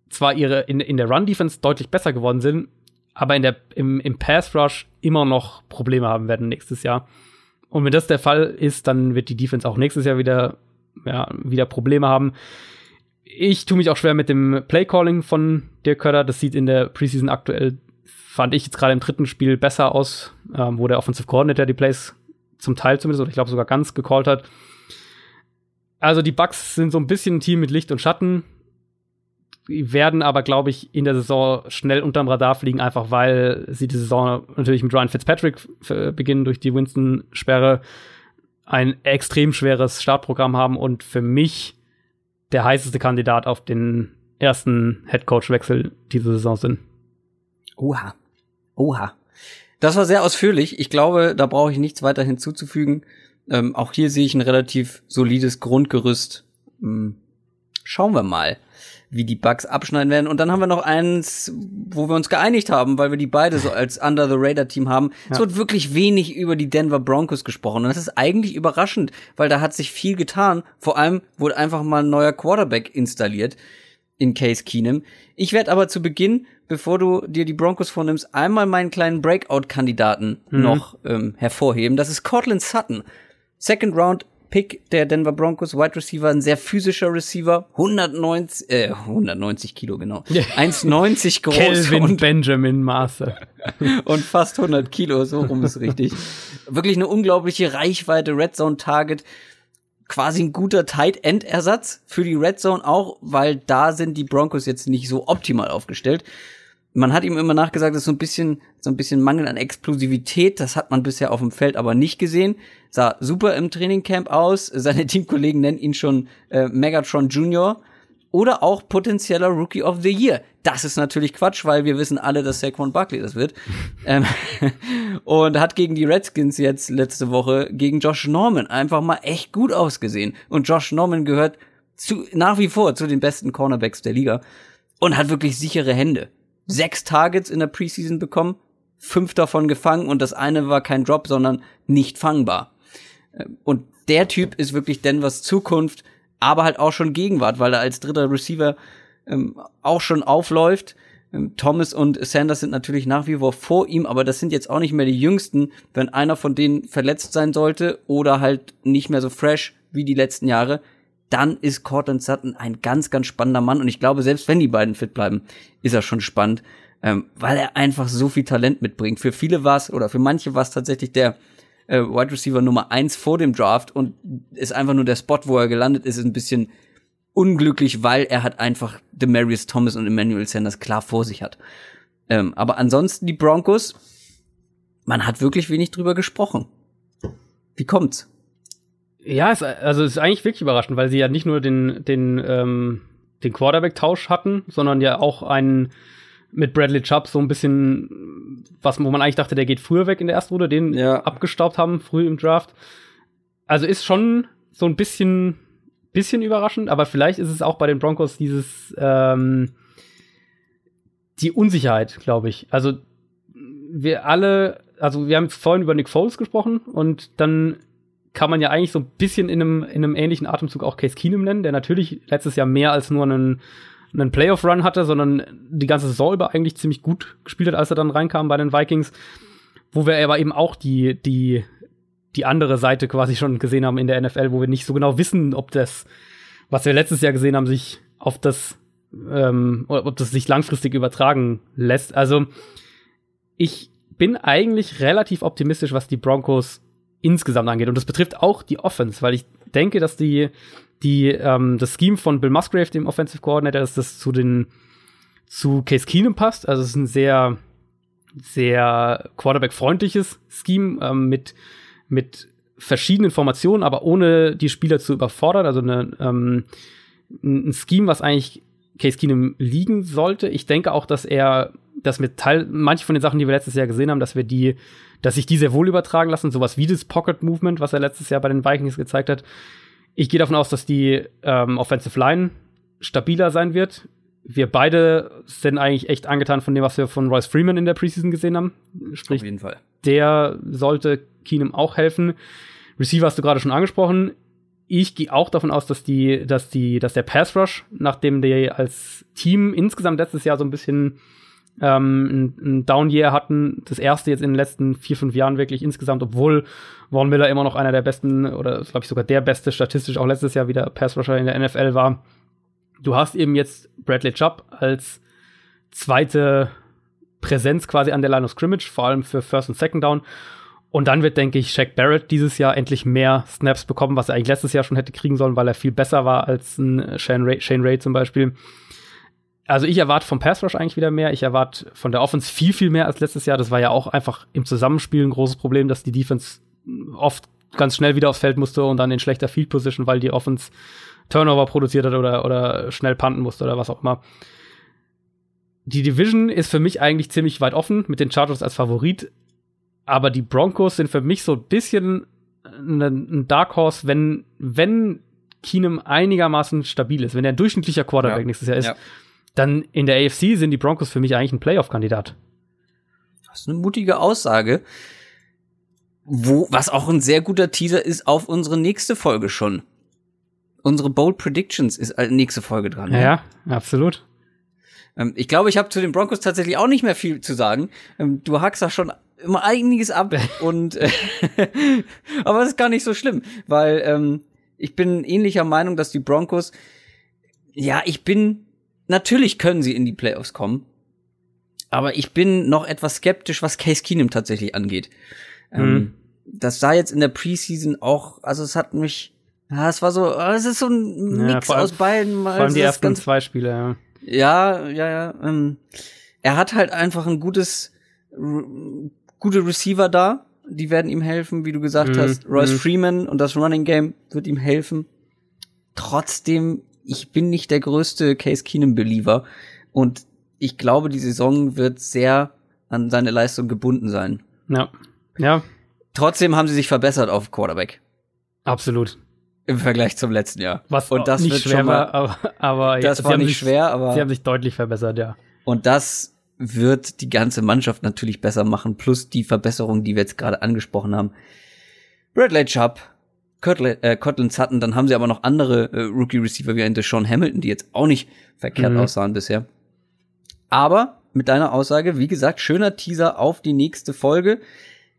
zwar ihre in, in der Run-Defense deutlich besser geworden sind, aber in der, im, im Pass-Rush immer noch Probleme haben werden nächstes Jahr. Und wenn das der Fall ist, dann wird die Defense auch nächstes Jahr wieder, ja, wieder Probleme haben. Ich tue mich auch schwer mit dem Play-Calling von Dirk Kötter. Das sieht in der Preseason aktuell, fand ich jetzt gerade im dritten Spiel besser aus, ähm, wo der Offensive Coordinator die Plays zum Teil zumindest, oder ich glaube sogar ganz gecallt hat. Also die Bucks sind so ein bisschen ein Team mit Licht und Schatten werden aber, glaube ich, in der Saison schnell unterm Radar fliegen, einfach weil sie die Saison natürlich mit Ryan Fitzpatrick beginnen durch die Winston-Sperre ein extrem schweres Startprogramm haben und für mich der heißeste Kandidat auf den ersten Headcoach-Wechsel diese Saison sind. Oha. Oha. Das war sehr ausführlich. Ich glaube, da brauche ich nichts weiter hinzuzufügen. Ähm, auch hier sehe ich ein relativ solides Grundgerüst. Hm. Schauen wir mal wie die Bugs abschneiden werden. Und dann haben wir noch eins, wo wir uns geeinigt haben, weil wir die beide so als Under the Radar Team haben. Ja. Es wird wirklich wenig über die Denver Broncos gesprochen. Und das ist eigentlich überraschend, weil da hat sich viel getan. Vor allem wurde einfach mal ein neuer Quarterback installiert in Case Keenum. Ich werde aber zu Beginn, bevor du dir die Broncos vornimmst, einmal meinen kleinen Breakout-Kandidaten mhm. noch ähm, hervorheben. Das ist Cortland Sutton. Second Round Pick der Denver Broncos, Wide Receiver, ein sehr physischer Receiver, 190, äh, 190 Kilo, genau. 1,90 groß. Kelvin und Benjamin Maße. und fast 100 Kilo, so rum ist richtig. Wirklich eine unglaubliche Reichweite, Red Zone Target. Quasi ein guter Tight End Ersatz für die Red Zone auch, weil da sind die Broncos jetzt nicht so optimal aufgestellt man hat ihm immer nachgesagt, das ist so ein bisschen, so ein bisschen Mangel an Explosivität. Das hat man bisher auf dem Feld aber nicht gesehen. Sah super im Trainingcamp aus. Seine Teamkollegen nennen ihn schon äh, Megatron Junior. Oder auch potenzieller Rookie of the Year. Das ist natürlich Quatsch, weil wir wissen alle, dass Saquon Barkley das wird. ähm, und hat gegen die Redskins jetzt letzte Woche gegen Josh Norman einfach mal echt gut ausgesehen. Und Josh Norman gehört zu, nach wie vor zu den besten Cornerbacks der Liga und hat wirklich sichere Hände sechs Targets in der Preseason bekommen, fünf davon gefangen und das eine war kein Drop, sondern nicht fangbar. Äh, und der Typ ist wirklich Denvers Zukunft, aber halt auch schon Gegenwart, weil er als dritter Receiver ähm, auch schon aufläuft. Ähm, Thomas und Sanders sind natürlich nach wie vor vor ihm, aber das sind jetzt auch nicht mehr die jüngsten. Wenn einer von denen verletzt sein sollte oder halt nicht mehr so fresh wie die letzten Jahre, dann ist Cortland Sutton ein ganz, ganz spannender Mann. Und ich glaube, selbst wenn die beiden fit bleiben, ist er schon spannend, ähm, weil er einfach so viel Talent mitbringt. Für viele war es, oder für manche war es tatsächlich der äh, Wide Receiver Nummer eins vor dem Draft und ist einfach nur der Spot, wo er gelandet ist, ist ein bisschen unglücklich, weil er hat einfach Demarius Thomas und Emmanuel Sanders klar vor sich hat. Ähm, aber ansonsten die Broncos, man hat wirklich wenig drüber gesprochen. Wie kommt's? Ja, es, also es ist eigentlich wirklich überraschend, weil sie ja nicht nur den, den, ähm, den Quarterback-Tausch hatten, sondern ja auch einen mit Bradley Chubb so ein bisschen, was, wo man eigentlich dachte, der geht früher weg in der ersten Runde, den ja. abgestaubt haben, früh im Draft. Also ist schon so ein bisschen, bisschen überraschend, aber vielleicht ist es auch bei den Broncos dieses, ähm, die Unsicherheit, glaube ich. Also wir alle, also wir haben vorhin über Nick Foles gesprochen und dann kann man ja eigentlich so ein bisschen in einem, in einem ähnlichen Atemzug auch Case Keenum nennen, der natürlich letztes Jahr mehr als nur einen, einen Playoff-Run hatte, sondern die ganze Saison über eigentlich ziemlich gut gespielt hat, als er dann reinkam bei den Vikings, wo wir aber eben auch die, die, die andere Seite quasi schon gesehen haben in der NFL, wo wir nicht so genau wissen, ob das, was wir letztes Jahr gesehen haben, sich auf das, ähm, ob das sich langfristig übertragen lässt. Also ich bin eigentlich relativ optimistisch, was die Broncos insgesamt angeht. Und das betrifft auch die Offense, weil ich denke, dass die, die, ähm, das Scheme von Bill Musgrave, dem Offensive Coordinator, dass das zu den, zu Case Keenum passt. Also es ist ein sehr, sehr Quarterback-freundliches Scheme ähm, mit, mit verschiedenen Formationen, aber ohne die Spieler zu überfordern. Also eine, ähm, ein Scheme, was eigentlich Case Keenum liegen sollte. Ich denke auch, dass er, dass wir Teil, manche von den Sachen, die wir letztes Jahr gesehen haben, dass wir die, dass sich die sehr wohl übertragen lassen. Sowas wie das Pocket Movement, was er letztes Jahr bei den Vikings gezeigt hat. Ich gehe davon aus, dass die ähm, Offensive Line stabiler sein wird. Wir beide sind eigentlich echt angetan von dem, was wir von Royce Freeman in der Preseason gesehen haben. Sprich, Auf jeden Fall. der sollte Keenum auch helfen. Receiver hast du gerade schon angesprochen. Ich gehe auch davon aus, dass die, dass die, dass der Pass Rush, nachdem die als Team insgesamt letztes Jahr so ein bisschen ähm, ein, ein Down Year hatten, das erste jetzt in den letzten vier fünf Jahren wirklich insgesamt, obwohl Vaughn Miller immer noch einer der besten oder glaube ich sogar der beste statistisch auch letztes Jahr wieder Pass Rusher in der NFL war. Du hast eben jetzt Bradley Chubb als zweite Präsenz quasi an der Line of Scrimmage, vor allem für First und Second Down. Und dann wird, denke ich, Shaq Barrett dieses Jahr endlich mehr Snaps bekommen, was er eigentlich letztes Jahr schon hätte kriegen sollen, weil er viel besser war als ein Shane Ray, Shane Ray zum Beispiel. Also ich erwarte vom Pass Rush eigentlich wieder mehr. Ich erwarte von der Offense viel, viel mehr als letztes Jahr. Das war ja auch einfach im Zusammenspiel ein großes Problem, dass die Defense oft ganz schnell wieder aufs Feld musste und dann in schlechter Field Position, weil die Offense Turnover produziert hat oder, oder schnell panten musste oder was auch immer. Die Division ist für mich eigentlich ziemlich weit offen mit den Chargers als Favorit. Aber die Broncos sind für mich so ein bisschen ein Dark Horse, wenn, wenn Keenum einigermaßen stabil ist, wenn er ein durchschnittlicher Quarterback Ja. nächstes Jahr ist, Ja. Dann in der AFC sind die Broncos für mich eigentlich ein Playoff-Kandidat. Das ist eine mutige Aussage. Wo, was auch ein sehr guter Teaser ist auf unsere nächste Folge schon. Unsere Bold Predictions ist als nächste Folge dran. ne? Ja, absolut. Ähm, ich glaube, ich habe zu den Broncos tatsächlich auch nicht mehr viel zu sagen. Ähm, du hackst da schon immer einiges ab und äh, aber das ist gar nicht so schlimm, weil ähm, ich bin ähnlicher Meinung, dass die Broncos ja, ich bin natürlich können sie in die Playoffs kommen, aber ich bin noch etwas skeptisch, was Case Keenum tatsächlich angeht. Ähm, Mhm. das sah jetzt in der Preseason auch, also es hat mich ja, es war so, äh, es ist so ein Ja, Mix allem- aus beiden. Vor allem die ersten ganz zwei Spiele, ja. ja, ja, ja. Ähm, er hat halt einfach ein gutes, gute Receiver da. Die werden ihm helfen, wie du gesagt Mhm, hast. Royce mhm. Freeman und das Running Game wird ihm helfen. Trotzdem, ich bin nicht der größte Case Keenum Believer und ich glaube, die Saison wird sehr an seine Leistung gebunden sein. Ja, ja, Trotzdem haben sie sich verbessert auf Quarterback absolut. im Vergleich zum letzten Jahr. Was und das nicht wird schwer schon mal, war, aber, aber das war nicht sich, schwer, aber Sie haben sich deutlich verbessert, ja. Und das wird die ganze Mannschaft natürlich besser machen, plus die Verbesserungen, die wir jetzt gerade angesprochen haben. Bradley Chubb, Cortland, äh, Cortland Sutton, dann haben sie aber noch andere äh, Rookie-Receiver wie ein Deshaun Hamilton, die jetzt auch nicht verkehrt Mhm. aussahen bisher. Aber mit deiner Aussage, wie gesagt, schöner Teaser auf die nächste Folge.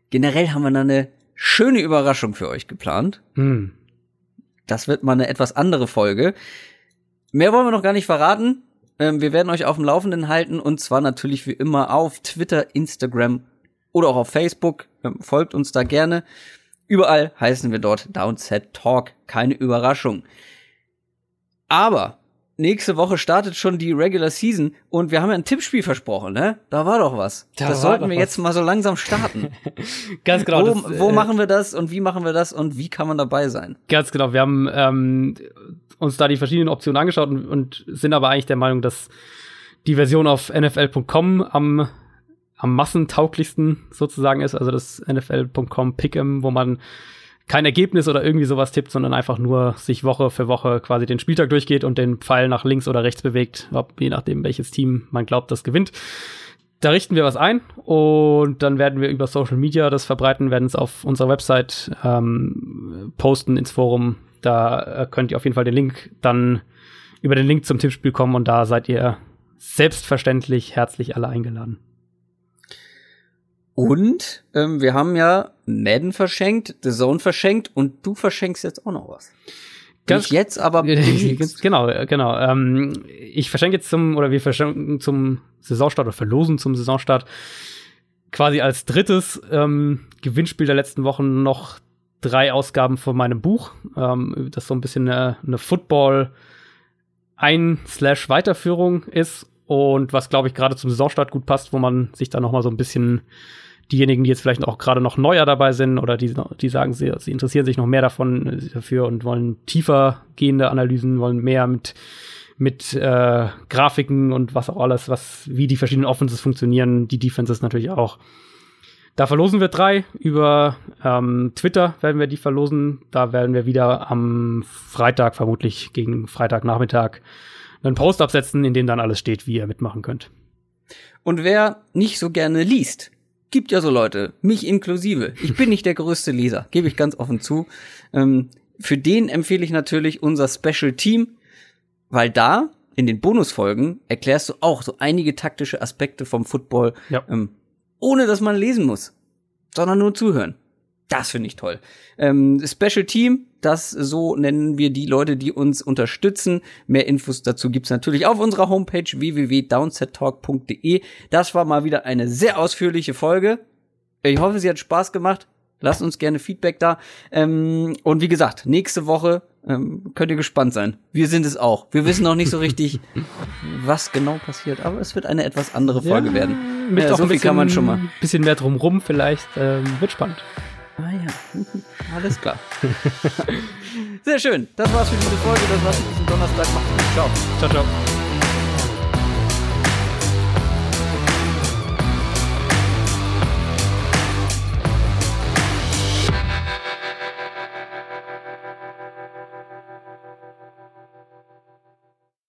Generell haben wir da eine schöne Überraschung für euch geplant. Hm. Das wird mal eine etwas andere Folge. Mehr wollen wir noch gar nicht verraten. Ähm, wir werden euch auf dem Laufenden halten und zwar natürlich wie immer auf Twitter, Instagram oder auch auf Facebook. Ähm, folgt uns da gerne. Überall heißen wir dort Downset Talk. Keine Überraschung. Aber nächste Woche startet schon die Regular Season und wir haben ja ein Tippspiel versprochen, ne? Da war doch was. Da das sollten wir was. jetzt mal so langsam starten. Ganz genau. wo das, wo äh, machen wir das und wie machen wir das und wie kann man dabei sein? Ganz genau. Wir haben ähm, uns da die verschiedenen Optionen angeschaut und, und sind aber eigentlich der Meinung, dass die Version auf NFL.com am, am massentauglichsten sozusagen ist. Also das NFL.com Pick'em, wo man kein Ergebnis oder irgendwie sowas tippt, sondern einfach nur sich Woche für Woche quasi den Spieltag durchgeht und den Pfeil nach links oder rechts bewegt, je nachdem, welches Team man glaubt, das gewinnt. Da richten wir was ein und dann werden wir über Social Media das verbreiten, werden es auf unserer Website ähm, posten ins Forum. Da äh, könnt ihr auf jeden Fall den Link dann über den Link zum Tippspiel kommen und da seid ihr selbstverständlich herzlich alle eingeladen. Und ähm, wir haben ja Madden verschenkt, The Zone verschenkt und du verschenkst jetzt auch noch was. Ganz- Nicht jetzt, aber demnächst. genau, äh, genau. Ähm, ich verschenke jetzt zum, oder wir verschenken zum Saisonstart oder verlosen zum Saisonstart quasi als drittes ähm, Gewinnspiel der letzten Wochen noch drei Ausgaben von meinem Buch. Ähm, das so ein bisschen eine, eine Football ein slash Weiterführung ist und was glaube ich gerade zum Saisonstart gut passt, wo man sich da noch mal so ein bisschen diejenigen, die jetzt vielleicht auch gerade noch neuer dabei sind oder die, die sagen, sie, sie interessieren sich noch mehr davon äh, dafür und wollen tiefer gehende Analysen, wollen mehr mit mit äh, Grafiken und was auch alles, was wie die verschiedenen Offenses funktionieren, die Defenses natürlich auch. Da verlosen wir drei. Über ähm, Twitter werden wir die verlosen. Da werden wir wieder am Freitag, vermutlich gegen Freitagnachmittag, einen Post absetzen, in dem dann alles steht, wie ihr mitmachen könnt. Und wer nicht so gerne liest, gibt ja so Leute, mich inklusive. Ich bin nicht der größte Leser, gebe ich ganz offen zu. Ähm, für den empfehle ich natürlich unser Special Team, weil da in den Bonusfolgen erklärst du auch so einige taktische Aspekte vom Football, ja. ähm, ohne dass man lesen muss, sondern nur zuhören. Das finde ich toll. Ähm, Special Team, das so nennen wir die Leute, die uns unterstützen. Mehr Infos dazu gibt's natürlich auf unserer Homepage www.downsettalk.de. Das war mal wieder eine sehr ausführliche Folge. Ich hoffe, sie hat Spaß gemacht. Lasst uns gerne Feedback da. Ähm, und wie gesagt, nächste Woche ähm, könnt ihr gespannt sein. Wir sind es auch. Wir wissen noch nicht so richtig, was genau passiert, aber es wird eine etwas andere Folge ja, werden. Mit ja, so viel bisschen, kann man schon mal. Bisschen mehr drumrum vielleicht. Ähm, wird spannend. Ah ja, alles klar. Sehr schön. Das war's für diese Folge. Das war's für diesen Donnerstag. Macht's gut. Ciao. Ciao, ciao.